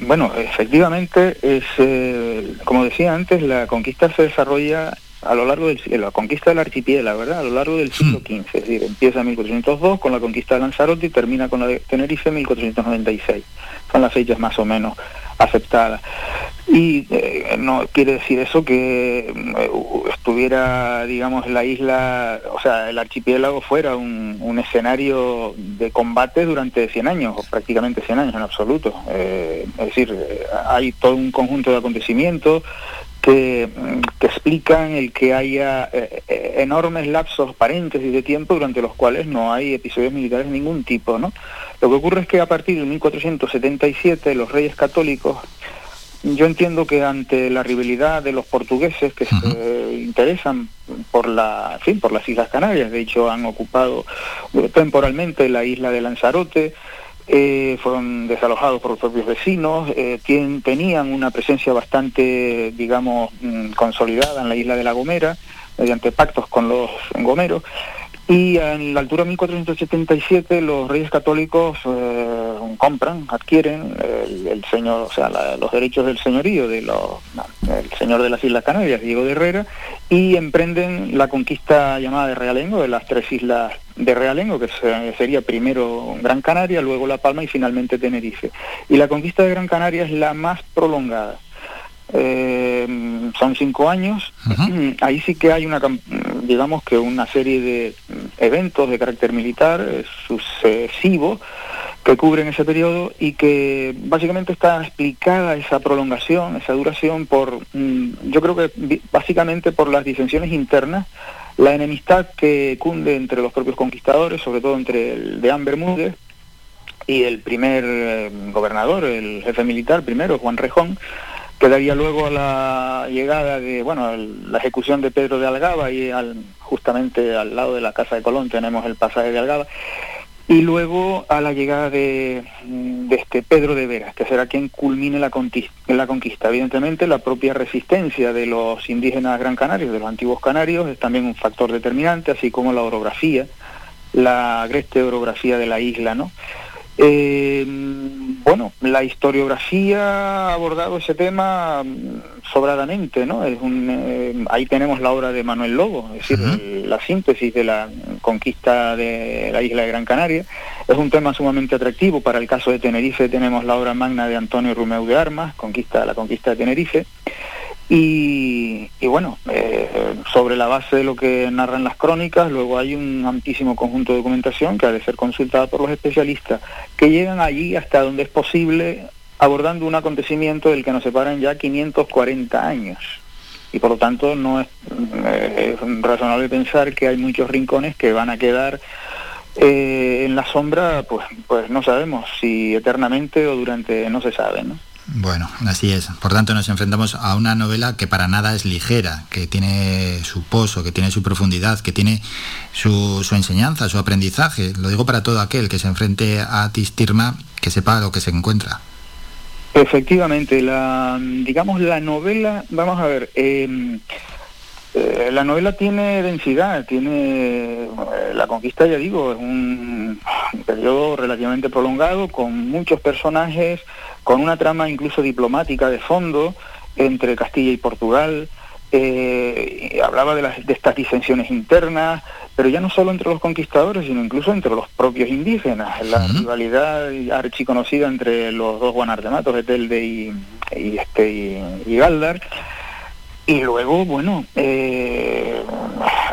Bueno, efectivamente, es, eh, como decía antes, la conquista se desarrolla a lo largo del la conquista del archipiélago, ¿verdad? A lo largo del siglo XV, es decir, empieza en 1402 con la conquista de Lanzarote y termina con la de Tenerife en 1496. Son las fechas más o menos aceptadas. Y eh, no quiere decir eso que eh, estuviera, digamos, la isla, o sea, el archipiélago fuera un, un escenario de combate durante 100 años, o prácticamente 100 años en absoluto. Eh, es decir, hay todo un conjunto de acontecimientos que, mm, que explican el que haya eh, eh, enormes lapsos, paréntesis de tiempo durante los cuales no hay episodios militares de ningún tipo, ¿no? Lo que ocurre es que a partir de 1477 los reyes católicos yo entiendo que ante la rivalidad de los portugueses que se interesan por la, en fin, por las Islas Canarias, de hecho han ocupado temporalmente la isla de Lanzarote, eh, fueron desalojados por los propios vecinos, eh, tenían una presencia bastante, digamos, mm, consolidada en la isla de La Gomera, mediante pactos con los gomeros, y en la altura de 1477 los reyes católicos eh, compran, adquieren el, señor, o sea, los derechos del señorío de los, el señor de las Islas Canarias, Diego de Herrera, y emprenden la conquista llamada de Realengo, de las tres islas de Realengo, que se- sería primero Gran Canaria, luego La Palma y finalmente Tenerife. Y la conquista de Gran Canaria es la más prolongada. Eh, son cinco años. Ahí sí que hay una, cam- digamos que una serie de mm, eventos de carácter militar eh, sucesivos que cubren ese periodo y que básicamente está explicada esa prolongación, esa duración por, mm, yo creo que básicamente por las disensiones internas, la enemistad que cunde entre los propios conquistadores, sobre todo entre el de Bermúdez y el primer eh, gobernador, el jefe militar primero, Juan Rejón, que daría luego a la llegada de, bueno, el- la ejecución de Pedro de Algaba y al, justamente al lado de la Casa de Colón tenemos el pasaje de Algaba y luego a la llegada de, mm, de este Pedro de Veras, que será quien culmine la, la conquista. Evidentemente, la propia resistencia de los indígenas gran canarios, de los antiguos canarios, es también un factor determinante, así como la orografía, la agreste orografía de la isla, ¿no? Eh, bueno, la historiografía ha abordado ese tema mm, sobradamente, ¿no? Es un, eh, ahí tenemos la obra de Manuel Lobo, es decir, la síntesis de la conquista de la isla de Gran Canaria. Es un tema sumamente atractivo. Para el caso de Tenerife tenemos la obra magna de Antonio Rumeu de Armas, conquista, la conquista de Tenerife. Y, y bueno, eh, sobre la base de lo que narran las crónicas, luego hay un amplísimo conjunto de documentación que ha de ser consultada por los especialistas, que llegan allí hasta donde es posible, abordando un acontecimiento del que nos separan ya 540 años. Y por lo tanto no es, eh, razonable pensar que hay muchos rincones que van a quedar eh, en la sombra, pues, pues no sabemos si eternamente o durante, no se sabe, ¿no? Bueno, así es. Por tanto, nos enfrentamos a una novela que para nada es ligera, que tiene su pozo, que tiene su profundidad, que tiene su, su enseñanza, su aprendizaje. Lo digo para todo aquel que se enfrente a Tistirma, que sepa lo que se encuentra. Efectivamente, la, digamos, la novela, vamos a ver, eh, eh, la novela tiene densidad, tiene, eh, la conquista, ya digo, es un periodo relativamente prolongado, con muchos personajes, con una trama incluso diplomática de fondo entre Castilla y Portugal, eh, hablaba de, las, de estas disensiones internas, pero ya no solo entre los conquistadores, sino incluso entre los propios indígenas, la rivalidad archiconocida entre los dos guanardematos, Etelde y, y, este, y, y Galdar. Y luego, bueno, eh,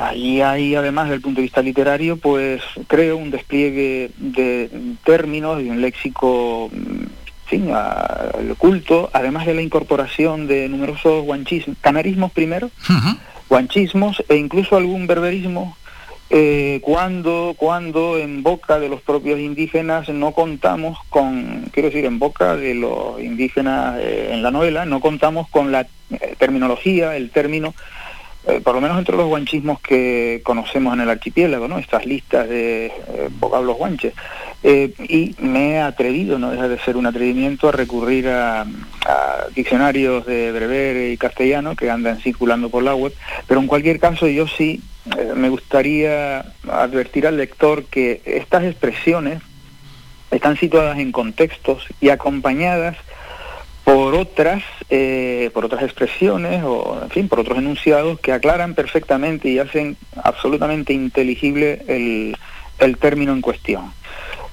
ahí hay además desde el punto de vista literario, pues creo un despliegue de términos y un léxico al culto, además de la incorporación de numerosos guanchismos, canarismos primero, guanchismos e incluso algún berberismo eh, cuando, cuando en boca de los propios indígenas no contamos con, quiero decir, en boca de los indígenas eh, en la novela, no contamos con la eh, terminología, el término, eh, por lo menos entre los guanchismos que conocemos en el archipiélago, ¿no? Estas listas de eh, vocablos guanches. Eh, y me he atrevido, no deja de ser un atrevimiento, a recurrir a, diccionarios de brever y castellano que andan circulando por la web, pero en cualquier caso yo sí me gustaría advertir al lector que estas expresiones están situadas en contextos y acompañadas por otras eh, por otras expresiones o en fin por otros enunciados que aclaran perfectamente y hacen absolutamente inteligible el, el término en cuestión.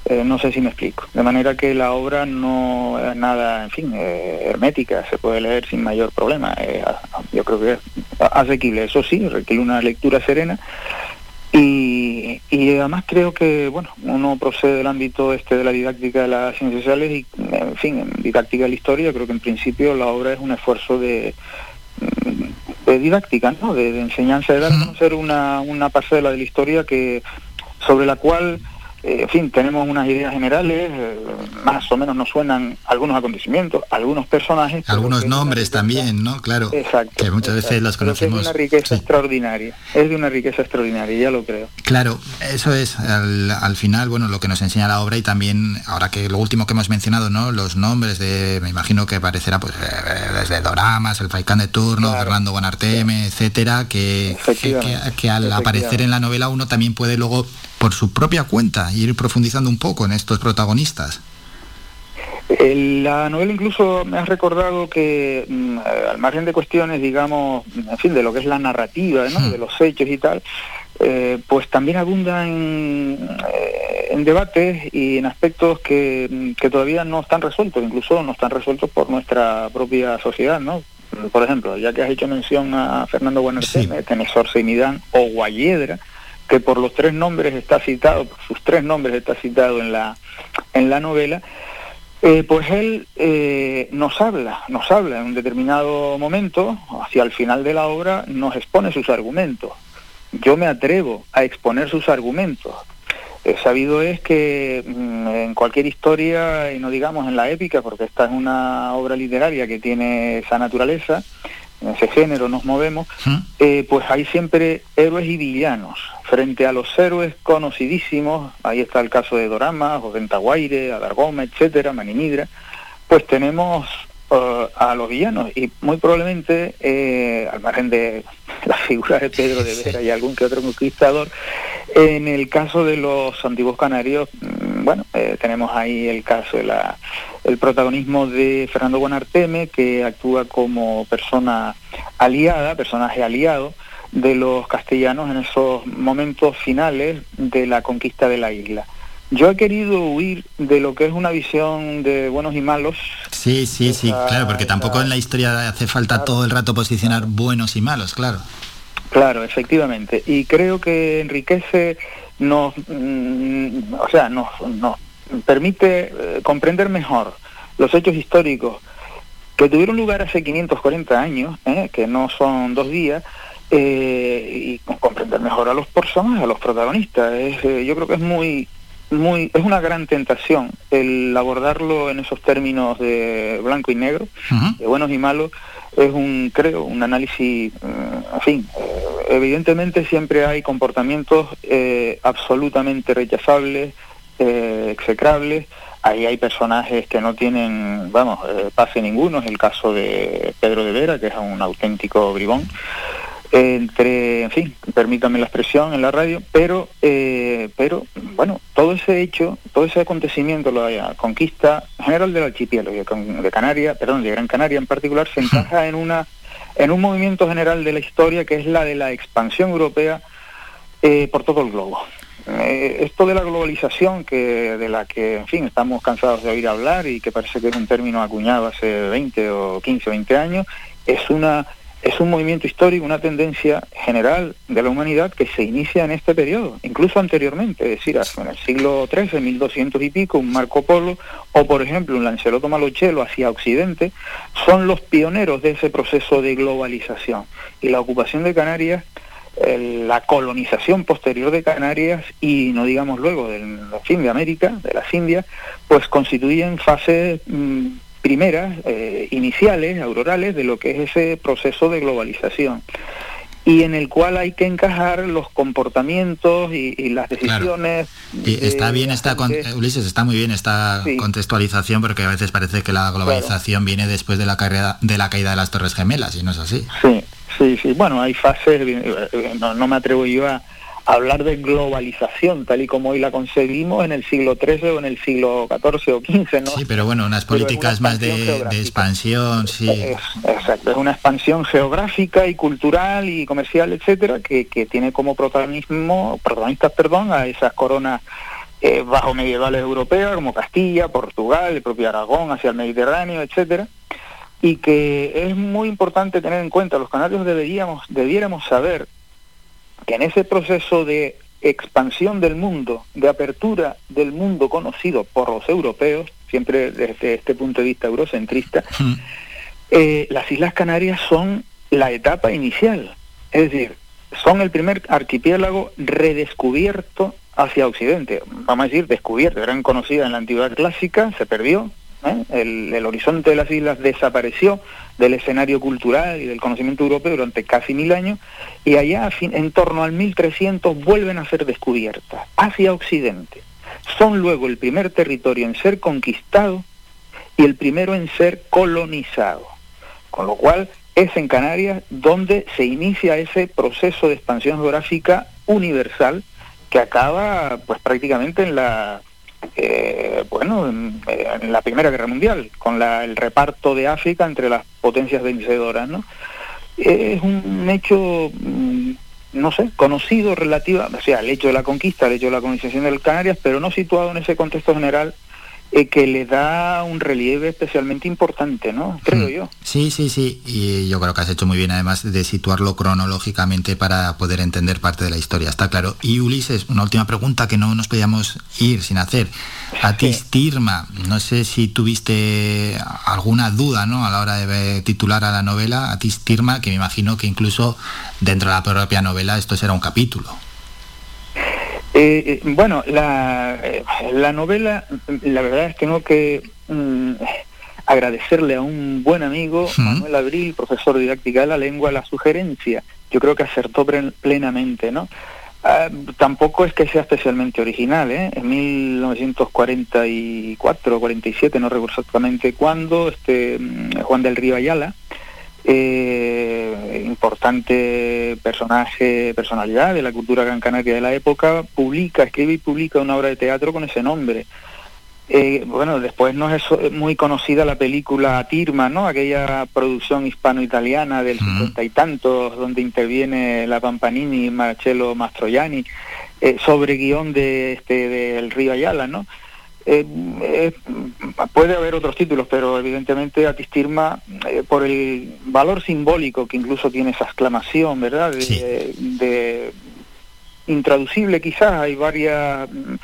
Eh, no sé si me explico. De manera que la obra no es nada en fin eh, hermética se puede leer sin mayor problema. Eh, yo creo que es asequible. Eso sí requiere una lectura serena y, y además creo que bueno uno procede del ámbito este de la didáctica de las ciencias sociales y en fin en didáctica de la historia creo que en principio la obra es un esfuerzo de de didáctica no de, de enseñanza de dar a conocer una una parcela de la historia que sobre la cual eh, en fin, tenemos unas ideas generales, eh, más o menos nos suenan algunos acontecimientos, algunos personajes. Algunos nombres también, ¿no? Claro. Exacto, Que muchas veces los que es de conocemos. una riqueza extraordinaria, es de una riqueza extraordinaria, ya lo creo. Claro, eso es al, al final, bueno, lo que nos enseña la obra y también, ahora que lo último que hemos mencionado, ¿no? Los nombres de, me imagino que aparecerá pues eh, desde Doramas, el Faicán de turno, Fernando Bonarteme, etcétera, que, que, que- que al aparecer en la novela uno también puede luego, por su propia cuenta, ir profundizando un poco en estos protagonistas. La novela incluso me ha recordado que, mm, eh, al margen de cuestiones, digamos, en fin, de lo que es la narrativa, ¿no? de los hechos y tal, eh, pues también abunda en, eh, en debates y en aspectos que, mm, que todavía no están resueltos, incluso no están resueltos por nuestra propia sociedad, ¿no? Por ejemplo, ya que has hecho mención a Fernando Buenarteme, tenés Midán o Guayedra, que por los tres nombres está citado, por sus tres nombres está citado en la, en la novela, eh, pues él eh, nos habla, nos habla en un determinado momento, hacia el final de la obra, nos expone sus argumentos. Yo me atrevo a exponer sus argumentos. Eh, sabido es que mm, en cualquier historia, y no digamos en la épica, porque esta es una obra literaria que tiene esa naturaleza, en ese género nos movemos, eh, pues hay siempre héroes y villanos. Frente a los héroes conocidísimos, ahí está el caso de Dorama, Ventaguaire, Adargoma, etcétera, Maninidra, pues tenemos eh, a los villanos. Y muy probablemente, eh, al margen de la figura de Pedro de Vera y algún que otro conquistador, en el caso de los antiguos canarios, mm, bueno, eh, tenemos ahí el caso de la, el protagonismo de Fernando Buenarteme, que actúa como persona aliada, personaje aliado de los castellanos en esos momentos finales de la conquista de la isla. Yo he querido huir de lo que es una visión de buenos y malos. Sí, sí, sí, Esa- claro, porque tampoco en la historia hace falta todo el rato posicionar buenos y malos, claro. Claro, efectivamente. Y creo que enriquece, nos, mm, o sea, nos, nos permite eh, comprender mejor los hechos históricos que tuvieron lugar hace 540 años, ¿eh? que no son dos días, eh, y comprender mejor a los personajes, a los protagonistas. Es, eh, yo creo que es muy, muy, es una gran tentación el abordarlo en esos términos de blanco y negro, de buenos y malos. Es un, creo, un análisis, en eh, evidentemente siempre hay comportamientos eh, absolutamente rechazables, eh, execrables. Ahí hay personajes que no tienen, vamos, eh, pase ninguno. Es el caso de Pedro de Vera, que es un auténtico bribón. Entre, en fin, permítame la expresión en la radio, pero, eh, pero, bueno, todo ese hecho, todo ese acontecimiento, la conquista general del archipiélago de Canarias, perdón, de Gran Canaria en particular, se encaja en una, en un movimiento general de la historia que es la de la expansión europea eh, por todo el globo. Eh, esto de la globalización, que de la que, en fin, estamos cansados de oír hablar y que parece que es un término acuñado hace 20 o 15 o 20 años, es una es un movimiento histórico, una tendencia general de la humanidad que se inicia en este periodo, incluso anteriormente, es decir, en el siglo XIII, 1200 y pico, un Marco Polo, o por ejemplo un Lancelot Malochelo hacia Occidente, son los pioneros de ese proceso de globalización. Y la ocupación de Canarias la colonización posterior de Canarias y no digamos luego del fin de América, de las Indias, pues constituyen fases mm, primeras, eh, iniciales, aurorales, de lo que es ese proceso de globalización y en el cual hay que encajar los comportamientos y, y las decisiones. Y está bien esta con- Ulises, está muy bien esta Sí. contextualización porque a veces parece que la globalización viene después de la caída de la caída de las Torres Gemelas y no es así. Sí, sí, sí. Bueno, hay fases, eh, eh, no, no me atrevo yo a hablar de globalización tal y como hoy la concebimos en el siglo XIII o en el siglo XIV o XV, ¿no? Sí, pero bueno, unas una políticas más de, expansión de expansión, sí. Exacto, es una expansión geográfica y cultural y comercial, etcétera, que, que tiene como protagonismo, protagonistas, perdón, a esas coronas eh, bajo medievales europeas como Castilla, Portugal, el propio Aragón hacia el Mediterráneo, etcétera, y que es muy importante tener en cuenta, los canarios deberíamos, debiéramos saber que en ese proceso de expansión del mundo, de apertura del mundo conocido por los europeos, siempre desde este punto de vista eurocentrista, eh, las Islas Canarias son la etapa inicial. Es decir, son el primer archipiélago redescubierto hacia Occidente. Vamos a decir, descubierto. Eran conocidas en la antigüedad clásica, se perdió. ¿eh? El, el horizonte de las islas desapareció del escenario cultural y del conocimiento europeo durante casi mil años y allá en torno al 1300 vuelven a ser descubiertas hacia Occidente. Son luego el primer territorio en ser conquistado y el primero en ser colonizado. Con lo cual es en Canarias donde se inicia ese proceso de expansión geográfica universal que acaba pues prácticamente en la eh, bueno, en, la Primera Guerra Mundial, con la- el reparto de África entre las potencias vencedoras, ¿no? Es un hecho, mm, no sé, conocido relativa, o sea, hecho de la conquista, el hecho de la colonización de Canarias, pero no situado en ese contexto general eh, que le da un relieve especialmente importante, ¿no? Creo yo. Sí, sí, sí. Y yo creo que has hecho muy bien además de situarlo cronológicamente para poder entender parte de la historia. Está claro. Y Ulises, una última pregunta que no nos podíamos ir sin hacer. A ti, Tirma, no sé si tuviste alguna duda ¿no? a la hora de titular a la novela. A ti, Tirma, que me imagino que incluso dentro de la propia novela esto será un capítulo. Eh, eh, bueno, la, eh, la novela, la verdad es que tengo que mm, agradecerle a un buen amigo, Manuel Abril, profesor de didáctica de la lengua, la sugerencia. Yo creo que acertó plen- plenamente, ¿no? Ah, tampoco es que sea especialmente original, ¿eh? En 1944 o 47, no recuerdo exactamente cuándo, este, mm, Juan del Río Ayala, eh, importante personaje, personalidad de la cultura gran canaria de la época, publica, escribe y publica una obra de teatro con ese nombre. Eh, bueno, después no es muy conocida la película Tirma, ¿no? Aquella producción hispano-italiana del cincuenta y tantos, donde interviene la Pampanini y Marcello Mastroianni, eh, sobre guion de este del Río Ayala, ¿no? Eh, eh, puede haber otros títulos, pero evidentemente Atistirma, eh, por el valor simbólico que incluso tiene esa exclamación, ¿verdad? De, de intraducible quizás, hay varias mm,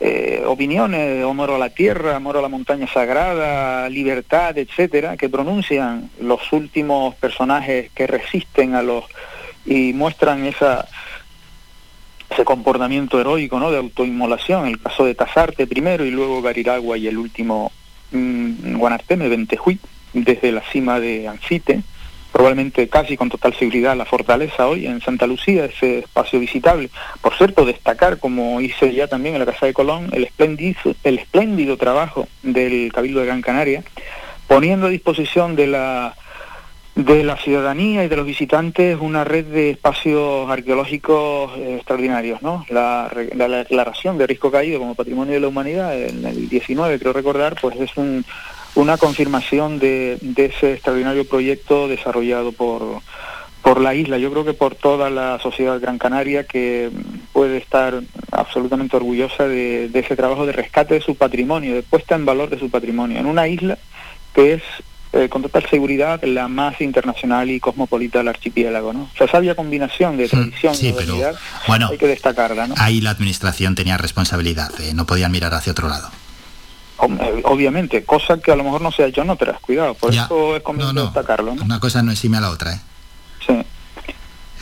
eh, opiniones, amor a la tierra, amor a la montaña sagrada, libertad, etcétera, que pronuncian los últimos personajes que resisten a los y muestran esa ese comportamiento heroico, ¿no? De autoinmolación, el caso de Tasarte primero y luego Gariragua y el último mm, Guanarteme, Ventejuy, desde la cima de Ancite, probablemente casi con total seguridad la fortaleza hoy en Santa Lucía, ese espacio visitable. Por cierto, destacar, como hice ya también en la Casa de Colón, el el espléndido trabajo del Cabildo de Gran Canaria, poniendo a disposición de la de la ciudadanía y de los visitantes una red de espacios arqueológicos eh, extraordinarios, ¿no? La, la- la declaración de Risco Caído como Patrimonio de la Humanidad en el 19, creo recordar, pues es un- una confirmación de, ese extraordinario proyecto desarrollado por, por la isla, yo creo que por toda la sociedad gran canaria que puede estar absolutamente orgullosa de ese trabajo de rescate de su patrimonio, de puesta en valor de su patrimonio, en una isla que es eh, con total seguridad la más internacional y cosmopolita del archipiélago, ¿no? Esa sabia combinación de tradición sí, y modernidad bueno, hay que destacarla, ¿no? Ahí la administración tenía responsabilidad, eh, no podían mirar hacia otro lado. Eh, Obviamente, cosa que a lo mejor no se ha hecho en otras, cuidado, por Ya. eso es conveniente destacarlo, ¿no? Una cosa no exime a la otra, ¿eh?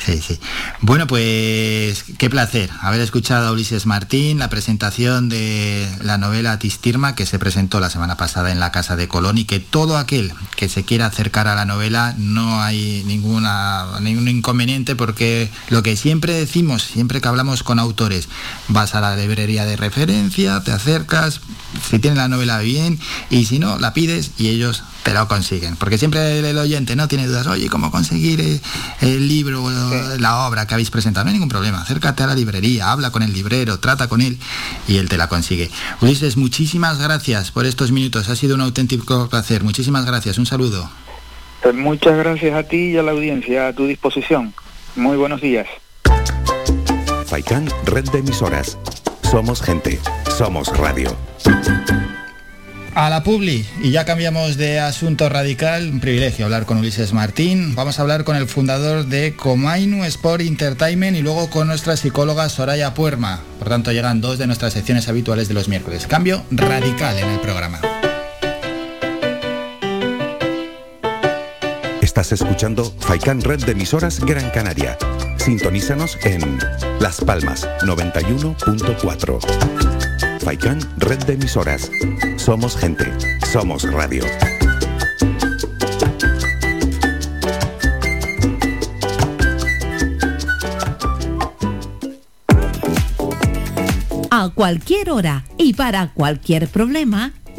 Sí. Sí. Bueno, pues qué placer haber escuchado a Ulises Martín, la presentación de la novela Tistirma que se presentó la semana pasada en la Casa de Colón y que todo aquel que se quiera acercar a la novela no hay ninguna, ningún inconveniente porque lo que siempre decimos, siempre que hablamos con autores, vas a la librería de referencia, te acercas, si tienes la novela bien y si no, la pides y ellos te lo consiguen. Porque siempre el oyente no tiene dudas, oye, ¿cómo conseguir el libro la obra que habéis presentado? No hay ningún problema, acércate a la librería, habla con el librero, trata con él y él te la consigue. Ulises, muchísimas gracias por estos minutos, ha sido un auténtico placer. Muchísimas gracias, un saludo. Pues muchas gracias a ti y a la audiencia, a tu disposición. Muy buenos días. Faikán, red de emisoras. Somos gente, somos radio. A la Publi, y ya cambiamos de asunto radical, un privilegio hablar con Ulises Martín. Vamos a hablar con el fundador de Comainu Sport Entertainment y luego con nuestra psicóloga Soraya Puerma. Por tanto, llegan dos de nuestras secciones habituales de los miércoles. Cambio radical en el programa. Estás escuchando Faikán Red de Emisoras Gran Canaria. Sintonízanos en Las Palmas 91.4. Faikán Red de Emisoras. Somos gente, somos radio. A cualquier hora y para cualquier problema,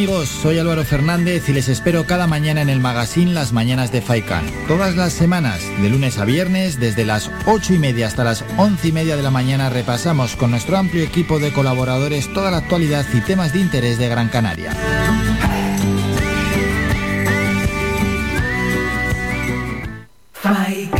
Amigos, soy Álvaro Fernández y les espero cada mañana en el magazine Las Mañanas de Faikan. Todas las semanas, de lunes a viernes, desde las 8 y media hasta las 11 y media de la mañana, repasamos con nuestro amplio equipo de colaboradores toda la actualidad y temas de interés de Gran Canaria. Faikan,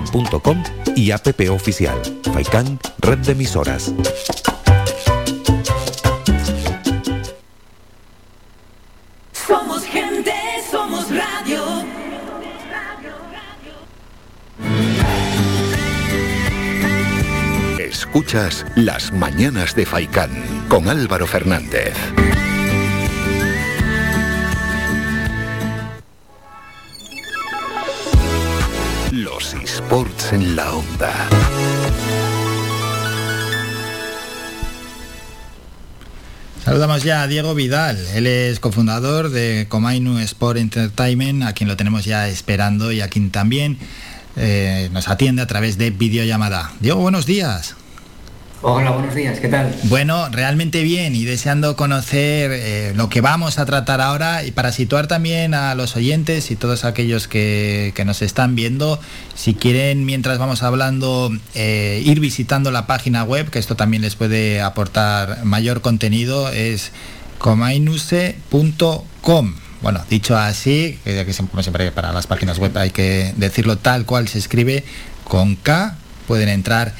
www.radiofaikan.com y app oficial Faikan Red de Emisoras. Somos gente, somos radio. Escuchas Las Mañanas de Faicán con Álvaro Fernández. Los esports en la onda. Saludamos ya a Diego Vidal, él es cofundador de Comainu Sport Entertainment, a quien lo tenemos ya esperando y a quien también eh, nos atiende a través de videollamada. Diego, buenos días. Hola, buenos días, ¿qué tal? Bueno, realmente bien y deseando conocer eh, lo que vamos a tratar ahora y para situar también a los oyentes y todos aquellos que, que nos están viendo, si quieren mientras vamos hablando eh, ir visitando la página web, que esto también les puede aportar mayor contenido, es comainuse.com. Bueno, dicho así, como siempre para las páginas web hay que decirlo tal cual se escribe con K, pueden entrar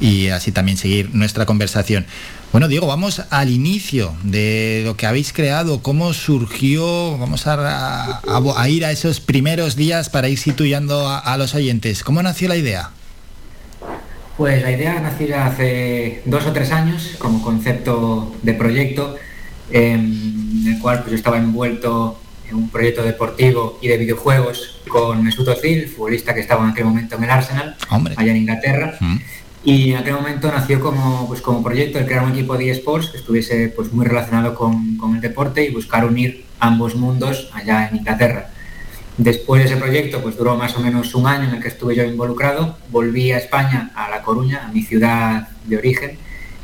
y así también seguir nuestra conversación. Bueno, Diego, vamos al inicio de lo que habéis creado, cómo surgió, vamos a, a- a ir a esos primeros días para ir situando a, a los oyentes. ¿Cómo nació la idea? Pues la idea nació hace dos o tres años como concepto de proyecto em, en el cual pues, yo estaba envuelto en un proyecto deportivo y de videojuegos con Mesut Özil, futbolista que estaba en aquel momento en el Arsenal, allá en Inglaterra. Y en aquel momento nació como, pues, como proyecto el crear un equipo de eSports que estuviese pues, muy relacionado con, con el deporte y buscar unir ambos mundos allá en Inglaterra. Después de ese proyecto, pues duró más o menos un año en el que estuve yo involucrado. Volví a España, a La Coruña, a mi ciudad de origen,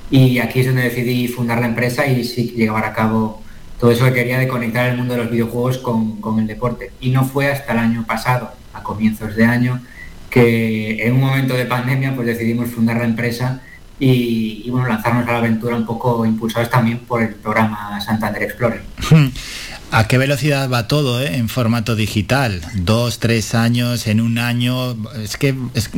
y aquí es donde decidí fundar la empresa y llevar a cabo todo eso que quería de conectar el mundo de los videojuegos con, con el deporte. Y no fue hasta el año pasado, a comienzos de año, que en un momento de pandemia pues decidimos fundar la empresa y, bueno, lanzarnos a la aventura un poco impulsados también por el programa Santander Explorer. ¿A qué velocidad va todo eh, en formato digital? Dos, tres años, en un año. Es que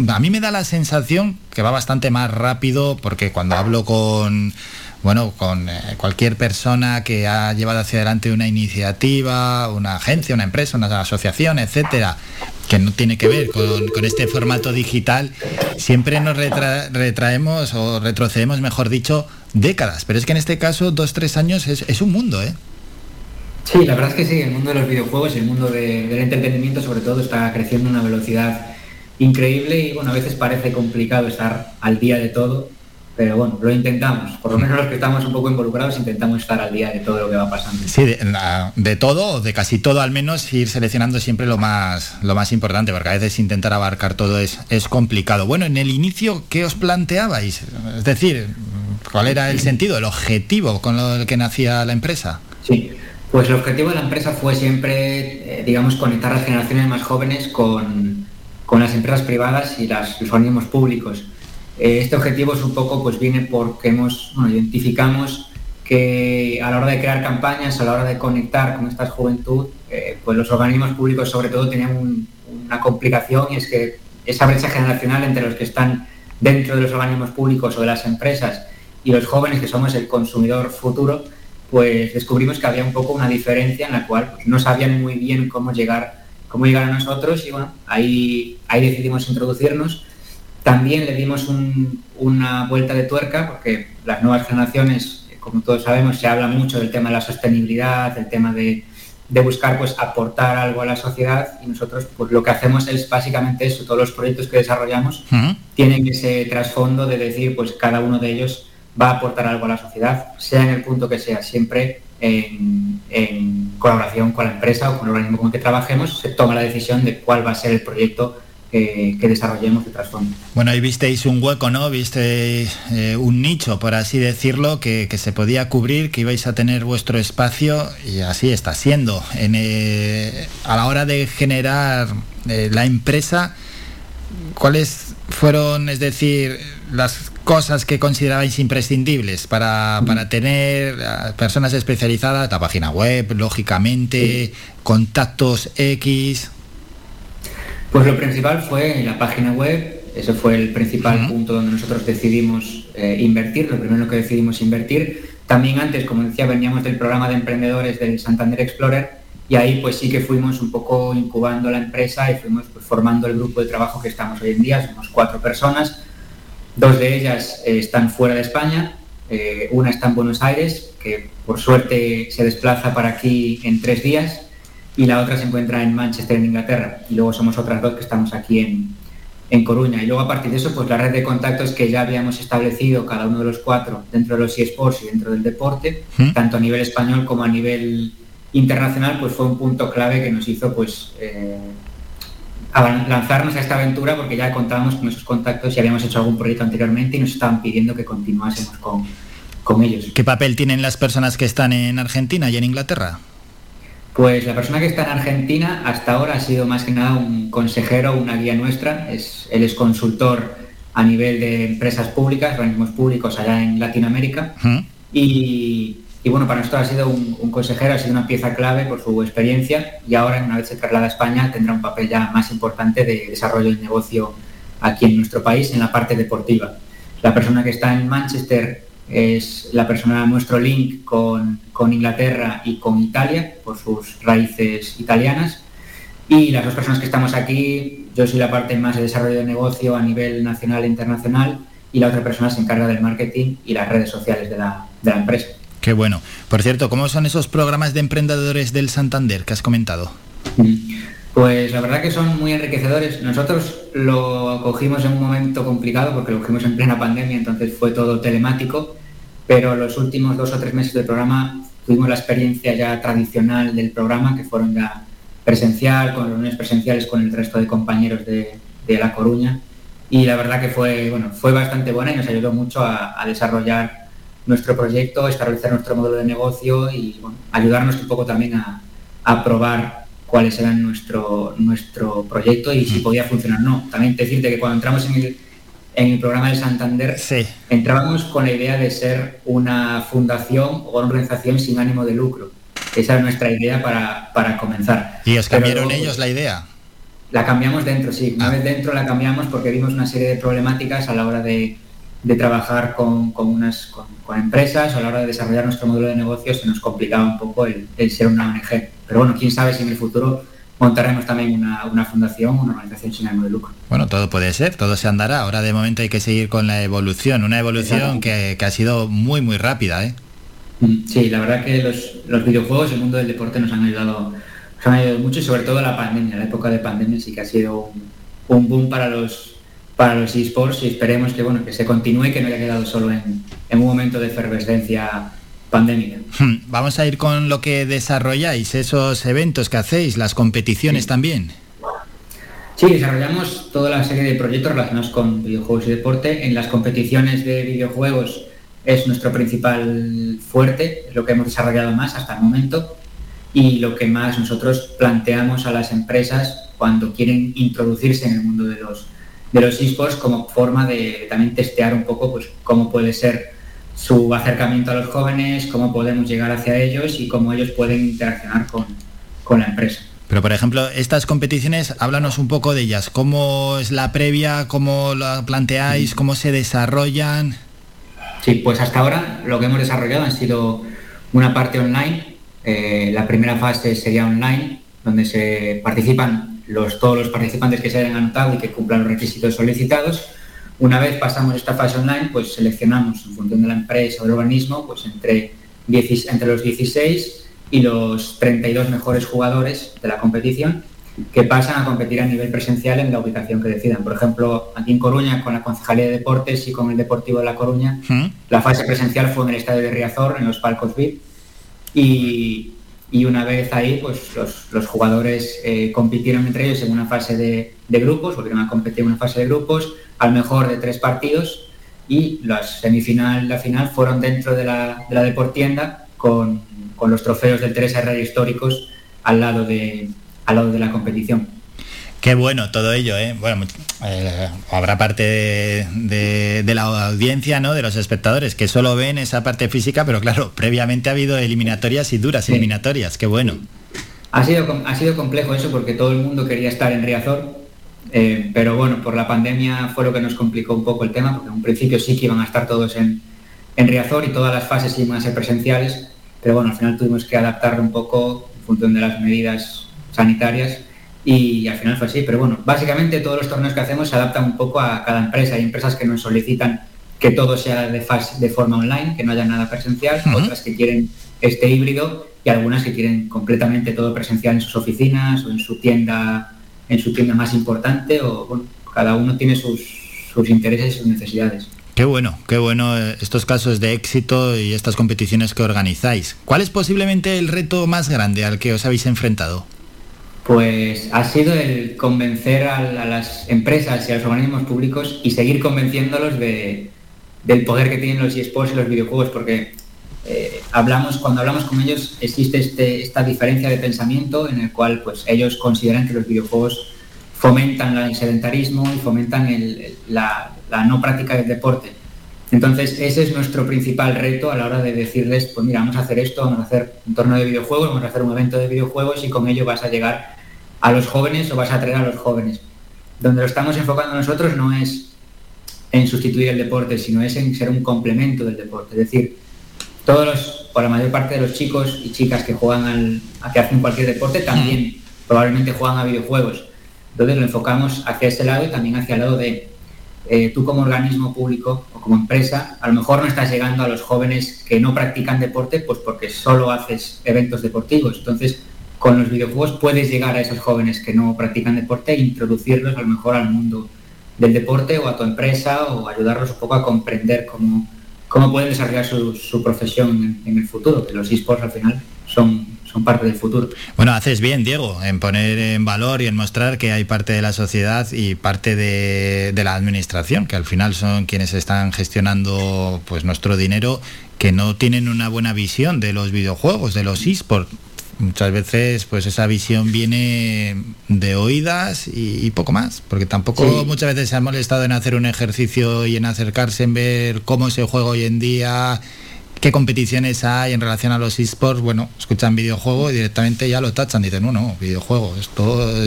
a mí me da la sensación que va bastante más rápido porque cuando hablo con bueno, con eh, cualquier persona que ha llevado hacia adelante una iniciativa, una agencia, una empresa, una asociación, etcétera, que no tiene que ver con, este formato digital, siempre nos retra- retraemos o retrocedemos, mejor dicho, décadas. Pero es que en este caso, dos, tres años es, es un mundo, ¿eh? Sí, la verdad es que sí, el mundo de los videojuegos y el mundo de- del entretenimiento sobre todo está creciendo a una velocidad increíble y bueno, a veces parece complicado estar al día de todo, pero bueno, lo intentamos, por lo menos los que estamos un poco involucrados intentamos estar al día de todo lo que va pasando. Sí, de, la- de todo, o de casi todo al menos, ir seleccionando siempre lo más, lo más importante, porque a veces intentar abarcar todo es, es complicado. Bueno, en el inicio, ¿qué os planteabais? Es decir, ¿cuál era el sentido, el objetivo con lo el que nacía la empresa? Sí, pues el objetivo de la empresa fue siempre, eh, digamos, conectar las generaciones más jóvenes con, con las empresas privadas y las, los organismos públicos. Eh, este objetivo es un poco, pues viene porque hemos, identificamos que a la hora de crear campañas, a la hora de conectar con esta juventud, eh, pues los organismos públicos sobre todo tenían un- una complicación y es que esa brecha generacional entre los que están dentro de los organismos públicos o de las empresas y los jóvenes que somos el consumidor futuro, pues descubrimos que había un poco una diferencia en la cual pues, no sabían muy bien cómo llegar, cómo llegar a nosotros y bueno, ahí, ahí decidimos introducirnos. También le dimos un- una vuelta de tuerca porque las nuevas generaciones, como todos sabemos, se habla mucho del tema de la sostenibilidad, del tema de, de buscar pues aportar algo a la sociedad y nosotros pues lo que hacemos es básicamente eso, todos los proyectos que desarrollamos tienen ese trasfondo de decir, pues cada uno de ellos va a aportar algo a la sociedad, sea en el punto que sea, siempre en, en colaboración con la empresa o con el organismo con el que trabajemos, se toma la decisión de cuál va a ser el proyecto que, que desarrollemos de trasfondo. Bueno, ahí visteis un hueco, ¿no? Visteis eh, un nicho, por así decirlo, que, que se podía cubrir, que ibais a tener vuestro espacio y así está siendo. En, eh, a la hora de generar eh, la empresa, ¿cuáles fueron, es decir, las cosas que considerabais imprescindibles para, para tener a personas especializadas? La página web, lógicamente, contactos X. Pues lo principal fue la página web, ese fue el principal punto donde nosotros decidimos eh, invertir, lo primero que decidimos invertir. También antes, como decía, veníamos del programa de emprendedores del Santander Explorer y ahí pues sí que fuimos un poco incubando la empresa y fuimos pues, formando el grupo de trabajo que estamos hoy en día, somos cuatro personas, dos de ellas eh, están fuera de España, eh, una está en Buenos Aires, que por suerte se desplaza para aquí en tres días, y la otra se encuentra en Manchester, en Inglaterra. Y luego somos otras dos que estamos aquí en, en Coruña. Y luego a partir de eso, pues la red de contactos que ya habíamos establecido cada uno de los cuatro dentro de los eSports y dentro del deporte, tanto a nivel español como a nivel internacional, pues fue un punto clave que nos hizo pues eh, lanzarnos a esta aventura porque ya contábamos con esos contactos y habíamos hecho algún proyecto anteriormente y nos estaban pidiendo que continuásemos con, con ellos. ¿Qué papel tienen las personas que están en Argentina y en Inglaterra? Pues la persona que está en Argentina hasta ahora ha sido más que nada un consejero, una guía nuestra. Es, él es consultor a nivel de empresas públicas, organismos públicos allá en Latinoamérica. Y, y bueno, para nosotros ha sido un, un consejero, ha sido una pieza clave por su experiencia y ahora, una vez se traslada a España, tendrá un papel ya más importante de desarrollo de negocio aquí en nuestro país en la parte deportiva. La persona que está en Manchester es la persona, nuestro link con, con Inglaterra y con Italia por sus raíces italianas. Y las dos personas que estamos aquí, yo soy la parte más de desarrollo de negocio a nivel nacional e internacional y la otra persona se encarga del marketing y las redes sociales de la, de la empresa. Qué bueno. Por cierto, ¿cómo son esos programas de emprendedores del Santander que has comentado? Pues la verdad que son muy enriquecedores. Nosotros lo cogimos en un momento complicado porque lo cogimos en plena pandemia, entonces fue todo telemático, pero los últimos dos o tres meses del programa tuvimos la experiencia ya tradicional del programa, que fueron ya presencial, con reuniones presenciales con el resto de compañeros de, de La Coruña. Y la verdad que fue, bueno, fue bastante buena y nos ayudó mucho a, desarrollar nuestro proyecto, establecer nuestro modelo de negocio y ayudarnos un poco también a, a probar cuáles eran nuestro, nuestro proyecto y si podía funcionar o no. También decirte que cuando entramos en el, en el programa de Santander, entrábamos con la idea de ser una fundación o una organización sin ánimo de lucro. Esa es nuestra idea para, para comenzar. ¿Y os cambiaron luego, ellos la idea? La cambiamos dentro, sí. Una vez dentro la cambiamos porque vimos una serie de problemáticas a la hora de, de trabajar con, con unas, con, con empresas o a la hora de desarrollar nuestro modelo de negocio se nos complicaba un poco el, el ser una ONG. Pero bueno, quién sabe si en el futuro montaremos también una, una fundación, una organización sin ánimo de lucro. Bueno, todo puede ser, todo se andará. Ahora de momento hay que seguir con la evolución, una evolución que, que ha sido muy, muy rápida, ¿eh? Mm, Sí, la verdad que los, los videojuegos, el mundo del deporte nos han ayudado, nos han ayudado mucho y sobre todo la pandemia, la época de pandemia sí que ha sido un, un boom para los para los esports y esperemos que bueno que se continúe que no haya quedado solo en, en un momento de efervescencia pandémica. Hmm, Vamos a ir con lo que desarrolláis, esos eventos que hacéis, las competiciones también. Sí, desarrollamos toda la serie de proyectos relacionados con videojuegos y deporte. En las competiciones de videojuegos es nuestro principal fuerte, es lo que hemos desarrollado más hasta el momento y lo que más nosotros planteamos a las empresas cuando quieren introducirse en el mundo de los de los esports como forma de también testear un poco pues cómo puede ser su acercamiento a los jóvenes, cómo podemos llegar hacia ellos y cómo ellos pueden interaccionar con, con la empresa. Pero por ejemplo, estas competiciones, háblanos un poco de ellas. ¿Cómo es la previa? ¿Cómo la planteáis? ¿Cómo se desarrollan? Sí, pues hasta ahora lo que hemos desarrollado han sido una parte online. Eh, la primera fase sería online, donde se participan los, todos los participantes que se hayan anotado y que cumplan los requisitos solicitados. Una vez pasamos esta fase online, pues seleccionamos en función de la empresa o del organismo, pues entre, 10 entre los 16 y los 32 mejores jugadores de la competición que pasan a competir a nivel presencial en la ubicación que decidan. Por ejemplo, aquí en Coruña, con la Concejalía de Deportes y con el Deportivo de La Coruña, la fase presencial fue en el Estadio de Riazor, en los palcos VIP, y, y una vez ahí, pues los, los jugadores eh, compitieron entre ellos en una fase de, de grupos, volvieron a competir en una fase de grupos, al mejor de tres partidos, y la semifinal la final fueron dentro de la, de la Deportienda con, con los trofeos del Teresa Herrera históricos al lado de, al lado de la competición. Qué bueno todo ello, ¿eh? Bueno, eh, habrá parte de, de- de la audiencia, ¿no? De los espectadores que solo ven esa parte física, pero claro, previamente ha habido eliminatorias y duras eliminatorias. Qué bueno. Ha sido, ha sido complejo eso porque todo el mundo quería estar en Riazor, eh, pero bueno, por la pandemia fue lo que nos complicó un poco el tema, porque en un principio sí que iban a estar todos en, en Riazor y todas las fases iban a ser presenciales, pero bueno, al final tuvimos que adaptarlo un poco en función de las medidas sanitarias y al final fue así, pero bueno, básicamente todos los torneos que hacemos se adaptan un poco a cada empresa. Hay empresas que nos solicitan que todo sea de, fase, de forma online, que no haya nada presencial, otras que quieren este híbrido y algunas que quieren completamente todo presencial en sus oficinas o en su tienda, en su tienda más importante o bueno, cada uno tiene sus, sus intereses y sus necesidades. Qué bueno, qué bueno eh, estos casos de éxito y estas competiciones que organizáis. ¿Cuál es posiblemente el reto más grande al que os habéis enfrentado? Pues ha sido el convencer a, a las empresas y a los organismos públicos y seguir convenciéndolos de, del poder que tienen los eSports y los videojuegos, porque eh, hablamos, cuando hablamos con ellos existe este- esta diferencia de pensamiento en el cual pues, ellos consideran que los videojuegos fomentan el sedentarismo y fomentan la, la no práctica del deporte. Entonces, ese es nuestro principal reto a la hora de decirles, pues mira, vamos a hacer esto, vamos a hacer un torneo de videojuegos, vamos a hacer un evento de videojuegos y con ello vas a llegar a los jóvenes o vas a atraer a los jóvenes. Donde lo estamos enfocando nosotros no es en sustituir el deporte, sino es en ser un complemento del deporte. Es decir, todos los, o la mayor parte de los chicos y chicas que juegan al, a que hacen cualquier deporte también probablemente juegan a videojuegos. Entonces lo enfocamos hacia ese lado y también hacia el lado de eh, tú como organismo público o como empresa, a lo mejor no estás llegando a los jóvenes que no practican deporte, pues porque solo haces eventos deportivos. Entonces, con los videojuegos puedes llegar a esos jóvenes que no practican deporte e introducirlos a lo mejor al mundo del deporte o a tu empresa o ayudarlos un poco a comprender cómo, cómo pueden desarrollar su, profesión en, el futuro, que los esports al final son, son parte del futuro. Bueno, haces bien, Diego, en poner en valor y en mostrar que hay parte de la sociedad y parte de, de la administración, que al final son quienes están gestionando pues nuestro dinero, que no tienen una buena visión de los videojuegos, de los esports. Muchas veces pues esa visión viene de oídas y, y poco más, porque tampoco Sí. muchas veces se han molestado en hacer un ejercicio y en acercarse, en ver cómo se juega hoy en día, qué competiciones hay en relación a los esports. Bueno, escuchan videojuego y directamente ya lo tachan, dicen, no, no, videojuego, es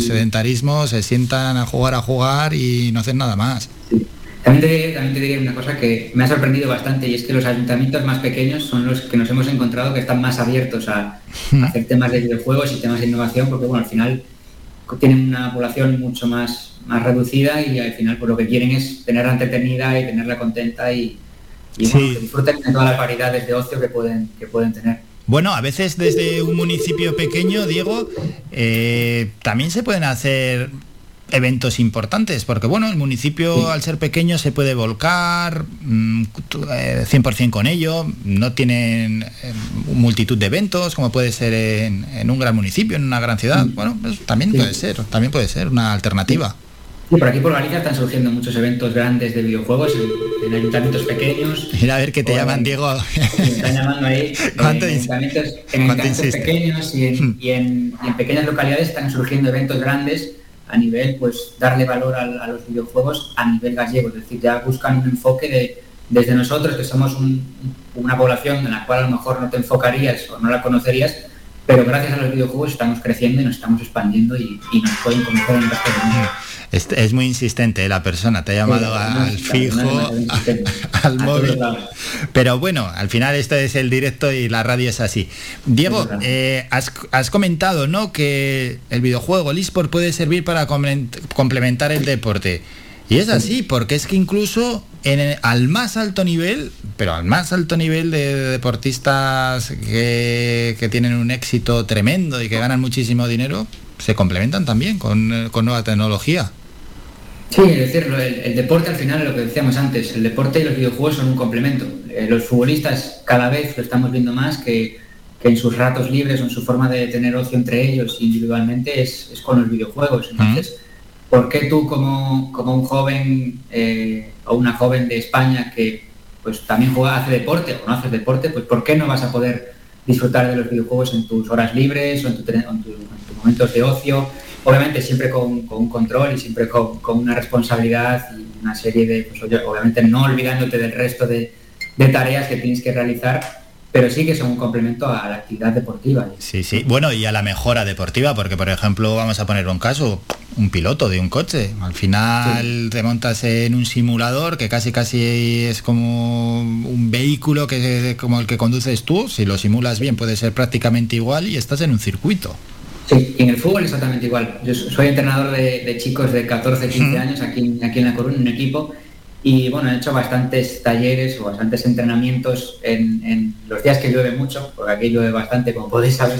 sedentarismo, se sientan a jugar, a jugar y no hacen nada más. También te, diré- también te diré una cosa que me ha sorprendido bastante y es que los ayuntamientos más pequeños son los que nos hemos encontrado que están más abiertos a, a hacer temas de videojuegos y temas de innovación porque bueno, al final tienen una población mucho más, más reducida y al final pues, lo que quieren es tenerla entretenida y tenerla contenta y, y bueno, que disfruten de todas las variedades de ocio que pueden, que pueden tener. Bueno, a veces desde un municipio pequeño, Diego, eh, también se pueden hacer eventos importantes, porque bueno, el municipio al ser pequeño se puede volcar mm, tu- eh, 100% con ello, no tienen eh, multitud de eventos como puede ser en, en un gran municipio, en una gran ciudad. Bueno, pues también Sí. puede ser, también puede ser una alternativa. Y por aquí por Galicia están surgiendo muchos eventos grandes de videojuegos en, en ayuntamientos pequeños. Mira a ver que te llaman, en- Diego. Me están llamando ahí ¿Cuánto en ayuntamientos, en ayuntamientos pequeños y en pequeñas localidades están surgiendo eventos grandes a nivel, pues, darle valor al- a, los videojuegos a nivel gallego, es decir, ya buscan un enfoque de, desde nosotros, que somos un- una población en la cual a lo mejor no te enfocarías o no la conocerías, pero gracias a los videojuegos estamos creciendo y nos estamos expandiendo y, y nos pueden conocer en el resto del mundo. Es, es muy insistente eh, la persona, te ha llamado al fijo, al móvil. Pero bueno, al final esto es el directo y la radio es así. Diego, eh, has, has comentado ¿no? que el videojuego, el eSport, puede servir para complementar el deporte. Y es así, porque es que incluso en el- al más alto nivel, pero al más alto nivel de deportistas que, que tienen un éxito tremendo y que ganan muchísimo dinero, se complementan también con, eh, con nueva tecnología. Sí, es decir, el, el deporte al final, lo que decíamos antes, el deporte y los videojuegos son un complemento. Eh, los futbolistas cada vez lo estamos viendo más que, que en sus ratos libres o en su forma de tener ocio entre ellos individualmente es, es con los videojuegos. Entonces, ¿por qué tú como, como un joven eh, o una joven de España que pues también juega, hace deporte o no haces deporte, pues ¿por qué no vas a poder disfrutar de los videojuegos en tus horas libres o en, tus momentos de ocio? Obviamente siempre con, con un control y siempre con, con una responsabilidad y una serie de, pues, obviamente no olvidándote del resto de, de tareas que tienes que realizar, pero sí que son un complemento a la actividad deportiva. Sí, sí. Bueno, y a la mejora deportiva, porque por ejemplo, vamos a poner un caso, un piloto de un coche. Al final te montas en un simulador que casi casi es como un vehículo que como el que conduces tú. Si lo simulas bien puede ser prácticamente igual y estás en un circuito. Sí, y en el fútbol exactamente igual. Yo so- soy entrenador de, de chicos de 14, 15 años aquí, en- aquí en La Coruña, en un equipo, y bueno, he hecho bastantes talleres o bastantes entrenamientos en, en los días que llueve mucho, porque aquí llueve bastante, como podéis saber.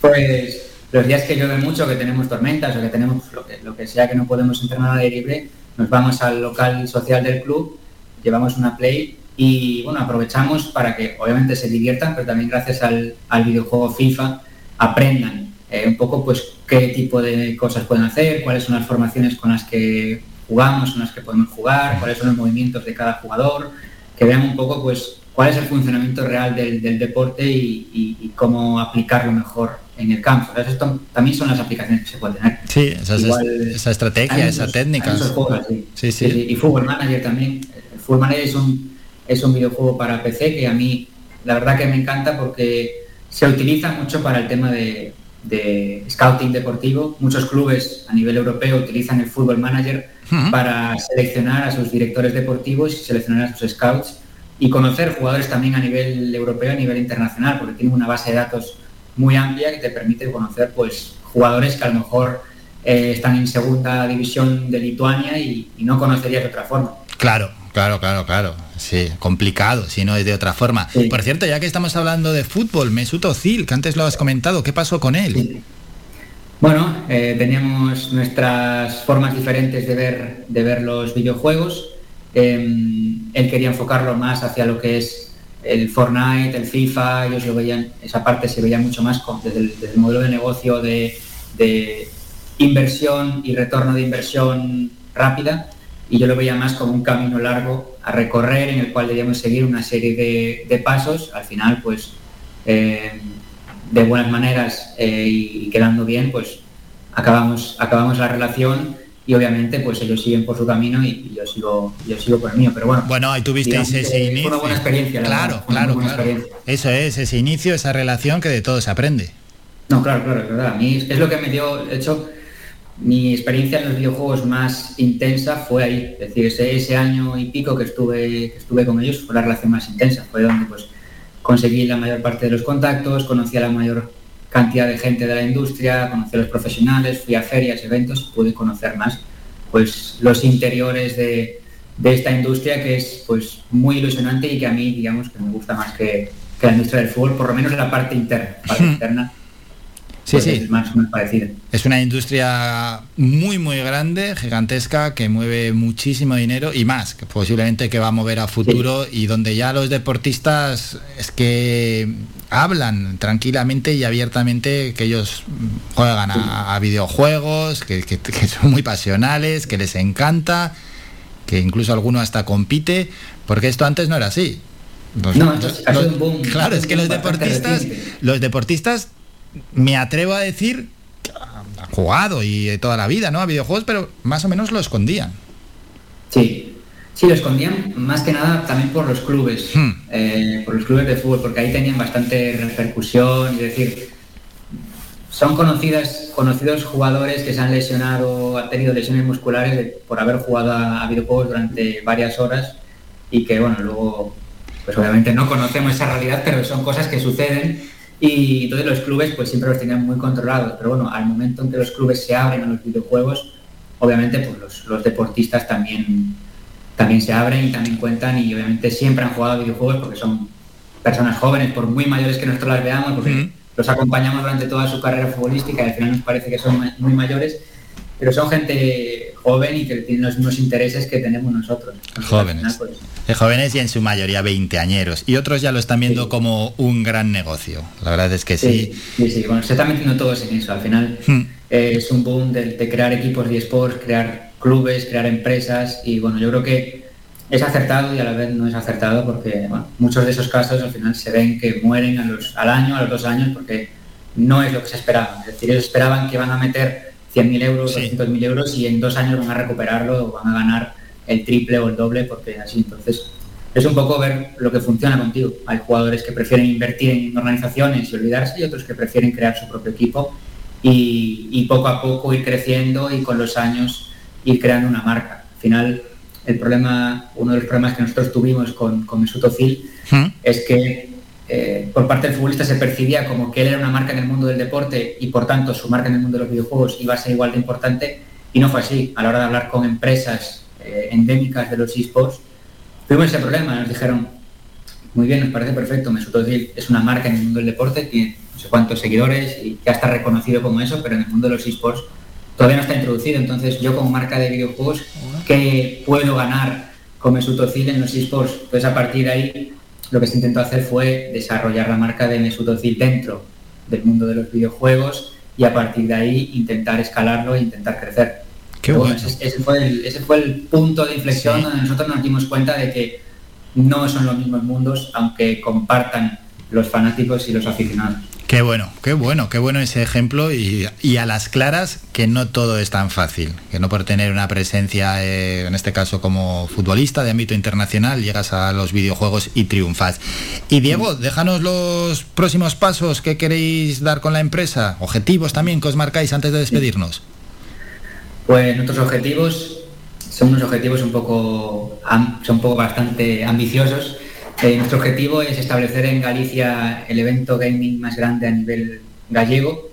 Pues los días que llueve mucho, que tenemos tormentas o que tenemos lo que, lo que sea que no podemos entrenar al aire libre, nos vamos al local social del club, llevamos una play y bueno, aprovechamos para que obviamente se diviertan, pero también gracias al, al videojuego FIFA aprendan eh, un poco pues qué tipo de cosas pueden hacer, cuáles son las formaciones con las que jugamos, con las que podemos jugar, cuáles son los movimientos de cada jugador, que vean un poco pues cuál es el funcionamiento real del, del deporte y, y- y cómo aplicarlo mejor en el campo. Entonces, esto también son las aplicaciones que se pueden tener. Sí, esa, es- esa estrategia, esa técnica. juegos. Sí, sí. Sí, sí, Y Football Manager también. El Football Manager es un, es un videojuego para PC que a mí la verdad que me encanta porque se utiliza mucho para el tema de, de scouting deportivo. Muchos clubes a nivel europeo utilizan el Football Manager Para seleccionar a sus directores deportivos y seleccionar a sus scouts y conocer jugadores también a nivel europeo, a nivel internacional, porque tienen una base de datos muy amplia que te permite conocer pues jugadores que a lo mejor eh, están en segunda división de Lituania y, y no conocerías de otra forma. Claro, claro, claro, claro. Sí, complicado, si no es de otra forma. Por cierto, ya que estamos hablando de fútbol, Mesut Özil, que antes lo has comentado, ¿qué pasó con él? Bueno, eh, teníamos nuestras formas diferentes de ver, de ver los videojuegos. Eh, él quería enfocarlo más hacia lo que es el Fortnite, el FIFA, ellos lo veían, esa parte se veía mucho más desde, el, modelo de negocio de, inversión y retorno de inversión rápida y yo lo veía más como un camino largo a recorrer en el cual debíamos seguir una serie de, pasos. Al final, pues, eh, de buenas maneras eh, y quedando bien, pues acabamos, acabamos la relación y obviamente pues ellos siguen por su camino y, y yo sigo yo sigo por el mío pero bueno Bueno, ahí tuvisteis digamos ese inicio. fue una buena experiencia la Claro, verdad, claro, buena claro. experiencia. Eso es, ese inicio, esa relación que de todo se aprende. No, claro, claro, es verdad. A mí es, es lo que me dio, de hecho, mi experiencia en los videojuegos más intensa fue ahí. Es decir, ese, ese año y pico que estuve, que estuve con ellos fue la relación más intensa. Fue donde pues conseguí la mayor parte de los contactos, conocí a la mayor cantidad de gente de la industria, conocí a los profesionales, fui a ferias, eventos, pude conocer más pues los interiores de, de esta industria que es pues muy ilusionante y que a mí digamos que me gusta más que, que la industria del fútbol, por lo menos la parte interna. La parte interna Sí, pues sí. es más. Es una industria muy, muy grande, gigantesca, que mueve muchísimo dinero y más, que posiblemente que va a mover a futuro y donde ya los deportistas es que hablan tranquilamente y abiertamente que ellos juegan a, a videojuegos, que, que- que son muy pasionales, que les encanta, que incluso alguno hasta compite, porque esto antes no era así. Los- No, los- un boom, claro, es que los deportistas, los deportistas, me atrevo a decir, han jugado y de toda la vida, ¿no? A videojuegos, pero más o menos lo escondían. Sí, sí, lo escondían más que nada también por los clubes, Hmm. eh, por los clubes de fútbol, porque ahí tenían bastante repercusión, es decir, son conocidas, conocidos jugadores que se han lesionado, han tenido lesiones musculares de- por haber jugado a, a videojuegos durante varias horas y que, bueno, luego, pues obviamente no conocemos esa realidad, pero son cosas que suceden y entonces los clubes pues siempre los tenían muy controlados, pero bueno, al momento en que los clubes se abren a los videojuegos, obviamente pues los, los deportistas también, también se abren y también cuentan y obviamente siempre han jugado a videojuegos porque son personas jóvenes, por muy mayores que nosotros las veamos, porque los acompañamos durante toda su carrera futbolística y al final nos parece que son muy mayores, pero son gente joven y que tienen los mismos intereses que tenemos nosotros. Jóvenes. final, pues, De jóvenes y en su mayoría veinteañeros. Y otros ya lo están viendo como un gran negocio. La verdad es que sí. Sí, sí, sí, bueno, se está metiendo todos en eso. Al final Hmm. eh, es un boom de, de crear equipos de esports, crear clubes, crear empresas y bueno, yo creo que es acertado y a la vez no es acertado porque bueno, muchos de esos casos al final se ven que mueren a los, al año, a los dos años porque no es lo que se esperaba. Es decir, ellos esperaban que van a meter 100.000 euros, 200.000 euros y en dos años van a recuperarlo o van a ganar el triple o el doble porque así entonces es un poco ver lo que funciona contigo. Hay jugadores que prefieren invertir en organizaciones y olvidarse y otros que prefieren crear su propio equipo y, y poco a poco ir creciendo y con los años ir creando una marca. Al final, el problema, uno de los problemas que nosotros tuvimos con, con Mesut Özil es que eh, por parte del futbolista se percibía como que él era una marca en el mundo del deporte y por tanto su marca en el mundo de los videojuegos iba a ser igual de importante y no fue así. A la hora de hablar con empresas eh, endémicas de los esports, tuvimos ese problema. Nos dijeron, muy bien, nos parece perfecto, Mesut Özil es una marca en el mundo del deporte, tiene no sé cuántos seguidores y ya está reconocido como eso, pero en el mundo de los esports todavía no está introducido. Entonces yo como marca de videojuegos, ¿qué puedo ganar con Mesut Özil en los esports? Pues a partir de ahí lo que se intentó hacer fue desarrollar la marca de Mesut Özil dentro del mundo de los videojuegos y a partir de ahí intentar escalarlo e intentar crecer. Qué bueno. ese, ese fue el, ese fue el punto de inflexión donde nosotros nos dimos cuenta de que no son los mismos mundos, aunque compartan los fanáticos y los aficionados. Qué bueno, qué bueno, qué bueno ese ejemplo y, y a las claras que no todo es tan fácil, que no por tener una presencia, eh, en este caso como futbolista de ámbito internacional, llegas a los videojuegos y triunfas. Y Diego, déjanos los próximos pasos que queréis dar con la empresa, objetivos también que os marcáis antes de despedirnos. Pues nuestros objetivos son unos objetivos un poco, son un poco bastante ambiciosos. Eh, nuestro objetivo es establecer en Galicia el evento gaming más grande a nivel gallego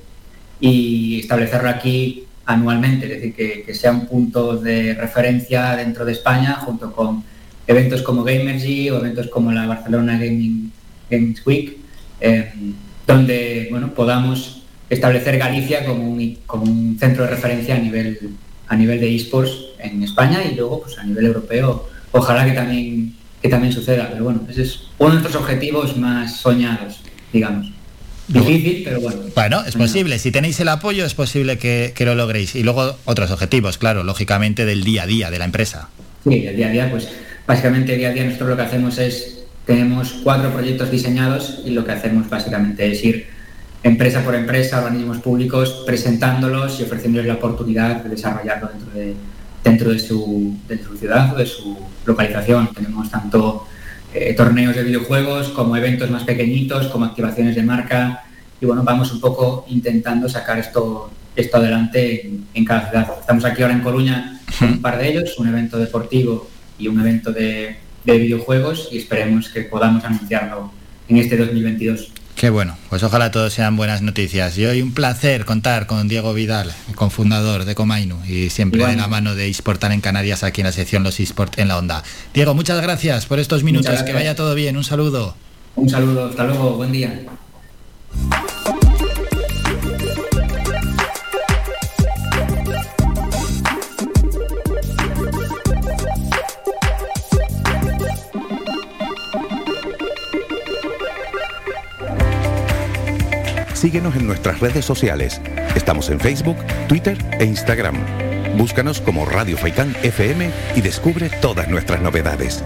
y establecerlo aquí anualmente, es decir, que, sea un punto de referencia dentro de España junto con eventos como Gamergy o eventos como la Barcelona Gaming Games Week, eh, donde bueno, podamos establecer Galicia como un, como un centro de referencia a nivel, a nivel de esports en España y luego pues, a nivel europeo. Ojalá que también que también suceda. Pero bueno, ese es uno de nuestros objetivos más soñados, digamos. Difícil, pero bueno. Bueno, es posible. Si tenéis el apoyo, es posible que, que lo logréis. Y luego otros objetivos, claro, lógicamente del día a día de la empresa. Sí, el día a día, pues básicamente día a día nosotros lo que hacemos es, tenemos cuatro proyectos diseñados y lo que hacemos básicamente es ir empresa por empresa, organismos públicos, presentándolos y ofreciéndoles la oportunidad de desarrollarlo dentro de, dentro de, su, de su ciudad o de su localización. Tenemos tanto eh, torneos de videojuegos como eventos más pequeñitos, como activaciones de marca y bueno, vamos un poco intentando sacar esto, esto adelante en, en cada ciudad. Estamos aquí ahora en Coruña con un par de ellos, un evento deportivo y un evento de, de videojuegos y esperemos que podamos anunciarlo en este 2022. Qué bueno, pues ojalá todos sean buenas noticias. Y hoy un placer contar con Diego Vidal, cofundador de Comainu y siempre de la mano de eSportal en Canarias aquí en la sección Los eSport en la Onda. Diego, muchas gracias por estos minutos, que vaya todo bien, un saludo. Un saludo, hasta luego, buen día. Síguenos en nuestras redes sociales. Estamos en Facebook, Twitter e Instagram. Búscanos como Radio Faikán FM y descubre todas nuestras novedades.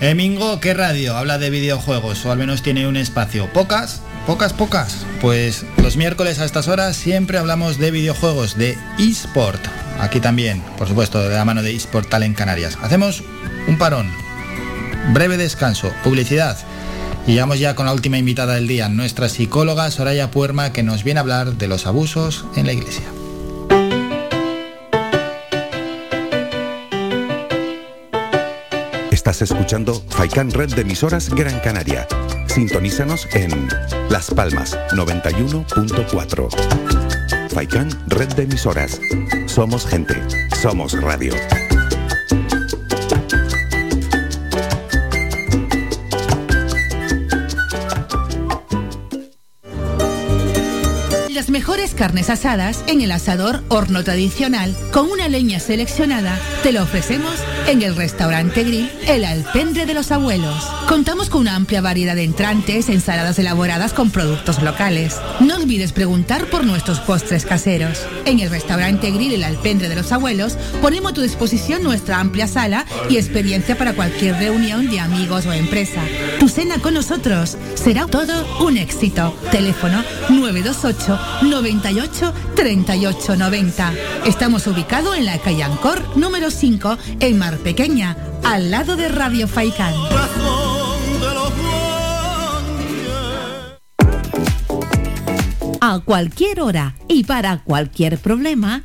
Emingo, ¿qué radio? Habla de videojuegos o al menos tiene un espacio. ¿Pocas? ¿Pocas, pocas? Pues los miércoles a estas horas siempre hablamos de videojuegos, de eSport. Aquí también, por supuesto, de la mano de eSportal en Canarias. Hacemos un parón. Breve descanso, publicidad. Y llegamos ya con la última invitada del día, nuestra psicóloga Soraya Puerma, que nos viene a hablar de los abusos en la iglesia. Estás escuchando Faikán Red de Emisoras Gran Canaria. Sintonízanos en Las Palmas 91.4. Faikán Red de Emisoras. Somos gente. Somos radio. Carnes asadas en el asador horno tradicional con una leña seleccionada. Te lo ofrecemos en el restaurante grill El Alpendre de los Abuelos. Contamos con una amplia variedad de entrantes, ensaladas elaboradas con productos locales. No olvides preguntar por nuestros postres caseros. En el restaurante grill El Alpendre de los Abuelos ponemos a tu disposición nuestra amplia sala y experiencia para cualquier reunión de amigos o empresa. Tu cena con nosotros será todo un éxito. Teléfono 928 98 38 90. Estamos ubicados en la calle Ancor número 5 en Mar Pequeña, al lado de Radio Faikán. A cualquier hora y para cualquier problema,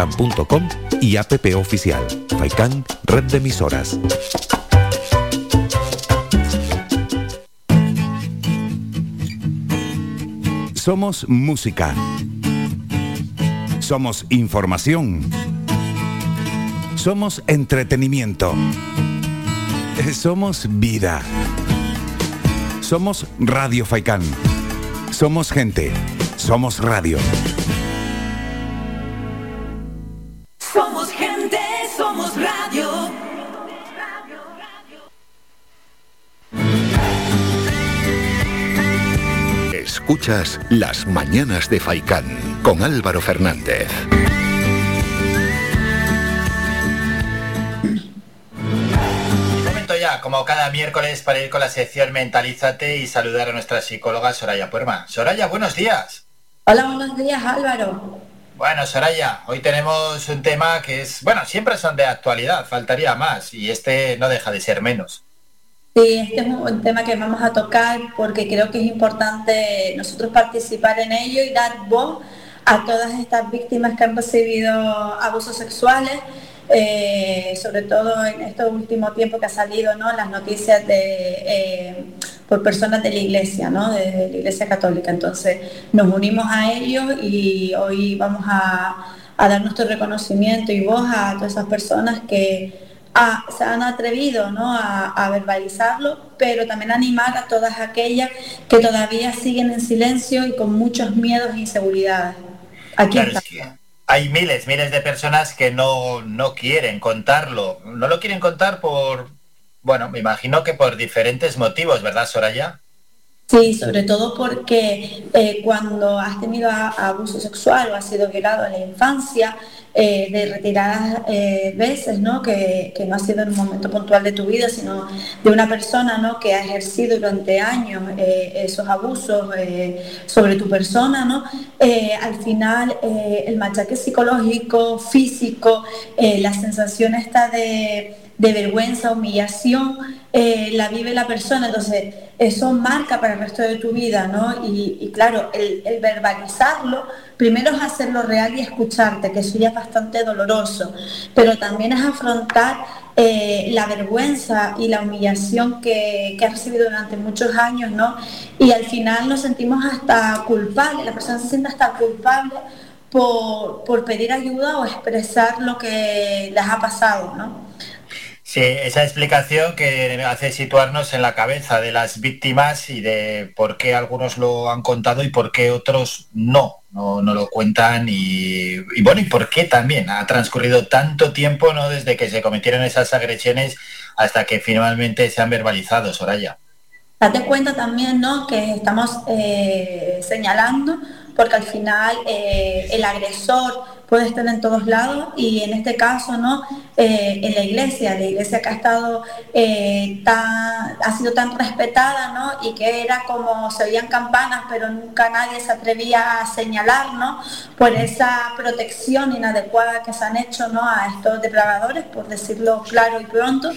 www.radiofaikan.com y app oficial Faikan Red de Emisoras. Somos música. Somos información. Somos entretenimiento. Somos vida. Somos Radio Faicán. Somos gente. Somos radio. Escuchas Las Mañanas de Faicán con Álvaro Fernández. Momento ya, como cada miércoles, para ir con la sección Mentalízate y saludar a nuestra psicóloga Soraya Puerma. Soraya, buenos días. Hola, buenos días Álvaro. Bueno, Soraya, hoy tenemos un tema que es, bueno, siempre son de actualidad, faltaría más, y este no deja de ser menos. Sí, este es un tema que vamos a tocar porque creo que es importante nosotros participar en ello y dar voz a todas estas víctimas que han recibido abusos sexuales, eh, sobre todo en este último tiempo que ha salido ¿no? las noticias de, eh, por personas de la iglesia, ¿no? de la iglesia católica. Entonces nos unimos a ellos y hoy vamos a, a dar nuestro reconocimiento y voz a todas esas personas que a- se han atrevido ¿no? a, a verbalizarlo, pero también animar a todas aquellas que todavía siguen en silencio y con muchos miedos e inseguridades. Aquí Claro, está. es que hay miles, miles de personas que no, no quieren contarlo. No lo quieren contar por, bueno, me imagino que por diferentes motivos, ¿verdad, Soraya? Sí, sobre todo porque eh, cuando has tenido abuso sexual o has sido violado en la infancia, eh, de retiradas eh, veces, ¿no? Que, que no ha sido en un momento puntual de tu vida, sino de una persona ¿no? que ha ejercido durante años esos abusos sobre tu persona, ¿no? Al final el machaque psicológico, físico, la sensación esta de, de vergüenza, humillación, la vive la persona, entonces eso marca para el resto de tu vida, ¿no? Y, claro, el, el verbalizarlo, primero es hacerlo real y escucharte, que eso ya es bastante doloroso, pero también es afrontar eh, la vergüenza y la humillación que, que has recibido durante muchos años, ¿no? Y al final nos sentimos hasta culpables, la persona se siente hasta culpable por, por pedir ayuda o expresar lo que les ha pasado, ¿no? Sí, esa explicación que hace situarnos en la cabeza de las víctimas y de por qué algunos lo han contado y por qué otros no, no, no lo cuentan y, bueno, y por qué también ha transcurrido tanto tiempo ¿no? desde que se cometieron esas agresiones hasta que finalmente se han verbalizado, Soraya. Date cuenta también ¿no? que estamos eh, señalando, porque al final eh, el agresor puede estar en todos lados y en este caso ¿no? Eh, en la iglesia, la iglesia que ha estado eh, ha sido tan respetada ¿no? y que era como se oían campanas pero nunca nadie se atrevía a señalar ¿no? por esa protección inadecuada que se han hecho ¿no? a estos depredadores, por decirlo claro y pronto.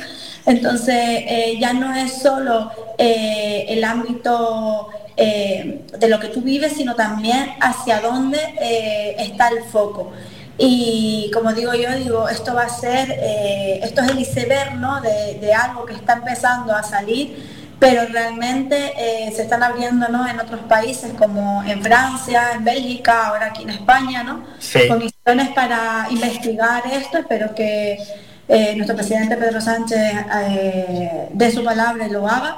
Entonces eh, ya no es solo el ámbito eh, de lo que tú vives, sino también hacia dónde eh, está el foco. Y como digo yo, digo, esto va a ser, eh, esto es el iceberg ¿no? de, de algo que está empezando a salir, pero realmente se están abriendo ¿no? en otros países como en Francia, en Bélgica, ahora aquí en España, ¿no? Sí. comisiones para investigar esto, espero que nuestro presidente Pedro Sánchez dé su palabra y lo haga,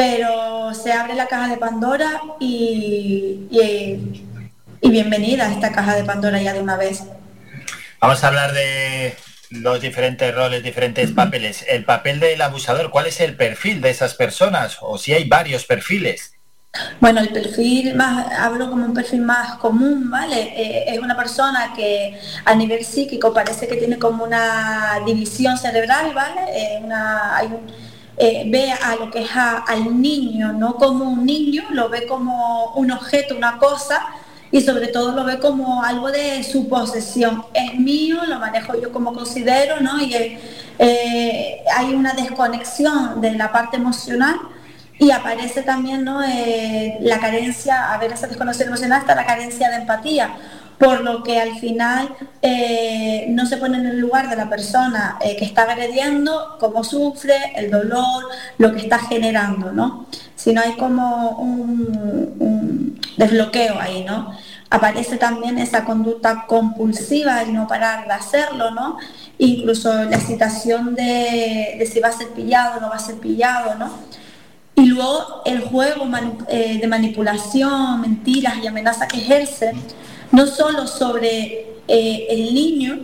pero se abre la caja de Pandora y, y- y bienvenida a esta caja de Pandora ya de una vez. Vamos a hablar de los diferentes roles, diferentes papeles. El papel del abusador, ¿cuál es el perfil de esas personas? O si hay varios perfiles. Bueno, el perfil más, hablo como un perfil más común, ¿vale? Eh, es una persona que a nivel psíquico parece que tiene como una división cerebral, ¿vale? Eh, una, hay un- eh, ve a lo que es al niño, no como un niño, lo ve como un objeto, una cosa, y sobre todo lo ve como algo de su posesión. Es mío, lo manejo yo como considero, ¿no? Y eh, eh, hay una desconexión de la parte emocional y aparece también ¿no? La carencia, a ver, esa desconexión emocional está la carencia de empatía, por lo que al final eh, no se pone en el lugar de la persona eh, que está agrediendo, cómo sufre, el dolor, lo que está generando, ¿no? Sino hay como un, desbloqueo ahí, ¿no? aparece también esa conducta compulsiva y no parar de hacerlo, ¿no? Incluso la excitación de, si va a ser pillado o no va a ser pillado, ¿no? Y luego el juego eh, de manipulación, mentiras y amenazas que ejerce, no solo sobre eh, el niño,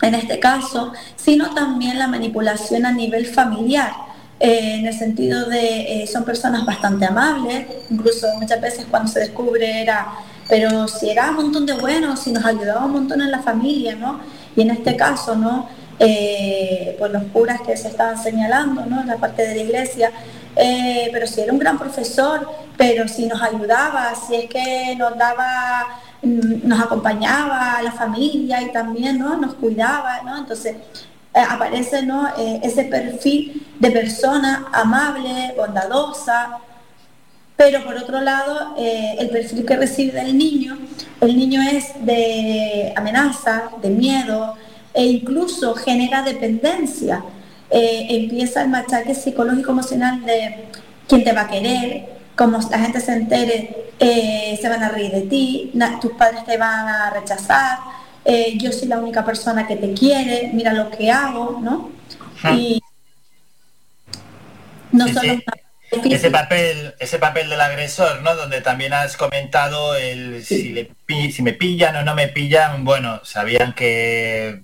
en este caso, sino también la manipulación a nivel familiar. Eh, en el sentido de son personas bastante amables, incluso muchas veces cuando se descubre era, pero si era un montón de buenos, si nos ayudaba un montón en la familia, ¿no? Y en este caso, ¿no? pues los curas que se estaban señalando, ¿no? En la parte de la iglesia, eh, pero si era un gran profesor, pero si nos ayudaba, si es que nos daba, nos acompañaba a la familia y también ¿no? nos cuidaba, ¿no? Entonces eh, aparece ¿no? Eh, ese perfil de persona amable, bondadosa, pero por otro lado, el perfil que recibe del niño, el niño es de amenaza, de miedo e incluso genera dependencia. Eh, empieza el machaque psicológico emocional de quién te va a querer, como la gente se entere, eh, se van a reír de ti, tus padres te van a rechazar, eh, yo soy la única persona que te quiere, mira lo que hago, ¿no? Y no solo ese papel, ese papel del agresor, ¿no? Donde también has comentado el si, le, si me pillan o no me pillan, bueno, sabían que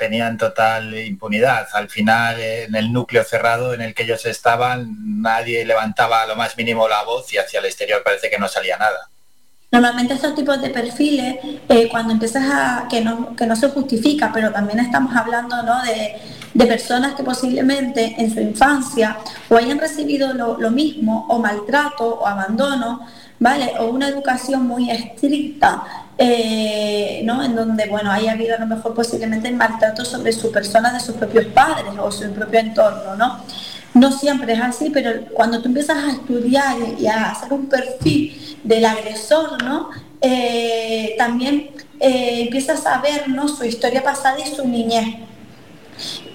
tenían total impunidad. Al final, en el núcleo cerrado en el que ellos estaban, nadie levantaba lo más mínimo la voz y hacia el exterior parece que no salía nada. Normalmente estos tipos de perfiles, eh, cuando empiezas a, que no, que no se justifica, pero también estamos hablando ¿no? de, de personas que posiblemente en su infancia o hayan recibido lo, lo mismo, o maltrato, o abandono, ¿vale? O una educación muy estricta eh, ¿no? en donde bueno, haya habido a lo mejor posiblemente maltrato sobre su persona de sus propios padres o su propio entorno. ¿no? no siempre es así, pero cuando tú empiezas a estudiar y a hacer un perfil del agresor, ¿no? Eh, también eh, empiezas a ver ¿no? su historia pasada y su niñez.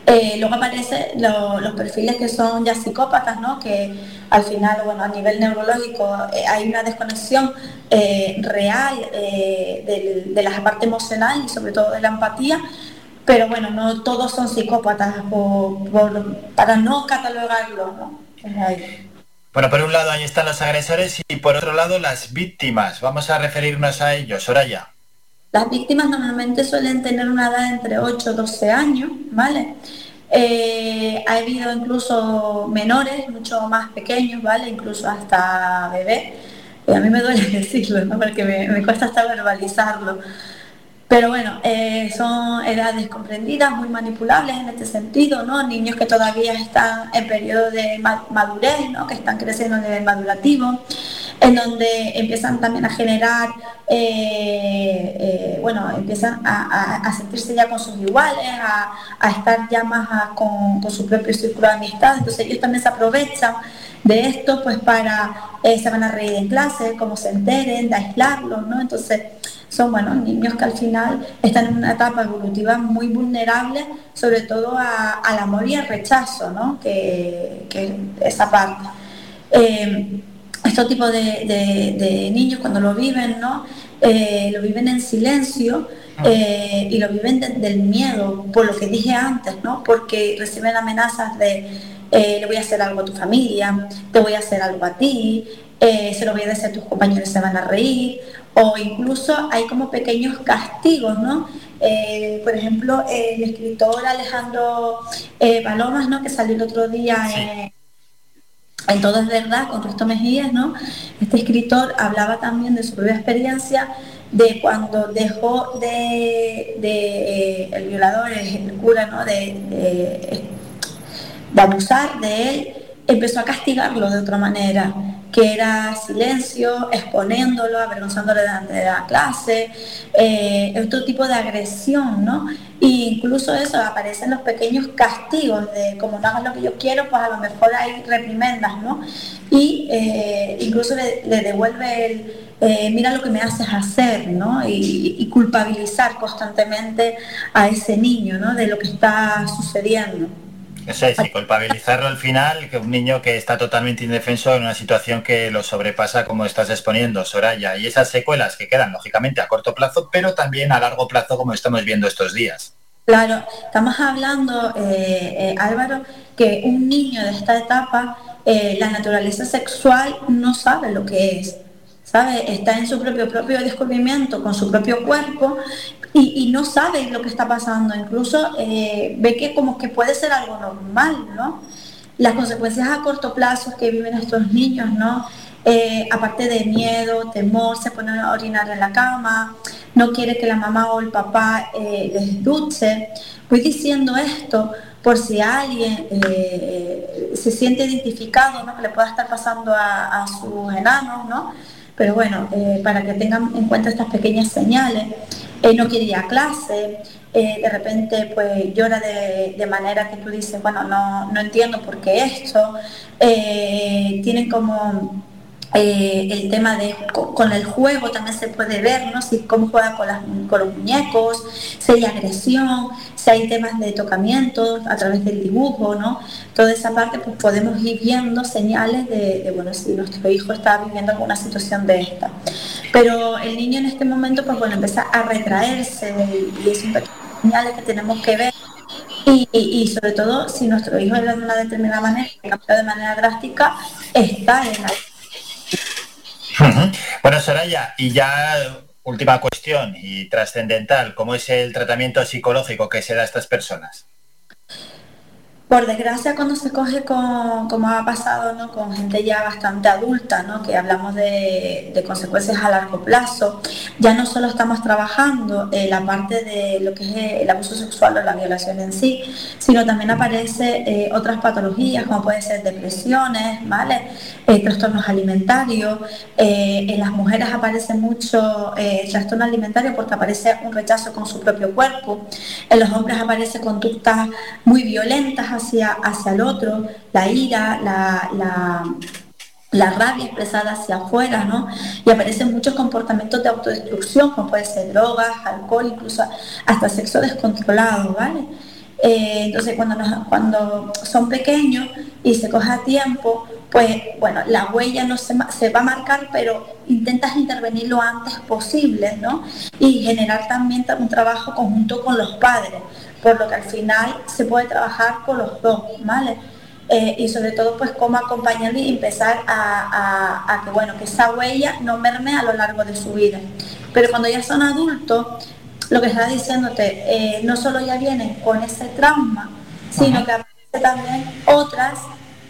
Eh, luego aparecen los perfiles que son ya psicópatas, ¿no? que al final, bueno, a nivel neurológico eh, hay una desconexión eh, real de, la parte emocional y sobre todo de la empatía, pero bueno, no todos son psicópatas para no catalogarlo. ¿no? Bueno, por un lado ahí están los agresores y por otro lado las víctimas. Vamos a referirnos a ellos. Soraya. Las víctimas normalmente suelen tener una edad entre 8 y 12 años, ¿vale? Eh, ha habido incluso menores, mucho más pequeños, ¿vale? Incluso hasta bebés. Y a mí me duele decirlo, ¿no? Porque me, cuesta hasta verbalizarlo. Pero bueno, eh, son edades comprendidas, muy manipulables en este sentido, ¿no? Niños que todavía están en periodo de madurez, ¿no? Que están creciendo a nivel madurativo, en donde empiezan también a generar, eh, eh, bueno, empiezan a, sentirse ya con sus iguales, a, estar ya más con, su propio círculo de amistad. Entonces ellos también se aprovechan de esto, pues para, se van a reír en clase, como se enteren, de aislarlos, ¿no? Entonces son bueno, niños que al final están en una etapa evolutiva muy vulnerable, sobre todo al amor y al rechazo, ¿no? que, esa parte. Eh, estos tipos de, niños cuando lo viven, ¿no? Eh, lo viven en silencio eh, y lo viven del miedo, por lo que dije antes, ¿no? porque reciben amenazas de le voy a hacer algo a tu familia, te voy a hacer algo a ti, se lo voy a decir a tus compañeros, se van a reír, o incluso hay como pequeños castigos, ¿no? Eh, por ejemplo, el escritor Alejandro eh, Palomas, ¿no? Que salió el otro día en, Todo es Verdad con Resto Mejías, ¿no? Este escritor hablaba también de su propia experiencia de cuando dejó de, eh, el violador, el, cura, ¿no? de abusar de él, empezó a castigarlo de otra manera que era silencio, exponiéndolo, avergonzándolo delante de la clase, eh, otro tipo de agresión, ¿no? E incluso eso, aparecen los pequeños castigos de como no hagas lo que yo quiero, pues a lo mejor hay reprimendas, ¿no? Y eh, incluso le, devuelve el, eh, mira lo que me haces hacer, ¿no? Y, y, culpabilizar constantemente a ese niño, ¿no? De lo que está sucediendo. Eso es, y culpabilizarlo al final, que un niño que está totalmente indefenso en una situación que lo sobrepasa como estás exponiendo, Soraya, y esas secuelas que quedan lógicamente a corto plazo, pero también a largo plazo como estamos viendo estos días. Claro, estamos hablando, eh, eh, Álvaro, que un niño de esta etapa, eh, la naturaleza sexual no sabe lo que es. Está en su propio, propio descubrimiento, con su propio cuerpo, y, no sabe lo que está pasando. Incluso ve que como que puede ser algo normal, ¿no? Las consecuencias a corto plazo que viven estos niños, ¿no? aparte de miedo, temor, se ponen a orinar en la cama, no quiere que la mamá o el papá eh, les duche. Voy diciendo esto por si alguien eh, se siente identificado, ¿no? que le pueda estar pasando a, sus enanos, ¿no? Pero bueno, eh, para que tengan en cuenta estas pequeñas señales, no quiere ir a clase, de repente pues llora de, manera que tú dices, bueno, no, no entiendo por qué esto, tienen como eh, el tema de con, el juego también se puede ver, ¿no? Si cómo juega con, los muñecos, si hay agresión, si hay temas de tocamiento a través del dibujo, ¿no? Toda esa parte pues podemos ir viendo señales de, bueno, si nuestro hijo está viviendo alguna situación de esta. Pero el niño en este momento pues bueno, empieza a retraerse y es un señales que tenemos que ver y, sobre todo si nuestro hijo de una determinada manera, cambia de manera drástica, está en la bueno, Soraya, y ya última cuestión y trascendental, ¿cómo es el tratamiento psicológico que se da a estas personas? Por desgracia, cuando se coge con, como ha pasado, ¿no? con gente ya bastante adulta, ¿no? que hablamos de, consecuencias a largo plazo, ya no solo estamos trabajando en la parte de lo que es el abuso sexual o la violación en sí, sino también aparece eh, otras patologías, como pueden ser depresiones, ¿vale? Eh, trastornos alimentarios. Eh, en las mujeres aparece mucho trastorno alimentario porque aparece un rechazo con su propio cuerpo. En los hombres aparece conductas muy violentas hacia, hacia el otro, la ira, la, la, rabia expresada hacia afuera, ¿no? Y aparecen muchos comportamientos de autodestrucción, como puede ser drogas, alcohol, incluso hasta sexo descontrolado, ¿vale? Eh, entonces, cuando, cuando son pequeños y se coge a tiempo, pues bueno, la huella no se, va a marcar, pero intentas intervenir lo antes posible, ¿no? Y generar también un trabajo conjunto con los padres, por lo que al final se puede trabajar con los dos, ¿vale? Eh, y sobre todo pues cómo acompañarle y empezar a, que bueno que esa huella no merme a lo largo de su vida pero cuando ya son adultos lo que está diciéndote eh, no solo ya vienen con ese trauma sino que aparece también otras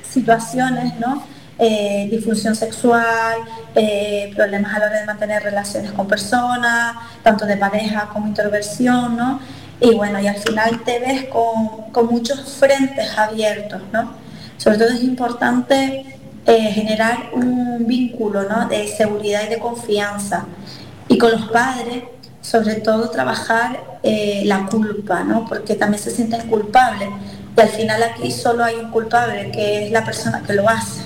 situaciones no eh, disfunción sexual, problemas a la hora de mantener relaciones con personas, tanto de pareja como introversión, ¿no? Y bueno, y al final te ves con, muchos frentes abiertos, ¿no? Sobre todo es importante eh, generar un vínculo ¿no? de seguridad y de confianza. Y con los padres, sobre todo trabajar eh, la culpa, ¿no? Porque también se sienten culpables. Y al final aquí solo hay un culpable, que es la persona que lo hace.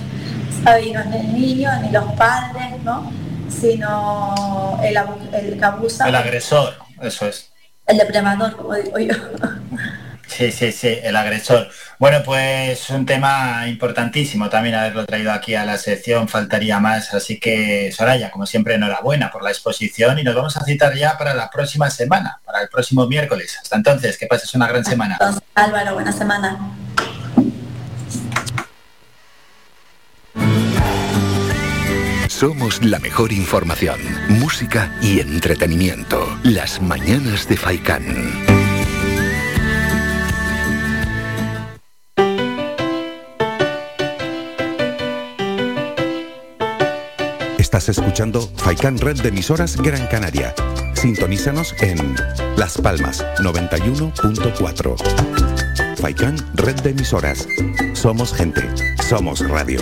Y no es el niño, ni los padres, ¿no? Sino el, el que abusa. El agresor, eso es el depredador, como digo yo. Sí, sí, sí, el agresor. Bueno, pues un tema importantísimo también haberlo traído aquí a la sección, faltaría más. Así que, Soraya, como siempre, enhorabuena por la exposición y nos vamos a citar ya para la próxima semana, para el próximo miércoles. Hasta entonces, que pases una gran semana. Álvaro, buena semana. Somos la mejor información, música y entretenimiento. Las mañanas de Faikán. Estás escuchando Faikán Red de emisoras Gran Canaria. Sintonízanos en Las Palmas 91.4. Faikán Red de emisoras. Somos gente, somos radio.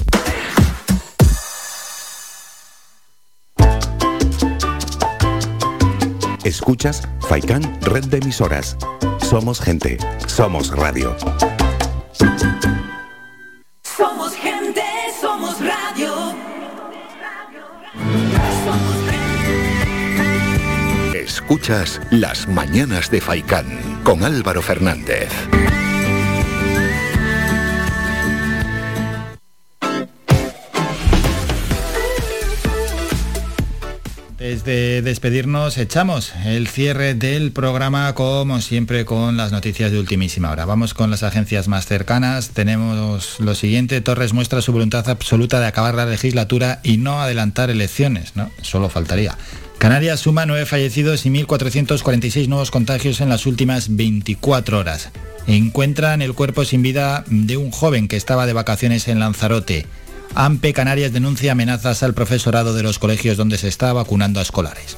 Escuchas Faikan Red de Emisoras. Somos gente. Somos radio. Somos gente, somos radio. Escuchas Las Mañanas de Faikán con Álvaro Fernández. Desde despedirnos echamos el cierre del programa como siempre con las noticias de ultimísima hora. Vamos con las agencias más cercanas. Tenemos lo siguiente, Torres muestra su voluntad absoluta de acabar la legislatura y no adelantar elecciones, ¿no? Solo faltaría. Canarias suma nueve fallecidos y 1.446 nuevos contagios en las últimas 24 horas. Encuentran el cuerpo sin vida de un joven que estaba de vacaciones en Lanzarote. AMPE Canarias denuncia amenazas al profesorado de los colegios donde se está vacunando a escolares.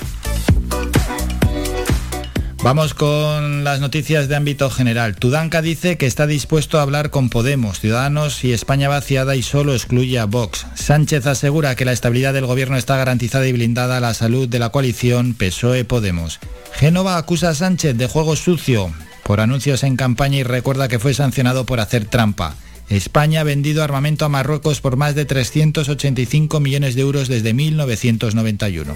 Vamos con las noticias de ámbito general. Tudanca dice que está dispuesto a hablar con Podemos, Ciudadanos y España vaciada y solo excluye a Vox. Sánchez asegura que la estabilidad del gobierno está garantizada y blindada a la salud de la coalición PSOE-Podemos. Génova acusa a Sánchez de juego sucio por anuncios en campaña y recuerda que fue sancionado por hacer trampa. España ha vendido armamento a Marruecos por más de 385 millones de euros desde 1991.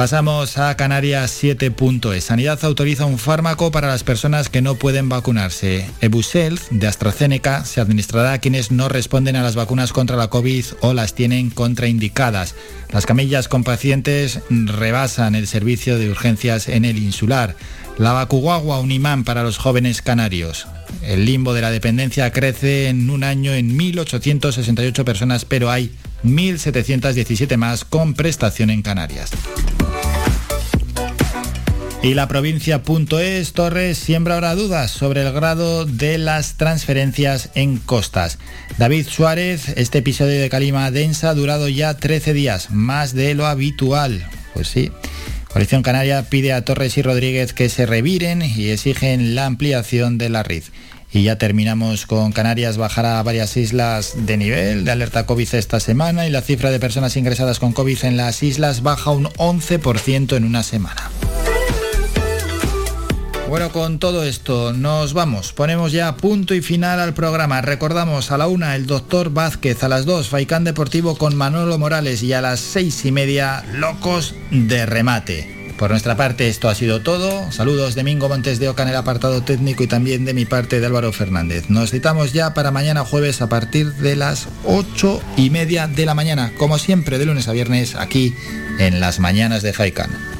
Pasamos a Canarias 7.es. Sanidad autoriza un fármaco para las personas que no pueden vacunarse. Ebusel de AstraZeneca se administrará a quienes no responden a las vacunas contra la COVID o las tienen contraindicadas. Las camillas con pacientes rebasan el servicio de urgencias en el insular. La vacuguagua, un imán para los jóvenes canarios. El limbo de la dependencia crece en un año en 1.868 personas, pero hay 1.717 más con prestación en Canarias. Y la provincia.es Torres siembra ahora dudas sobre el grado de las transferencias en costas. David Suárez, este episodio de Calima Densa ha durado ya 13 días, más de lo habitual. Pues sí. Coalición Canaria pide a Torres y Rodríguez que se reviren y exigen la ampliación de la RID. Y ya terminamos con Canarias bajará a varias islas de nivel de alerta COVID esta semana y la cifra de personas ingresadas con COVID en las islas baja un 11% en una semana. Bueno, con todo esto nos vamos. Ponemos ya punto y final al programa. Recordamos a la una el doctor Vázquez, a las dos Faicán Deportivo con Manolo Morales y a las seis y media Locos de Remate. Por nuestra parte esto ha sido todo. Saludos de Mingo Montes de Oca en el apartado técnico y también de mi parte de Álvaro Fernández. Nos citamos ya para mañana jueves a partir de las ocho y media de la mañana, como siempre de lunes a viernes aquí en las mañanas de Faicán.